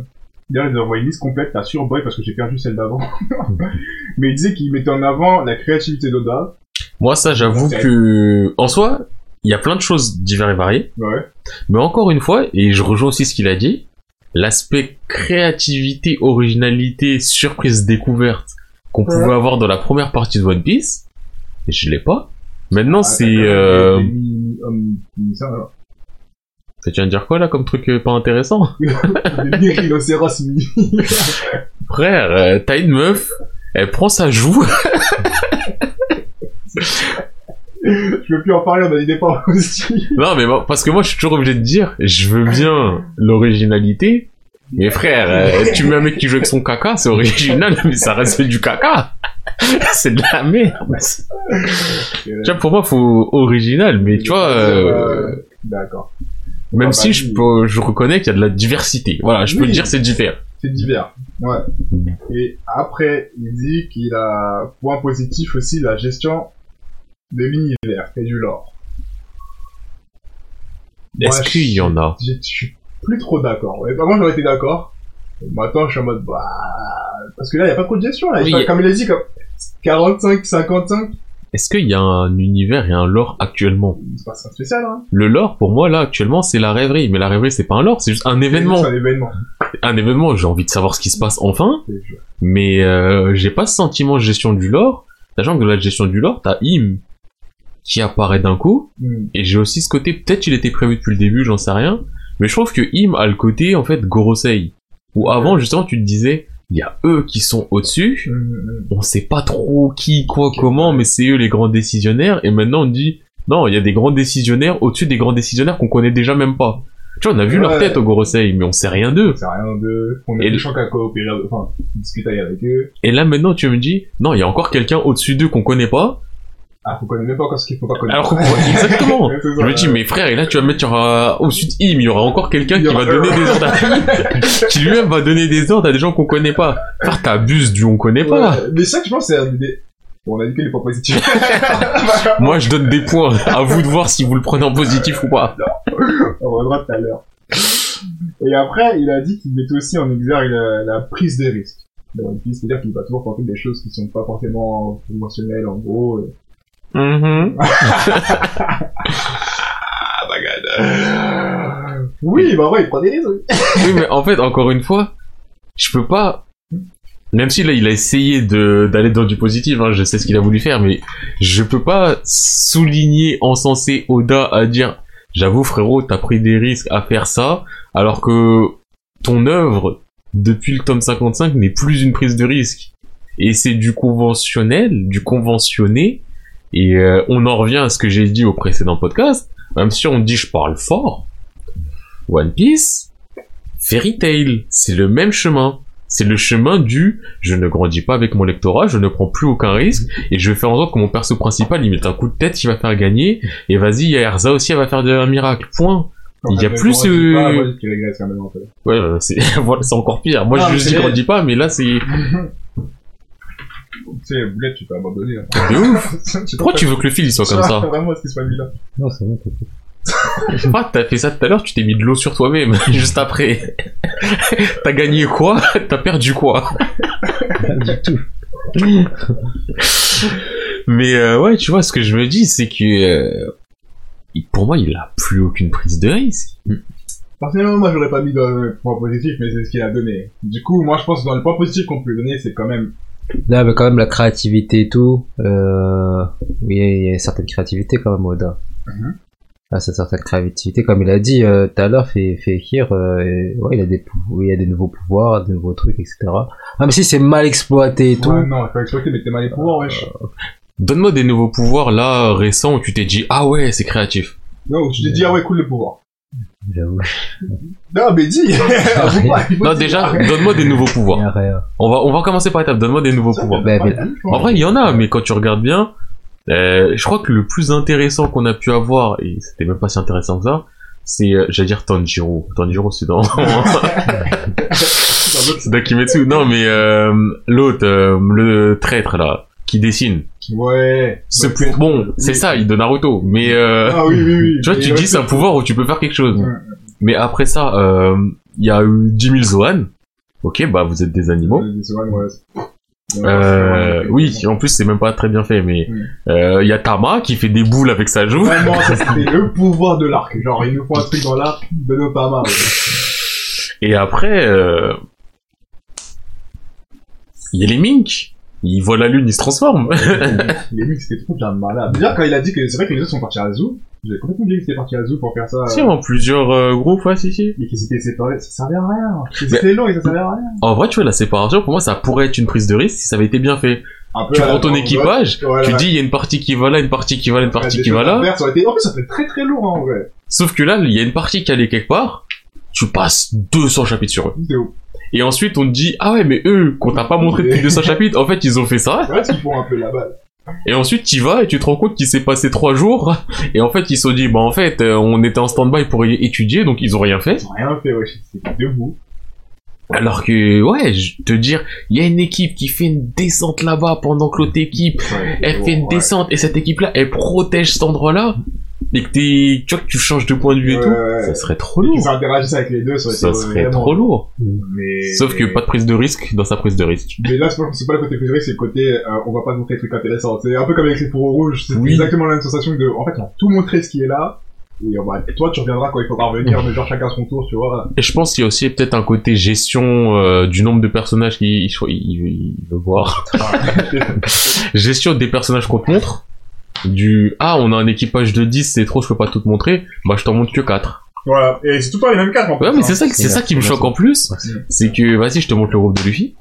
D'ailleurs, il a envoyé une liste complète, t'as sur Boy parce que j'ai perdu celle d'avant. mais il disait qu'il mettait en avant la créativité d'Oda. Moi, ça, j'avoue que, en soi, il y a plein de choses diverses et variées. Ouais. Mais encore une fois, et je rejoins aussi ce qu'il a dit, l'aspect créativité, originalité, surprise, découverte qu'on pouvait avoir dans la première partie de One Piece, je l'ai pas. Maintenant, Ah, c'est... même Euh... Tu viens de dire quoi là comme truc euh, pas intéressant? Mi- Frère, euh, t'as une meuf, elle prend sa joue, Je veux plus en parler, on a des départs aussi. non mais parce que moi je suis toujours obligé de dire, je veux bien l'originalité, mais frère, euh, tu mets un mec qui joue avec son caca, c'est original, mais ça reste du caca. c'est de la merde. Tu vois, pour moi, faut original, mais tu vois, D'accord. Même Ah, si bah, je, oui. peux- je reconnais qu'il y a de la diversité. Voilà, je peux le dire, c'est différent. C'est divers. Ouais. Et après, il dit qu'il a, point positif aussi, la gestion de l'univers et du lore. Est-ce qu'il y en a? Je je suis plus trop d'accord. Ouais, Avant, j'aurais été d'accord. Maintenant, je suis en mode, bah, parce que là, il n'y a pas trop de gestion, là. Oui, a- Comme il a dit, comme 45, 55, Est-ce qu'il y a un univers et un lore actuellement? Il se passe un spécial, hein. Le lore, pour moi, là, actuellement, c'est la rêverie. Mais la rêverie, c'est pas un lore, c'est juste un événement. C'est un événement. Un événement, j'ai envie de savoir ce qui se passe enfin, C'est mais euh, j'ai pas ce sentiment de gestion du lore. Sachant que de la gestion du lore, t'as Im qui apparaît d'un coup, Hmm. et j'ai aussi ce côté, peut-être qu'il était prévu depuis le début, j'en sais rien, mais je trouve que Im a le côté, en fait, Gorosei. Où avant, justement, tu te disais, il y a eux qui sont au-dessus, Hmm, hmm. on sait pas trop qui, quoi, comment, mais c'est eux les grands décisionnaires, et maintenant on dit, non, il y a des grands décisionnaires au-dessus des grands décisionnaires qu'on connaît déjà même pas. Tu vois, on a vu leur tête au Gorosei, mais on sait rien d'eux. C'est rien de, on a Et des gens qui a coopéré, enfin, discuté avec eux. Et là maintenant tu me dis, non, il y a encore quelqu'un au-dessus d'eux qu'on connaît pas. Ah, faut connaître même pas encore ce qu'il faut pas connaître. Alors exactement. Ça, Je me dis, mais frère, et là tu vas mettre, il y aura, de Im, il y aura encore quelqu'un qui va donner des ordres à... qui lui-même va donner des ordres à des gens qu'on connaît pas. Frère, t'abuses du on connaît pas. Ouais, mais ça, je pense, c'est un des... Bon, on a dit que les points positifs. Moi je donne des points. À vous de voir si vous le prenez en positif ou pas. on reviendra tout à l'heure. Et après, il a dit qu'il mettait aussi en exergue la, la prise de risque. de One Piece, C'est-à-dire qu'il va toujours tenter des choses qui sont pas forcément conventionnelles, en gros. et- Mhm. Oui, bah ouais, il prend des risques. Oui, mais en fait, encore une fois, je peux pas. Même si là, il a essayé de d'aller dans du positif, hein, je sais ce qu'il a voulu faire, mais je peux pas souligner, encenser Oda à dire, j'avoue frérot, t'as pris des risques à faire ça, alors que ton œuvre depuis le tome 55 n'est plus une prise de risque. Et c'est du conventionnel, du conventionné, et euh, on en revient à ce que j'ai dit au précédent podcast. Même si on dit je parle fort, One Piece, Fairy Tail, c'est le même chemin. C'est le chemin du je ne grandis pas avec mon lectorat, je ne prends plus aucun risque et je vais faire en sorte que mon perso principal il mette un coup de tête, il va faire gagner et vas-y, il y a Erza aussi, elle va faire un miracle. Point. Il y a plus, euh, pas, moi. Ouais, c'est voilà, c'est encore pire. Moi Non, je c'est- grandis pas, mais là c'est Tu sais, Boulette, tu peux abandonner. hein. de ouf. Pourquoi tu veux que le fil il soit comme ça Vraiment, ce qui se passe là. Non, c'est bon. Je sais pas, t'as fait ça tout à l'heure, tu t'es mis de l'eau sur toi-même juste après. t'as gagné quoi? T'as perdu quoi? Pas du tout. Mais euh, ouais, tu vois, ce que je me dis, c'est que euh, pour moi, il a plus aucune prise de risque. Personnellement, moi, j'aurais pas mis dans le point positif, mais c'est ce qu'il a donné. Du coup, moi, je pense que dans le point positif qu'on peut lui donner, c'est quand même Là, mais quand même, la créativité et tout, euh, il y, a- il y a une certaine créativité quand même, Oda. Mhm. Ah, cette certaine créativité, comme il a dit euh, tout à l'heure, fait, fait Kir, euh, et- ouais, il a des il y a des nouveaux pouvoirs, des nouveaux trucs, etc. Même si c'est mal exploité et tout. Ouais, non, il faut exploiter, mais t'es mal les pouvoirs, wesh. Donne-moi des nouveaux pouvoirs là récents où tu t'es dit ah ouais, c'est créatif. Non, tu t'es dit, ah ouais, cool le pouvoir. J'avoue. Non, mais dis faut Non, déjà, donne-moi des nouveaux pouvoirs. On va on va commencer par étapes. Donne-moi des nouveaux pouvoirs. Mais- En vrai, il y en a, mais quand tu regardes bien, euh, je crois que le plus intéressant qu'on a pu avoir, et c'était même pas si intéressant que ça, c'est, euh, j'allais dire Tanjiro. Tanjiro, c'est dans... c'est dans Kimetsu. Non, mais euh, l'autre, euh, le traître, là, qui dessine. Ouais. Ce Ouais, pou- Bon, c'est oui. ça, il de Naruto. Mais, euh, Ah oui, oui, oui. tu vois, tu ouais, dis c'est un pouvoir où tu peux faire quelque chose. Ouais. Mais après ça, euh, il y a eu 10 000 Zoan. Ok, bah vous êtes des animaux. Ouais, c'est Euh, c'est oui, en plus c'est même pas très bien fait, mais euh, il y a Tama qui fait des boules avec sa joue. Vraiment, ça c'était le pouvoir de l'arc. Genre, il nous faut un truc dans l'arc de Notama. ouais. Et après, euh, il y a les Mink. Ils voient la lune, ils se transforment. Les mecs, c'était trop bien malade. Déjà, quand il a dit que c'est vrai que les autres sont partis à Zoo, j'avais complètement oublié qu'ils étaient partis à Zoo pour faire ça. si, en plusieurs euh, groupes, ouais, si, si. Et qu'ils s'étaient séparés, ça servait à rien. C'était long et ça servait à rien. En vrai, tu vois, la séparation, pour moi, ça pourrait être une prise de risque si ça avait été bien fait. Un peu Tu la prends ton équipage, tu dis, il y a une partie qui va là, une partie qui va là, une partie qui va là. faire, ça aurait été... En plus, ça fait très très lourd, hein, en vrai. Sauf que là, il y a une partie qui allait quelque part. Tu passes 200 chapitres sur eux. C'est ouf. Et ensuite, on te dit, ah ouais, mais eux, qu'on t'a pas montré depuis 200 chapitres, en fait, ils ont fait ça. C'est vrai qu'ils font un peu la balle. Et ensuite, tu vas et tu te rends compte qu'il s'est passé trois jours. Et en fait, ils se sont dit, bah en fait, euh, on était en stand-by pour y étudier, donc ils ont rien fait. Ils ont rien fait, ouais. C'était debout. Alors que, ouais, je te dire, il y a une équipe qui fait une descente là-bas pendant que l'autre équipe, Ouais, elle fait une ouais. descente et cette équipe-là, elle protège cet endroit-là. Et que t'es, tu vois, que tu changes de point de vue et Ouais, tout. Ça serait trop lourd. interagissent avec les deux, ça Ça serait vraiment- trop lourd. Mais... Sauf que pas de prise de risque dans sa prise de risque. Mais là, c'est pas, le côté préféré, c'est le côté, euh, on va pas te montrer des trucs intéressants. C'est un peu comme avec les fourreaux rouges, c'est Oui. exactement la même sensation de, en fait, on a tout montré ce qui est là, et va, toi, tu reviendras quand il faudra revenir, mais genre chacun son tour, tu vois. Et je pense qu'il y a aussi peut-être un côté gestion euh, du nombre de personnages qu'il il, il- il veut voir. gestion des personnages qu'on te montre. Du ah on a un équipage de 10 c'est trop je peux pas tout te montrer bah je t'en montre que 4 voilà. Et c'est tout le temps les mêmes cartes, en fait. ouais mais hein. c'est ça c'est ça qui me choque en plus c'est que vas-y je te montre le groupe de Luffy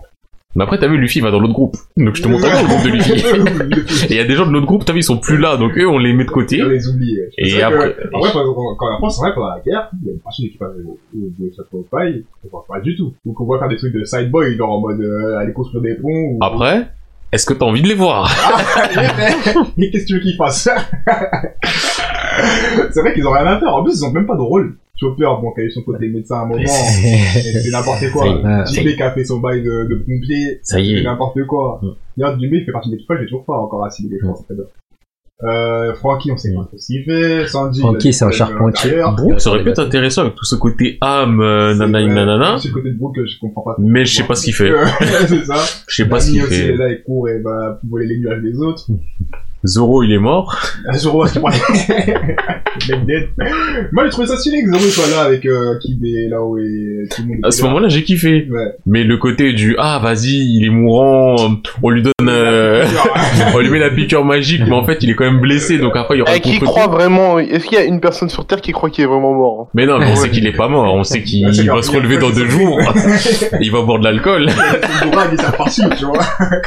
mais après t'as vu Luffy va dans l'autre groupe donc je te montre le groupe de Luffy et il y a des gens de l'autre groupe t'as vu ils sont plus là donc eux on les met de côté On les oublie. Et après- que, en vrai, quand, quand on pense, c'est vrai, pendant la guerre, il y a une partie de l'équipage de, de Chateau Paille, on voit pas du tout. Donc on voit faire des trucs de side boy, genre en mode, euh, aller construire des ponts, ou... après est-ce que t'as envie de les voir? Et qu'est-ce que tu veux qu'ils fassent? C'est vrai qu'ils ont rien à faire. En plus, ils ont même pas de rôle. Chopper, bon, qui a eu son côté médecin à un moment, et c'est n'importe quoi. Jimmy qui a fait son bail de, de pompier, ça y c'est est n'importe quoi. Mm. D'ailleurs, Jimmy, il fait partie de l'équipage, j'ai toujours pas encore assimilé, je pense. Euh, Frankie, on sait pas trop ce qu'il fait. Sandy, Frankie, il a c'est un des charpentier. Brooke ça aurait pu être intéressant avec tout ce côté âme euh, C'est nanana nanana C'est le côté de Brooke je comprends pas. mais je sais pas ce qu'il fait c'est ça. je sais pas ce qu'il fait il est là, il court et va voler les nuages des autres. Zoro il est mort Ah, Zoro. Moi, j'ai trouvé ça stylé que Zoro soit là avec euh, Kid et là où est tout le monde. à ce moment-là j'ai kiffé Ouais. Mais le côté du ah vas-y il est mourant, on lui donne, euh, on lui met la piqûre magique, mais en fait il est quand même blessé donc après il y aura Et un qui croit vraiment Est-ce qu'il y a une personne sur Terre qui croit qu'il est vraiment mort hein? Mais non mais on sait qu'il est pas mort, on sait qu'il c'est va se relever dans de- deux jours, il va boire de l'alcool. Il reparti, tu vois.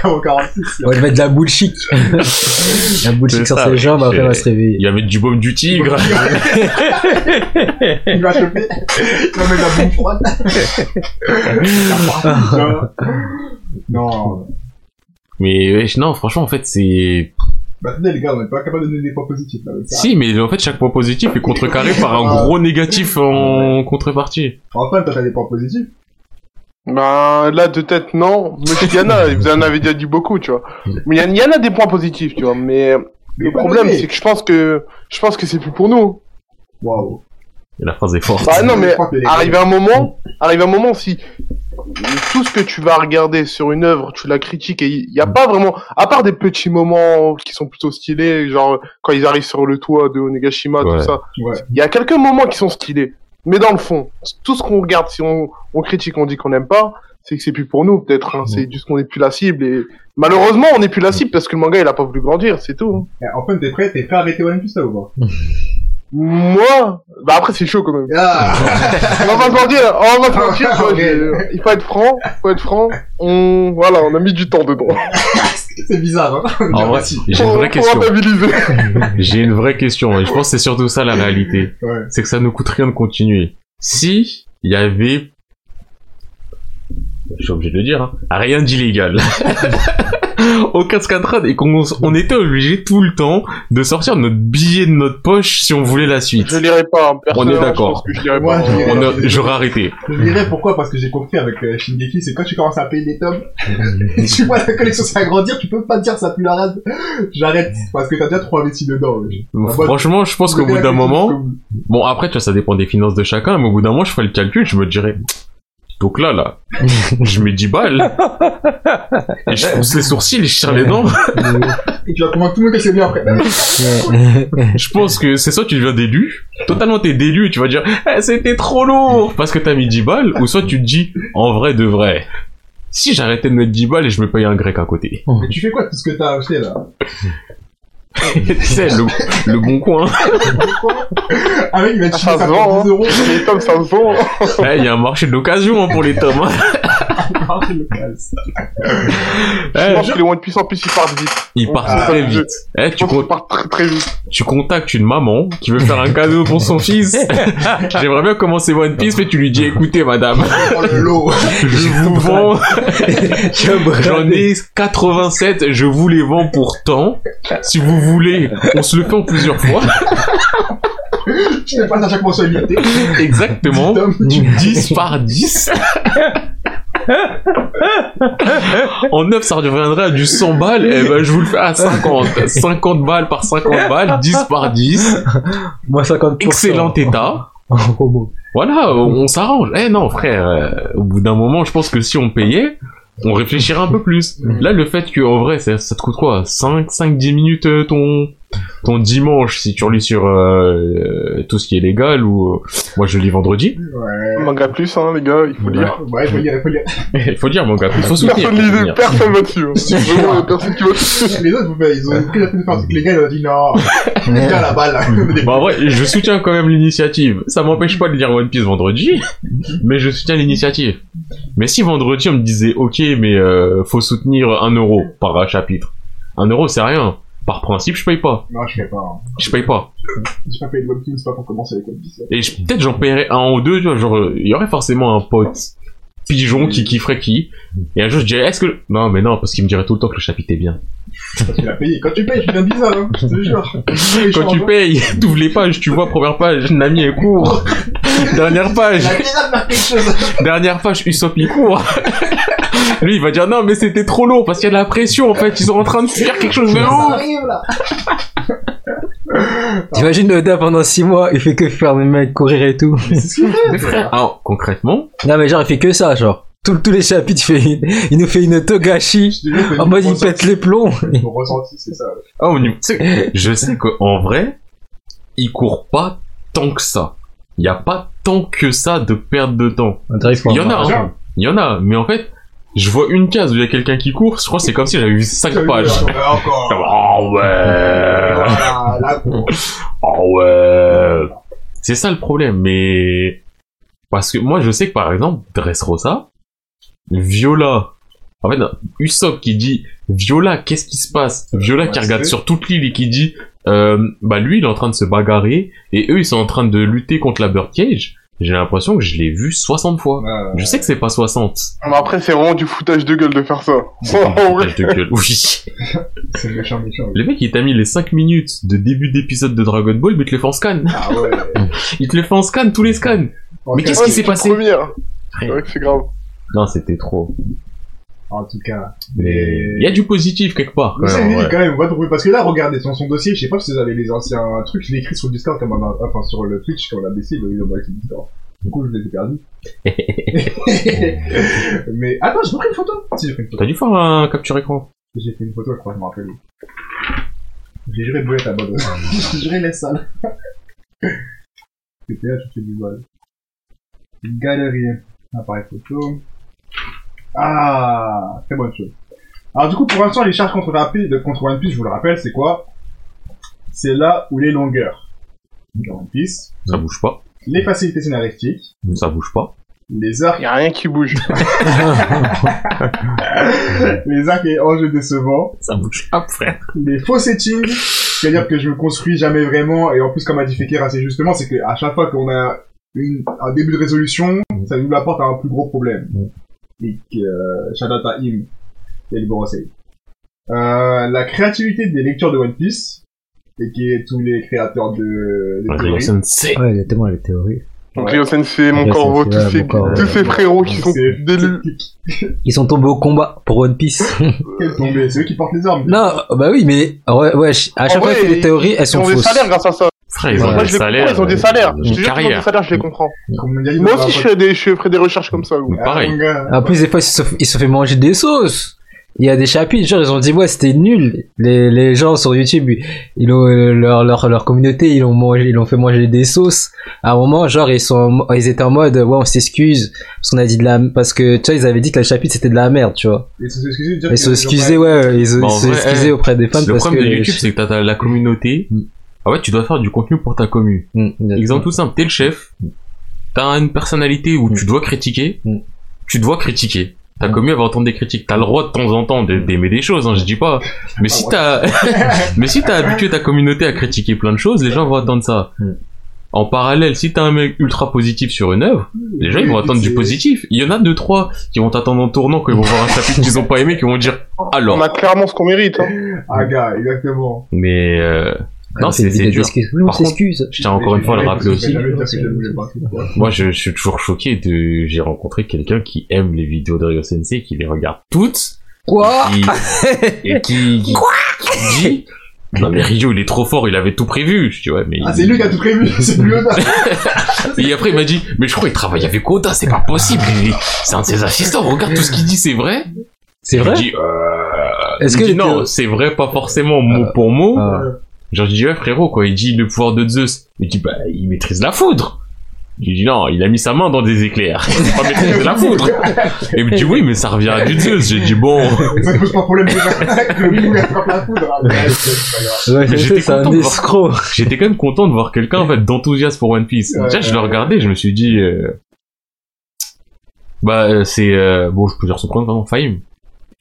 Comme au 46. Ouais, il va être de la bullshit. Un chic sur ça, ses ouais. jambes, après, elle va se réveiller. Il y avait du baume du tigre. Il va choper. Il va mettre la bombe froide. non. Mais wesh, non, franchement, en fait, c'est... Bah, attendez, les gars, on n'est pas capable de donner des points positifs, là. Si, mais en fait, chaque point positif est contrecarré par un gros négatif en contrepartie. Enfin, toi, t'as des points positifs. Ben, là, de tête, non. Mais il y en a, vous en avez déjà dit beaucoup, tu vois. Mais il y, en- il y en a des points positifs, tu vois. Mais le problème, c'est que je pense que, je pense que c'est plus pour nous. Waouh. Et la phrase est forte. Bah non, mais arrive un moment, arrive un moment si tout ce que tu vas regarder sur une œuvre, tu la critiques et il y a pas vraiment, à part des petits moments qui sont plutôt stylés, genre quand ils arrivent sur le toit de Onegashima, Ouais. tout ça. Ouais. Il y a quelques moments qui sont stylés, mais dans le fond, tout ce qu'on regarde, si on, on critique, on dit qu'on n'aime pas, c'est que c'est plus pour nous, peut-être. hein. C'est juste qu'on n'est plus la cible et malheureusement, on n'est plus la cible parce que le manga il a pas voulu grandir, c'est tout. hein. Eh, Enfin, t'es prêt, t'es prêt à arrêter One Piece, là, ou pas? Moi, bah après c'est chaud quand même. Ah! On va pas se mentir, on va pas se mentir, il faut être franc, il faut être franc. On, voilà, on a mis du temps dedans. C'est bizarre, hein? En vrai, j'ai une vraie question. J'ai une vraie question, et je pense que c'est surtout ça la réalité. Ouais. C'est que ça ne coûte rien de continuer. Si il y avait... Je suis obligé de le dire, hein, rien d'illégal. Aucun scatran et qu'on on était obligé tout le temps de sortir notre billet de notre poche si on voulait la suite. Je lirai pas, hein, personnellement, d'accord. je pense que je lirai Moi, pas. je lirai. On a- J'aurais arrêté. Je dirais pourquoi, parce que j'ai compris avec euh, Shingeki, c'est quand tu commences à payer des tomes, et tu vois la collection s'agrandir, tu peux pas te dire ça pue la rade. J'arrête, parce que t'as déjà trop investi dedans. Ah, Franchement, je pense qu'au bout d'un moment, bon après, tu vois, ça dépend des finances de chacun, mais au bout d'un moment, je ferai le calcul, je me dirais, donc là, là, je mets 10 balles, et je fronce les sourcils et je tire les dents. Et tu vas convaincre tout le monde que c'est bien après. Je pense que c'est soit tu deviens d'élu, totalement t'es d'élu et tu vas dire, eh, c'était trop lourd, parce que t'as mis 10 balles, ou soit tu te dis, en vrai de vrai, si j'arrêtais de mettre 10 balles et je me payais un grec à côté. Mais tu fais quoi de tout ce que t'as acheté là? tu sais, le, le bon coin. Ah oui, il va te Ah, chier ça ça se vend, pour hein. 10 euros. Les tomes, ça se vend. Eh, Il y a un marché d'occasion hein, pour les tomes. Je Eh, pense que les One Piece en plus ils partent vite. ils partent très je- vite. Eh, tu, partent très très vite. tu contactes une maman qui veut faire un cadeau pour son fils. J'aimerais bien commencer One Piece, mais tu lui dis, écoutez, madame, Oh le lot. je vous vends, j'en ai 87, je vous les vends pour tant. Si vous voulez, on se le fait en plusieurs fois. Je n'ai pas à chaque mensualité. Exactement. Tom, 10 par 10. en 9, ça reviendrait à du 100 balles. Eh ben, je vous le fais à 50. 50 balles par 50 balles, 10 par 10. Moi, 50%. Excellent état. Voilà, on, on s'arrange. Eh non, frère, euh, au bout d'un moment, je pense que si on payait, on réfléchirait un peu plus. Là, le fait que, en vrai, ça, ça te coûte quoi? 5, 5, 10 minutes euh, ton, ton dimanche si tu relis sur euh, tout ce qui est légal ou euh, moi je lis vendredi. Ouais. Manga plus, hein, les gars, il faut lire. Ouais, faut lire, faut lire. Il faut dire mon gars, il faut soutenir. Personne lit, personne va dessus. hein. Vraiment, il personne qui va dessus. Les autres, bah, ils ont pris la peine de faire un truc légal, ils ont dit non. Les gars, la balle. Bon, en vrai, je soutiens quand même l'initiative. Ça m'empêche pas de lire One Piece vendredi, mais je soutiens l'initiative. Mais si vendredi on me disait, ok, mais euh, faut soutenir un euro par chapitre. Un euro, c'est rien. Par principe, je paye pas. Non, je fais pas. hein. Je paye pas. J'ai pas payé de webtoon, c'est pas pour commencer avec Piece. Et je- peut-être j'en paierais un ou deux, tu vois, genre, euh, il y aurait forcément un pote pigeon qui kifferait qui. Et un jour, je dirais, est-ce que... Non, mais non, parce qu'il me dirait tout le temps que le chapitre est bien. Parce qu'il a payé. Quand tu payes, tu deviens bizarre, hein. Je te jure. Quand tu payes, t'ouvres les pages, tu vois, première page, Nami est court. Dernière page, dernière page, Usopp il court. Lui, il va dire non, mais c'était trop lourd parce qu'il y a de la pression, en fait, ils sont en train de faire quelque chose de Ça ouf. arrive, là. T'imagines Oda pendant 6 mois, il fait que faire des mecs courir et tout. Alors, concrètement, Non, mais genre, il fait que ça, genre. Tous tous les chapitres, il, fait, il nous fait une togashi. En mode, il pète les plombs. Mon ressenti, c'est ça. ouais. ah, je sais qu'en vrai, il court pas tant que ça. Il y a pas tant que ça de perte de temps. Il y en a, hein. Il y en a, mais en fait, je vois une case où il y a quelqu'un qui court, je crois que c'est comme si j'avais vu 5 pages. Oh ouais. Oh ouais. C'est ça le problème, mais... Parce que moi je sais que par exemple, Dressrosa, Viola En fait, Usopp qui dit Viola, qu'est-ce qui se passe? Viola Ouais, qui regarde sur toute l'île et qui dit euh, bah lui il est en train de se bagarrer et eux ils sont en train de lutter contre la Birdcage. J'ai l'impression que je l'ai vu 60 fois. Euh, Je sais que c'est pas 60. Mais après, c'est vraiment du foutage de gueule de faire ça. Foutage de gueule. Oui. c'est méchant, méchant. Le mec il t'a mis les 5 minutes de début d'épisode de Dragon Ball mais il te les fait en scan. Ah ouais. Il te les fait en scan, tous les scans. Mais qu'est-ce Ouais, qui s'est passé. C'est vrai que c'est grave. Non c'était trop. En tout cas. Mais il y a du positif quelque part. Quand même, ouais. quand même, on va trouver. Parce que là, regardez, son, son dossier, je sais pas si vous avez les anciens trucs, je l'ai écrit sur le Discord comme un, enfin, sur le Twitch, quand on a baissé, le vidéo avec le Discord. Du coup, je l'ai perdu. Mais, attends, j'ai pris une photo? Si, j'ai pris une photo. T'as dû faire un capture écran. J'ai fait une photo, je crois, je me rappelle. J'ai juré de boulette à bonne. J'ai juré les salles. C'était là, tu fais du vol. Galerie. Appareil photo. Ah, très bonne chose. Alors du coup, pour l'instant, les charges contre, Rapid, de- contre One Piece, je vous le rappelle, c'est quoi? C'est là où les longueurs de One Piece, Ça bouge pas. les facilités scénaristiques, Ça bouge pas. les arcs, Y a rien qui bouge. les arcs et enjeux décevants, Ça bouge pas frère. les faux settings, c'est-à-dire que je me construis jamais vraiment, et en plus, comme a dit Fekir assez justement, c'est qu'à chaque fois qu'on a une, un début de résolution, ça nous apporte à un plus gros problème. Et que, euh, shout out à Im, et le Borosei. Euh, la créativité des lectures de One Piece, et qui est tous les créateurs de, de théories. Sensei. Ouais, il y a tellement les théories. Donc, Rio Sensei, mon Rio corbeau, Sensei, tous ces, tous ces frérots qui sont délus. Ils sont tombés au combat pour One Piece. Quel tombé, c'est eux qui portent les armes. non, bah oui, mais ouais, ouais, à chaque En fois qu'il y a des théories, elles Ils sont ont des fausses. salaires grâce à ça. Frère, ils Ouais. ont des je comprends, salaires. ils ont des salaires. Je Une te jure qu'ils ont des carrière. salaires, je les comprends. Moi aussi, je fais des, je ferai des recherches comme ça. Ah, Pareil. En plus, des fois, ils se, ils se fait manger des sauces. Il y a des chapitres, genre, ils ont dit, ouais, c'était nul. Les, les gens sur YouTube, ils ont, euh, leur, leur, leur communauté, ils ont mangé, ils ont fait manger des sauces. À un moment, genre, ils sont, ils étaient en mode, ouais, on s'excuse. Parce qu'on a dit de la, parce que, tu vois, ils avaient dit que le chapitre c'était de la merde, tu vois. Ils se sont excusés de dire Ils se excusaient, ouais, ils se excusaient eh, auprès des fans Le parce que. problème de YouTube, c'est que t'as la communauté. Mm. Ah ouais, tu dois faire du contenu pour ta commu. Mm, Exemple tout simple, t'es le chef, t'as une personnalité où tu dois critiquer, Mm. tu dois critiquer. Ta Mm. commu elle va entendre des critiques. T'as le droit de temps en temps de- d'aimer des choses, hein, je dis pas. Mais si t'as, mais si t'as habitué ta communauté à critiquer plein de choses, les gens vont attendre ça. Mm. En parallèle, si t'as un mec ultra positif sur une œuvre, les gens ils vont attendre du positif. Il y en a deux trois qui vont t'attendre en tournant quand ils vont voir un chapitre qu'ils ont pas aimé, qui vont dire alors. On a clairement ce qu'on mérite. Hein. Ah, gars, exactement. Mais euh, non, c'est dur. on s'excuse. Je tiens encore une fois à le rappeler aussi. quoi. Moi, je, je suis toujours choqué de. J'ai rencontré quelqu'un qui aime les vidéos de Ryo Sensei, qui les regarde toutes, Quoi? qui, et qui, qui, qui dit. Non mais Ryo il est trop fort, il avait tout prévu. Je dis ouais mais. Ah, c'est lui qui a tout prévu, c'est plus Oda. Et après il m'a dit mais je crois qu'il travaille avec Oda, c'est pas possible. C'est un de ses assistants. Regarde tout ce qu'il dit, c'est vrai. C'est vrai? Euh... Est-ce il que non, c'est vrai pas forcément mot pour mot. Genre je dis ouais frérot quoi, il dit le pouvoir de Zeus. Il dit bah il maîtrise la foudre. Je dis non, il a mis sa main dans des éclairs. Il pas maîtriser la foudre. Et il me dit oui mais ça revient à du Zeus. J'ai dit bon. Ça ne pose pas de problème je j'étais content de voir- escroc. J'étais quand même content de voir quelqu'un en fait d'enthousiasme pour One Piece. Ouais, Déjà je le regardais, je me suis dit euh... bah euh, c'est euh... bon je peux dire son prénom vraiment Fahim.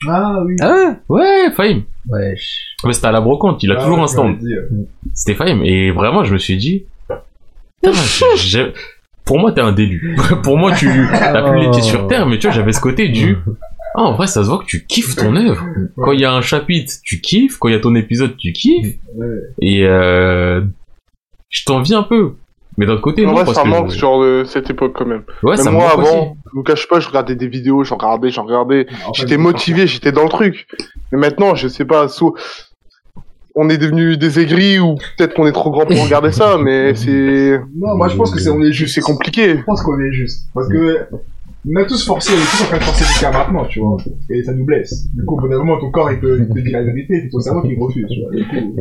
Ah, oui. Ah Ouais Fahim. ouais. Wesh. Mais c'était à la brocante, il a Ah, toujours un stand. C'était Fahim et vraiment je me suis dit pour moi t'es un délu. pour moi tu t'as plus les pieds sur terre mais tu vois j'avais ce côté du ah en vrai ça se voit que tu kiffes ton œuvre. Quand il y a un chapitre tu kiffes, quand il y a ton épisode tu kiffes Ouais. et euh... je t'envie un peu. Mais d'un autre côté non parce ça que manque genre de cette époque quand même. ouais Même ça moi aussi. avant, je vous cache pas, je regardais des vidéos, j'en regardais, j'en regardais. J'étais motivé, j'étais dans le truc. Mais maintenant, je sais pas, soit on est devenu des aigris ou peut-être qu'on est trop grand pour regarder ça, mais c'est Non, moi je pense que c'est on est juste. c'est compliqué. Je pense qu'on est juste. Parce que on a tous forcé, on est tous en train de forcer jusqu'à maintenant, tu vois. Et ça nous blesse. Du coup, au bout d'un moment, ton corps il te, il te dit la vérité, c'est ton cerveau qui refuse, tu vois. Du coup,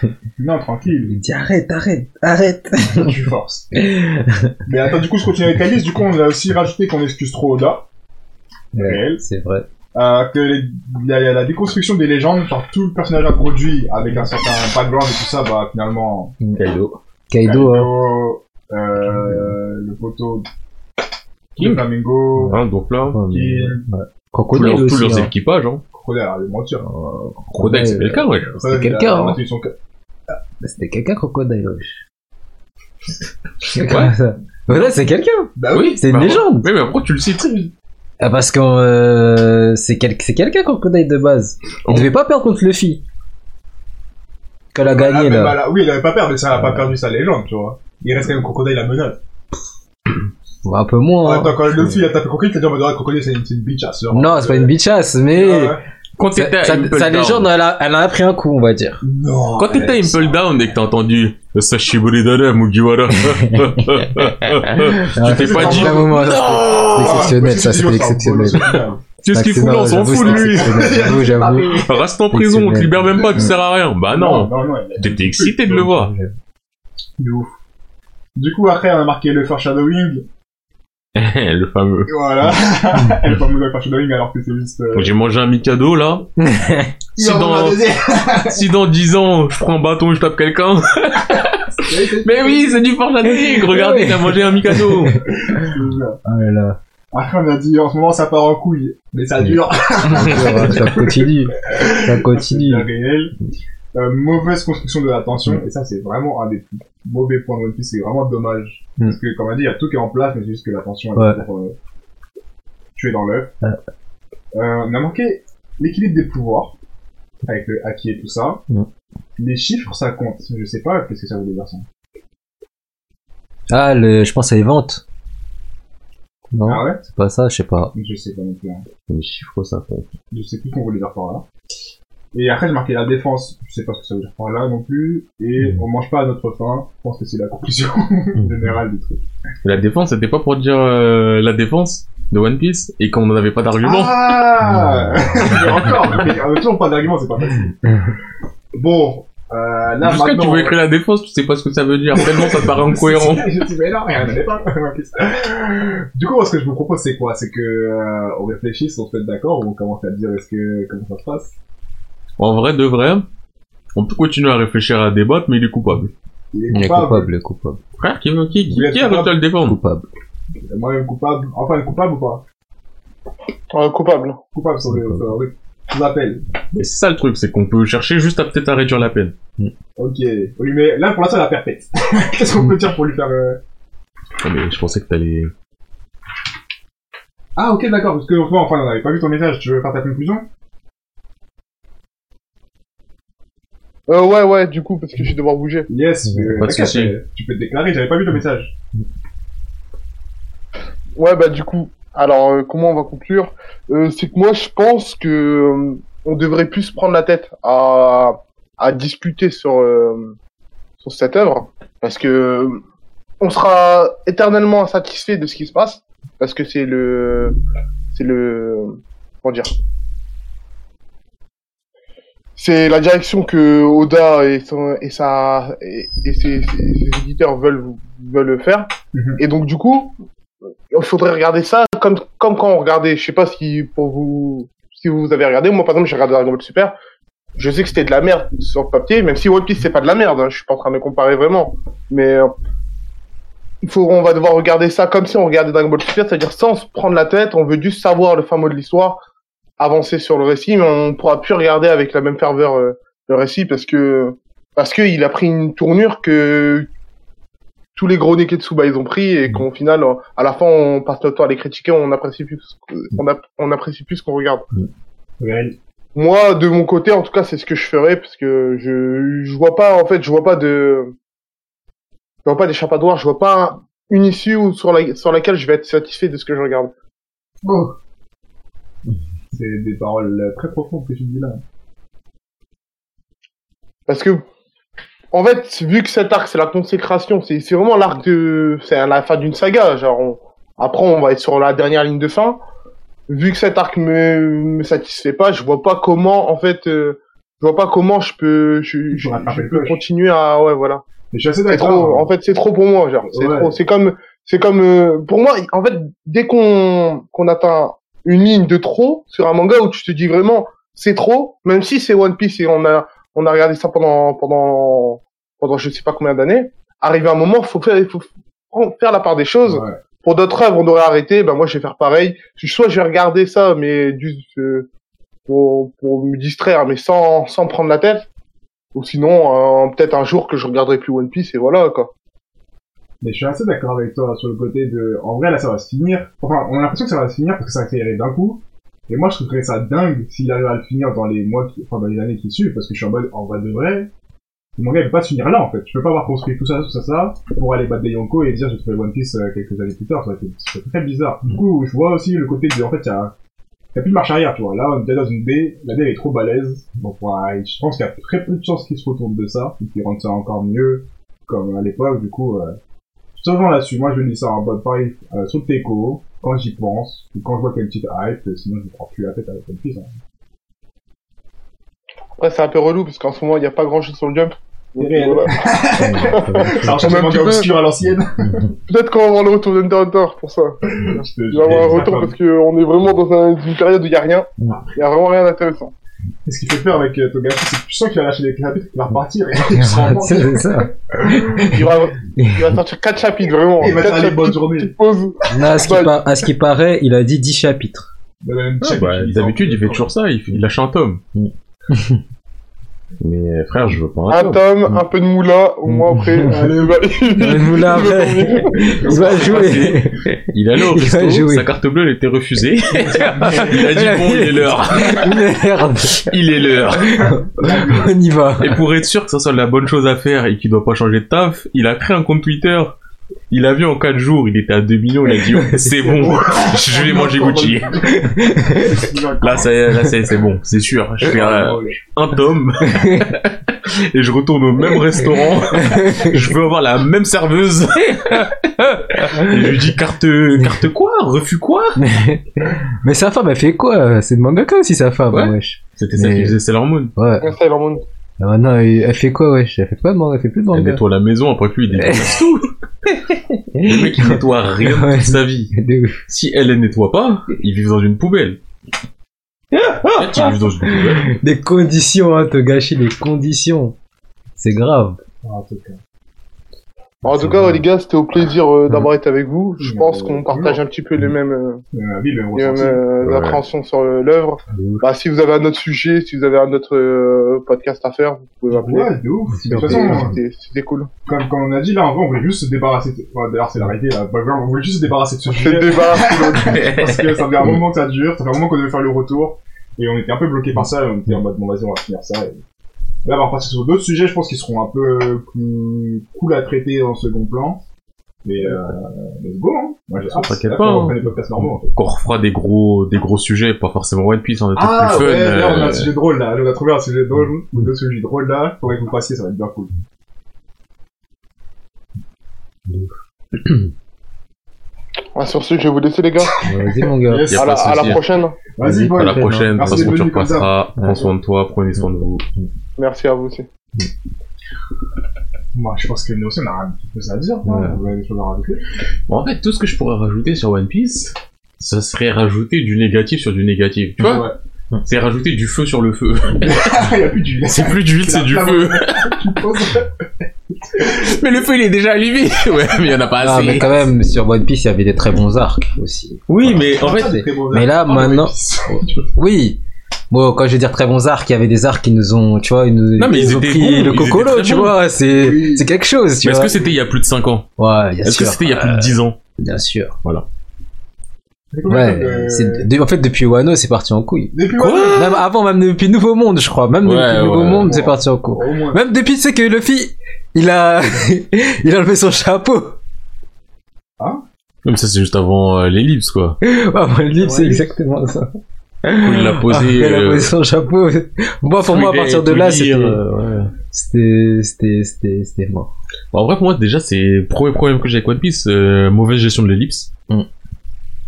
non, tranquille, Il dit arrête, arrête, arrête. tu forces. Mais attends, du coup, je continue avec la liste. Du coup, on a aussi rajouté qu'on excuse trop Oda. C'est vrai. Euh, que les- il y, a il y a la déconstruction des légendes, genre tout le personnage introduit avec un certain background et tout ça, bah finalement. Kaido. Kaido, hein. Kaido, euh, le photo King. de Flamingo, Hein, donc là, King, ouais. Crocodile Tous leurs- tous leurs hein. équipages, hein. Crocodile, arrête de mentir. Crocodile, c'est quelqu'un, ouais. C'est quelqu'un, hein. Bah, C'était quelqu'un, Crocodile, wesh. Ça Ouais, c'est quelqu'un. Bah oui. C'est une Bah, légende. Oui, mais pourquoi tu le cites Ah, parce que euh, c'est quel- c'est quelqu'un, Crocodile, de base. Il Oh. devait pas perdre contre Luffy. Qu'elle a Ah, gagné, là. bah, là, Oui, il avait pas perdu, mais ça n'a pas perdu sa légende, tu vois. Il reste quand même Crocodile la menace. Ouais, Un peu moins. hein. Attends, quand Luffy a tapé Crocodile, t'as dit, oh, bah, Crocodile, c'est une, c'est une bitch à sœur. Non, c'est pas une bitchasse, mais... Ouais, ouais. Quand Sa, t'étais à Impel sa Down. légende, elle a, elle en a pris un coup, on va dire. Non. Quand t'étais à Impel. Down et que t'as entendu Sashiburi Dada Mugiwara, tu t'es pas dit, un moment, ça, c'était exceptionnel, ça, c'est c'était exceptionnel. qu'est-ce qu'il fout là, on s'en J'avoue, fout de lui. J'avoue, j'avoue. Reste en prison, on te libère même pas, tu sers à rien. Bah non. Il T'étais excité de le voir. Du coup, après, on a marqué le foreshadowing. le fameux. Voilà. le fameux foreshadowing, alors que c'est juste... euh, J'ai mangé un Mikado, là. Si dans, si dans 10 ans, je prends un bâton et je tape quelqu'un. Mais oui, c'est du foreshadowing. Regardez, t'as mangé un Mikado. Ah là là. Après, on a dit, en ce moment, ça part en couille. Mais ça dure. ça continue. Ça continue. C'est réel. Euh, mauvaise construction de la tension. Et ça, c'est vraiment un des plus mauvais points de One Piece. C'est vraiment dommage. Mm. Parce que, comme on a dit, il y a tout qui est en place, mais c'est juste que la tension, Ouais. est pour, euh, tuer dans l'œuf. Ouais. Euh, on a manqué l'équilibre des pouvoirs. Avec le haki et tout ça. Mm. Les chiffres, ça compte. Je sais pas qu'est-ce que ça veut dire ça? Ah, le, je pense à les ventes. Non, Ah ouais? c'est pas ça, je sais pas. Je sais pas non plus. hein. Les chiffres, ça compte. Je sais plus qu'on voulait dire par là. Et après, j'ai marqué la défense. Je sais pas ce que ça veut dire par là non plus. Et Mm. on mange pas à notre faim. Je pense que c'est la conclusion générale du truc. La défense, c'était pas pour dire euh, la défense de One Piece et qu'on n'avait pas d'argument. Ah encore, mais euh, toujours pas d'argument, c'est pas facile. Bon, euh, là Jusqu'à tu veux écrire la défense, tu sais pas ce que ça veut dire. Tellement ça te paraît incohérent. je dis, mais non, rien, n'allait pas. du coup, moi, ce que je vous propose, c'est quoi? C'est que euh, on réfléchisse, on se mette d'accord, on commence à dire est-ce que comment ça se passe En vrai, de vrai, on peut continuer à réfléchir à débattre, mais il est coupable. Il Il est coupable, il est coupable. Frère, qui, qui, qui, qui de le défendre Coupable. Moi-même coupable. Enfin, coupable ou pas? Euh, coupable. Coupable le... Coupable. sur- oui. Mais c'est ça le truc, c'est qu'on peut chercher juste à peut-être à réduire la peine. Ok. On lui met... Là, pour l'instant, la perfecte. Qu'est-ce qu'on peut dire pour lui faire... euh, Oh, mais je pensais que t'allais... Ah, ok, d'accord, parce que enfin, on n'avait pas vu ton message. Tu veux faire ta conclusion? Euh, ouais, ouais, du coup, parce que je vais devoir bouger. Yes, euh, Pas de t'inquiète, souci. tu peux te déclarer, j'avais pas vu ton message. Ouais, bah, du coup, alors, euh, comment on va conclure? Euh, C'est que moi, je pense que euh, on devrait plus prendre la tête à, à discuter sur, euh, sur cette œuvre, parce que on sera éternellement insatisfait de ce qui se passe, parce que c'est le, c'est le, comment dire c'est la direction que Oda et, son, et, sa, et, et ses, ses- ses éditeurs veulent, veulent faire. Mhm. Et donc, du coup, il faudrait regarder ça comme, comme quand on regardait, je sais pas si pour vous, si vous avez regardé, moi par exemple j'ai regardé Dragon Ball Super, je sais que c'était de la merde sur le papier, même si One Piece c'est pas de la merde, hein, je suis pas en train de comparer vraiment, mais euh, il faut, on va devoir regarder ça comme si on regardait Dragon Ball Super, c'est-à-dire sans se prendre la tête, on veut juste savoir le fin mot de l'histoire, avancer sur le récit, mais on pourra plus regarder avec la même ferveur euh, le récit parce que parce que il a pris une tournure que tous les gros Neketsuba ils ont pris et qu'au final à la fin on passe notre temps à les critiquer on apprécie plus on, ap- on apprécie plus ce qu'on regarde Réel. moi de mon côté en tout cas c'est ce que je ferais parce que je je vois pas en fait je vois pas de je vois pas d'échappatoire je vois pas une issue sur la sur laquelle je vais être satisfait de ce que je regarde Oh. C'est des paroles euh, très profondes que tu dis là. Parce que, en fait, vu que cet arc, c'est la consécration, c'est vraiment l'arc de... C'est la fin d'une saga, genre... on- Après, on va être sur la dernière ligne de fin. Vu que cet arc me, me satisfait pas, je vois pas comment, en fait... euh, je vois pas comment je peux... Je, peux continuer à... Ouais, voilà. Mais je suis assez trop... hein. En fait, c'est trop pour moi, genre. C'est Ouais. trop. C'est comme... C'est comme... euh, pour moi, en fait, dès qu'on qu'on atteint une ligne de trop sur un manga où tu te dis vraiment c'est trop, même si c'est One Piece et on a on a regardé ça pendant pendant pendant je sais pas combien d'années, arrivé à un moment, faut faire faut faire la part des choses. Ouais. pour d'autres œuvres, on aurait arrêté. Ben moi, je vais faire pareil. Soit je vais regarder ça, mais du, euh, pour, pour me distraire, mais sans, sans prendre la tête. Ou sinon, euh, peut-être un jour que je regarderai plus One Piece et voilà quoi. Mais je suis assez d'accord avec toi sur le côté de, en vrai là ça va se finir. Enfin, on a l'impression que ça va se finir parce que ça a accéléré d'un coup. Et moi je trouverais ça dingue s'il arrive à le finir dans les mois, qui... enfin dans les années qui suivent, parce que je suis en mode, en vrai de vrai, le manga il peut pas se finir là en fait. Tu peux pas avoir construit tout ça, tout ça, ça, pour aller battre des Yonko et dire j'ai trouvé One Piece euh, quelques années plus tard. Ça été très bizarre. Du coup, je vois aussi le côté de, en fait, il y a, y a plus de marche arrière, tu vois. Là, on est dans une D, la D elle est trop balèze. Donc, ouais, je pense qu'il y a très peu de chances qu'ils se retournent de ça, et qu'ils rendent ça encore mieux, comme à l'époque, du coup, euh, Seulement là-dessus, moi je dis ça en mode pareil, euh, sur le Teco, quand j'y pense, ou quand je vois qu'il y a une petite hype, euh, sinon je ne prends plus la tête avec One Piece. Hein. Après, c'est un peu relou parce qu'en ce moment, il n'y a pas grand chose sur le jump. Donc, réel. voilà. Alors, je peu- obscur à l'ancienne. Peut-être qu'on va avoir le retour d'Hunter x Hunter pour ça. Il va avoir un retour parce qu'on est vraiment dans un- une période où il n'y a rien. Il n'y a vraiment rien d'intéressant. Et ce qui fait peur avec euh, Togashi, c'est que tu sens qu'il va lâcher les chapitres, qu'il va repartir, et il c'est ça. Il, aura- il va sortir 4 chapitres, vraiment. il va faire les bonnes journées. Là, à ce, qui par- à ce qui paraît, il a dit 10 chapitres. Bah, Ah, bah, D'habitude, il fait toujours ça, il, fait- il lâche un tome. Mais frère, je veux pas un Un tome. un peu de moula, au moins après. Allez, va. Un moula après. Il va jouer. Il est allé au Il resto, jouer. sa carte bleue elle était refusée. il a dit bon, il est l'heure. Merde. Il est l'heure. On y va. Et pour être sûr que ça soit la bonne chose à faire et qu'il doit pas changer de taf, il a créé un compte Twitter. Il a vu en 4 jours, il était à 2 millions, il a dit oh, c'est bon, je vais manger Gucci. Là, ça c'est c'est bon, c'est sûr. Je fais un, un tome et je retourne au même restaurant. Je veux avoir la même serveuse. Et je lui dis carte carte quoi? Refus quoi? Mais sa femme, elle fait quoi? C'est de mangaka aussi, sa femme, Ouais. wesh. C'était ça qui faisait Sailor Moon. Ouais. Sailor Moon. Ah, maintenant, elle elle fait quoi, wesh? Elle fait pas de manga, elle fait plus de Elle manga. nettoie la maison, après que lui il déteste tout. Le mec il nettoie rien de Ouais. toute sa vie. Si elle ne nettoie pas, ils vivent dans une poubelle. Qu'ils vivent dans une poubelle. Des conditions, hein, te gâcher les conditions. C'est grave. Ah, en tout cas. En tout cas, les gars, c'était au plaisir euh, d'avoir été avec vous. Je pense qu'on partage un petit peu les mêmes, euh, les mêmes euh, appréhensions sur euh, l'œuvre. Bah, si vous avez un autre sujet, si vous avez un autre podcast à faire, vous pouvez m'appeler. Ouais, de ouf. De toute C'était- façon, C'était cool. comme, comme on a dit là, en vrai, on voulait juste se débarrasser de... D'ailleurs, c'est la réalité, là. On voulait juste se débarrasser de ce sujet. parce que ça fait un moment que ça dure, ça fait un moment qu'on devait faire le retour, et on était un peu bloqué par ça, on était en mode, bon, vas-y, on va finir ça. Et... Là, on va repartir sur d'autres sujets, je pense qu'ils seront un peu plus cool à traiter en second plan. Mais, euh, let's go, hein. Moi, j'ai hâte. T'inquiète pas, On hein. normaux, en fait. Qu'on refera des gros, des gros sujets, pas forcément One Piece, on est Ah, plus fun. ouais, là, on a euh, un sujet drôle, là. On a trouvé un sujet drôle, ou deux sujets drôles, là. Faudrait que vous le fassiez, ça va être bien cool. Ah, sur ce, je vais vous laisser, les gars. Vas-y, mon gars. Yes. À la, à la prochaine. Vas-y, à la prochaine, de toute Merci façon tu venu comme ça. repasseras, prends soin de toi, prenez soin de vous. Merci à vous aussi. Moi, je pense que nous aussi, on a rien de plus à dire. Ouais. hein. Vous avez des choses à rajouter. Bon, en fait, tout ce que je pourrais rajouter sur One Piece, ça serait rajouter du négatif sur du négatif. Tu vois? Ouais. C'est rajouter du feu sur le feu. Il y a plus d'huile. c'est plus d'huile, c'est du feu. Mais le feu, il est déjà allumé. ouais, mais il y en a pas Ah, assez. mais quand même, sur One Piece, il y avait des très bons arcs aussi. Oui, mais en fait, c'est très bon, mais là, maintenant-. Oui. Bon, quand je veux dire très bons arcs, il y avait des arcs qui nous ont, tu vois, ils nous, Non, mais ils nous ont étaient pris bons, le ils cocolo, tu bons. vois, c'est, Oui. c'est quelque chose, tu mais est-ce que c'était il y a plus de 5 ans? Ouais, bien Est-ce que sûr. c'était il y a plus de 10 ans? Bien sûr. Combien, Ouais, euh, c'est, de- en fait, depuis Wano, c'est parti en couille. Depuis Quoi ouais, Même avant, même depuis Nouveau Monde, je crois. Même Ouais, depuis Nouveau ouais, Monde, ouais. c'est parti en couille. Même depuis, tu sais que Luffy, il a, il a enlevé son chapeau. Même ça, c'est juste avant euh, l'ellipse, quoi. Ah, moi, le livre, c'est Ouais. exactement ça. Il l'a posé. Il a euh, posé son chapeau. Moi, pour moi, à partir de là, c'était, euh, ouais. c'était, c'était, c'était, c'était mort. Bon, en vrai, pour moi, déjà, c'est le premier problème que j'ai avec One Piece, euh, mauvaise gestion de l'ellipse. Mm.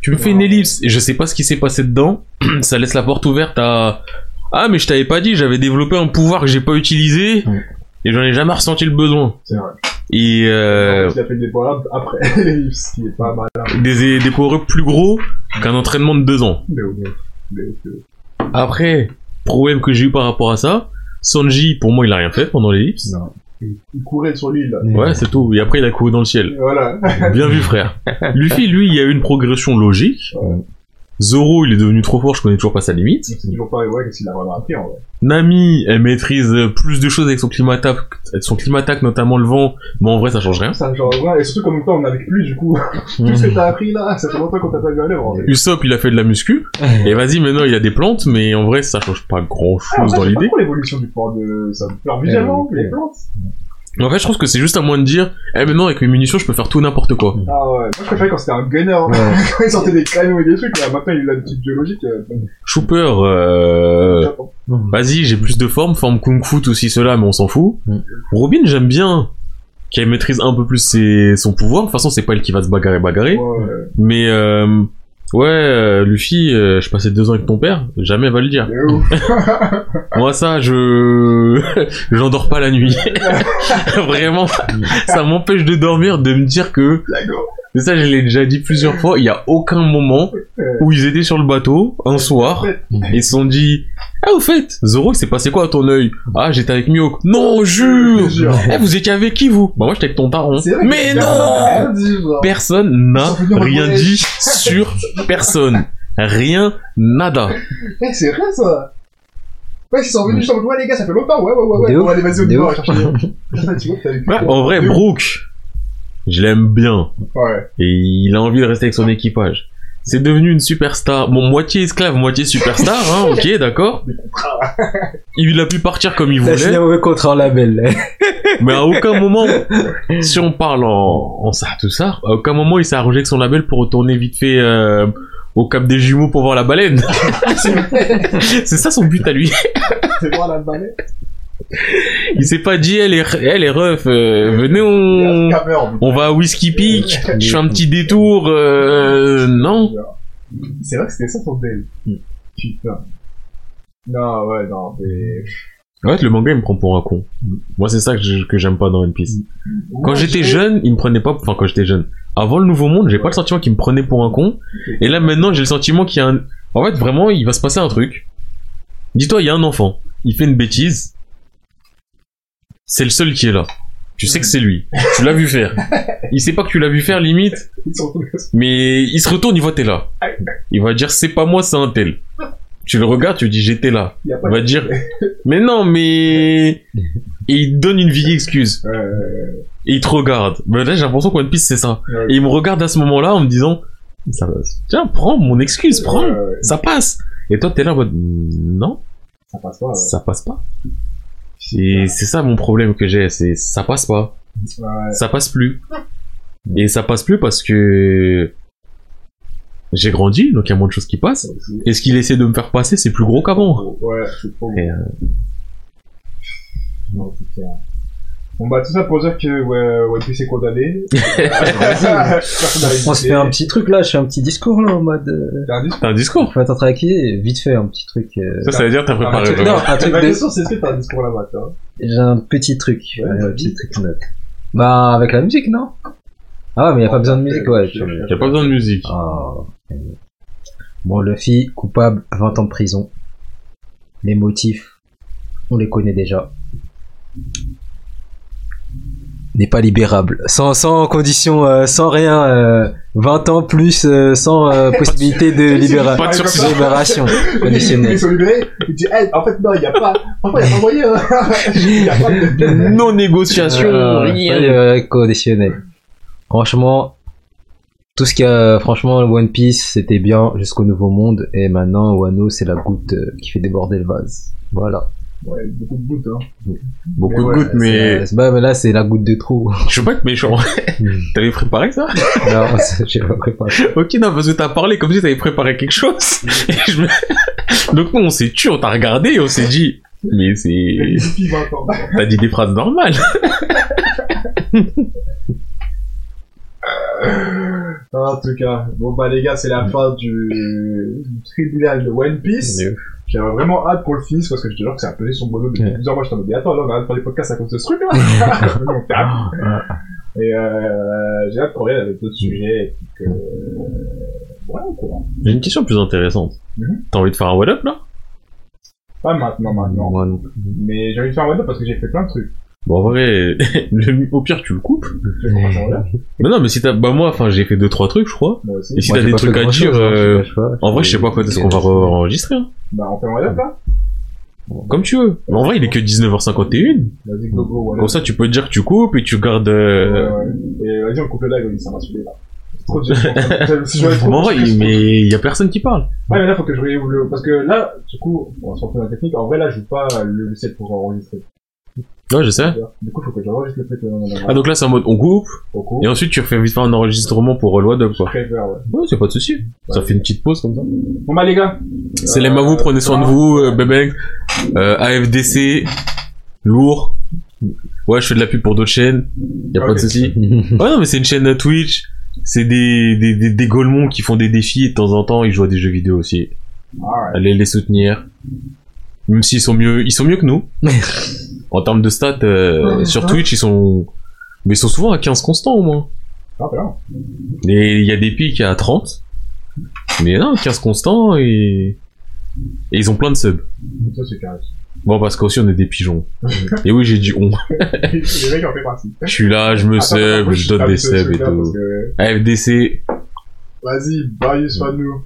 Tu me fais une ellipse et je sais pas ce qui s'est passé dedans. ça laisse la porte ouverte à ah mais je t'avais pas dit, j'avais développé un pouvoir que j'ai pas utilisé et j'en ai jamais ressenti le besoin. C'est vrai. Et euh, Il a fait des power après, ce qui est pas mal. hein. des des power plus gros qu'un entraînement de deux ans. Après, problème que j'ai eu par rapport à ça, Sanji, pour moi, il a rien fait pendant l'ellipse. Non. Il courait sur l'île, là. Ouais, c'est tout. Et après, il a couru dans le ciel. Voilà. Bien vu, frère. Luffy, lui, il y a eu une progression logique. Zoro, il est devenu trop fort, je connais toujours pas sa limite. C'est toujours pas, ouais, qu'est-ce qu'il a vraiment appris, en vrai. Nami, elle maîtrise plus de choses avec son climatac, son climatac, notamment le vent, mais en vrai, ça change rien. Ça, genre, ouais, et surtout, comme toi, on est avec plus, du coup. Tout ce que t'as appris, là, ça fait longtemps qu'on t'a pas vu à l'œuvre, en vrai. Usopp, il a fait de la muscu. Et vas-y, maintenant, il a des plantes, mais en vrai, ça change pas grand Ah, en chose vrai, dans l'idée. trop l'évolution du port de, ça me fait visuellement, les plantes. En fait, je trouve que c'est juste à moi de dire, eh, maintenant, avec mes munitions, je peux faire tout n'importe quoi. Ah ouais, moi je préférais quand c'était un gunner, hein. quand il sortait des canons et des trucs, là, maintenant il a une petite biologique, euh, Trooper, euh, j'attends. vas-y, j'ai plus de forme, forme kung fu, tout ci, cela, mais on s'en fout. Mm. Robin, j'aime bien qu'elle maîtrise un peu plus ses, son pouvoir. De toute façon, c'est pas elle qui va se bagarrer, bagarrer. Ouais. Mais, euh, ouais, euh, Luffy, euh, je passais deux ans avec ton père, jamais va le dire. Moi, ça, je, j'endors pas la nuit. Vraiment, ça m'empêche de dormir, de me dire que, Et ça, je l'ai déjà dit plusieurs fois, il y a aucun moment où ils étaient sur le bateau, un soir, et ils se sont dit, ah, au fait, Zoro, il s'est passé quoi à ton œil? Ah, j'étais avec Mihawk. Non, jure! Eh, vous étiez avec qui, vous? Bah, moi, j'étais avec ton taron. Mais non! Personne n'a rien dit sur personne. Rien, nada. Eh, c'est vrai ça! Ouais, ils sont venus, venus, ouais, les gars, ça fait longtemps, ouais, ouais, ouais, ouais. Allez, vas-y, on y va, on chercher. En vrai. Brooke, je l'aime bien. Ouais. Et il a envie de rester avec son équipage. C'est devenu une superstar. Bon, moitié esclave, moitié superstar, hein, ok, d'accord. Il a pu partir comme il Là, c'est un voulait, mauvais contrat en label. mais à aucun moment, si on parle en, en ça, tout ça, à aucun moment il s'est arrangé avec son label pour retourner vite fait euh, au Cap des Jumeaux pour voir la baleine. C'est ça son but à lui. C'est voir la balai. Il s'est pas dit, elle est, elle est ref, euh, venez on, on va à Whiskey Peak, je fais un petit détour, euh, non? C'est vrai que c'était ça son deal. Putain. Non, ouais, non, mais. En fait, le manga, il me prend pour un con. Moi, c'est ça que j'aime pas dans One Piece. Quand j'étais jeune, il me prenait pas, enfin, quand j'étais jeune. Avant le Nouveau Monde, j'ai pas le sentiment qu'il me prenait pour un con. Et là, maintenant, j'ai le sentiment qu'il y a un, en fait, vraiment, il va se passer un truc. Dis-toi, il y a un enfant. Il fait une bêtise. C'est le seul qui est là. Tu sais que c'est lui. Tu l'as vu faire. Il sait pas que tu l'as vu faire, limite. Mais il se retourne, il voit t'es là. Il va dire c'est pas moi, c'est un tel. Tu le regardes, tu dis j'étais là. Il va dire mais non, mais et il donne une vieille excuse. Et il te regarde. Mais là j'ai l'impression qu'One Piece c'est ça. Et il me regarde à ce moment-là en me disant ça, tiens prends mon excuse, prends, ça passe. Et toi t'es là en mode non, Ça passe pas, ça passe pas. Et c'est ça mon problème que j'ai, c'est ça passe pas Ouais. ça passe plus. Et ça passe plus parce que j'ai grandi, donc il y a moins de choses qui passent. Et ce qu'il essaie de me faire passer, c'est plus gros qu'avant. Ouais, c'est trop Et, euh, Non. Bon bah tout ça pour dire que ouais, Piece est condamné. On se fait un petit truc là, je fais un petit discours là en mode. euh, T'as un discours T'as un discours Faut être traqué, vite fait un petit truc. euh, Ça, ça veut dire que t'as préparé. Tu- vraiment. Non, un truc Ma question c'est est-ce que t'as un discours là-bas, tu vois? J'ai un petit truc, Ouais, ouais, un vas-y. petit truc note. Bah avec la musique non? Ah mais y a pas besoin de musique ouais. Y a pas besoin de musique. Ah. Bon Luffy coupable 20 ans de prison. Les motifs, on les connaît déjà. N'est pas libérable, sans sans condition, euh, sans rien, euh, 20 ans plus, euh, sans euh, possibilité de libéra- Pas de sursis. libération conditionnelle. Ils sont libérés, il dit, hey, en fait, non, il y a pas, franchement, il y a pas moyen, il y a pas de... Non négociation, Euh, rien. euh, conditionnel. Franchement, tout ce qu'il y a, franchement, One Piece, c'était bien jusqu'au Nouveau Monde, et maintenant, Wano, c'est la goutte euh, qui fait déborder le vase. Voilà. Ouais, beaucoup de gouttes, hein. Beaucoup Mais de ouais, gouttes, mais bah, mais là, c'est la goutte de trop. je veux pas être méchant. T'avais préparé ça? Non, j'ai pas préparé. Ok, non, parce que t'as parlé comme si t'avais préparé quelque chose. Et je me- Donc nous, on s'est tué, on t'a regardé et on s'est dit, mais c'est... y a depuis 20 ans. T'as dit des phrases normales. En tout cas, bon bah les gars, c'est la fin du, du tribunal de One Piece. J'avais vraiment hâte qu'on le finisse parce que je te jure que ça a pesé sur mon dos depuis Ouais. plusieurs mois. Je t'en dis, attends, là, on a hâte de faire des podcasts à cause de ce truc là. Et euh, j'ai hâte qu'on revienne avec d'autres sujets. Et que... Ouais, quoi. J'ai une question plus intéressante. Mhm. T'as envie de faire un what up là? Pas maintenant, maintenant. Non. Mais j'ai envie de faire un one parce que j'ai fait plein de trucs. Bon, en vrai, le- au pire, tu le coupes. Mais non, mais si t'as, bah moi, enfin, j'ai fait deux, trois trucs, je crois. Moi aussi. Et si t'as des trucs à dire, hein, euh, en vrai, je sais pas quand est-ce qu'on va re- enregistrer, hein. Bah, on fait un là? Comme tu veux. Mais en vrai, il est que 19h51. Vas-y, go, go, voilà. Comme ça, tu peux te dire que tu coupes et tu gardes, Ouais, euh... ouais. Et vas-y, on coupe le live, ça m'a saoulé, là. Trop Si en vrai, mais il y a personne qui parle. Ouais, mais là, faut que je réouvre le, parce que là, du coup, on va sortir la technique. En vrai, là, je joue pas le logiciel pour enregistrer. Ouais, je sais. Du coup, faut que j'enregistre le truc. euh, Ah, donc là, c'est en mode, on coupe, au coup. et ensuite, tu refais vite fait un enregistrement pour euh, WhatsApp, quoi. Préfère, ouais. Ouais, c'est pas de souci. Ça fait une petite pause comme ça. Bon, bah, les gars. C'est les à vous, prenez soin de vous, euh, bébé. Euh, AFDC, lourd. Ouais, je fais de la pub pour d'autres chaînes. Y a pas de souci. Ouais, non, mais c'est une chaîne Twitch. C'est des, des, des, des Golemons qui font des défis et de temps en temps ils jouent à des jeux vidéo aussi. Allez les soutenir. Même s'ils sont mieux, ils sont mieux que nous. en termes de stats, euh, sur Twitch, ils sont, mais ils sont souvent à 15 constants au moins. Ah. Et il y a des pics à 30. Mais non, 15 constants et, et ils ont plein de subs. Ça, c'est carré. Bon, parce qu'aussi on est des pigeons. Et oui, j'ai dit on. Les mecs en fait partie. Je suis là, je me attends, sub, je donne des subs et tout. que- AFDC, Vas-y, Barius, de nous.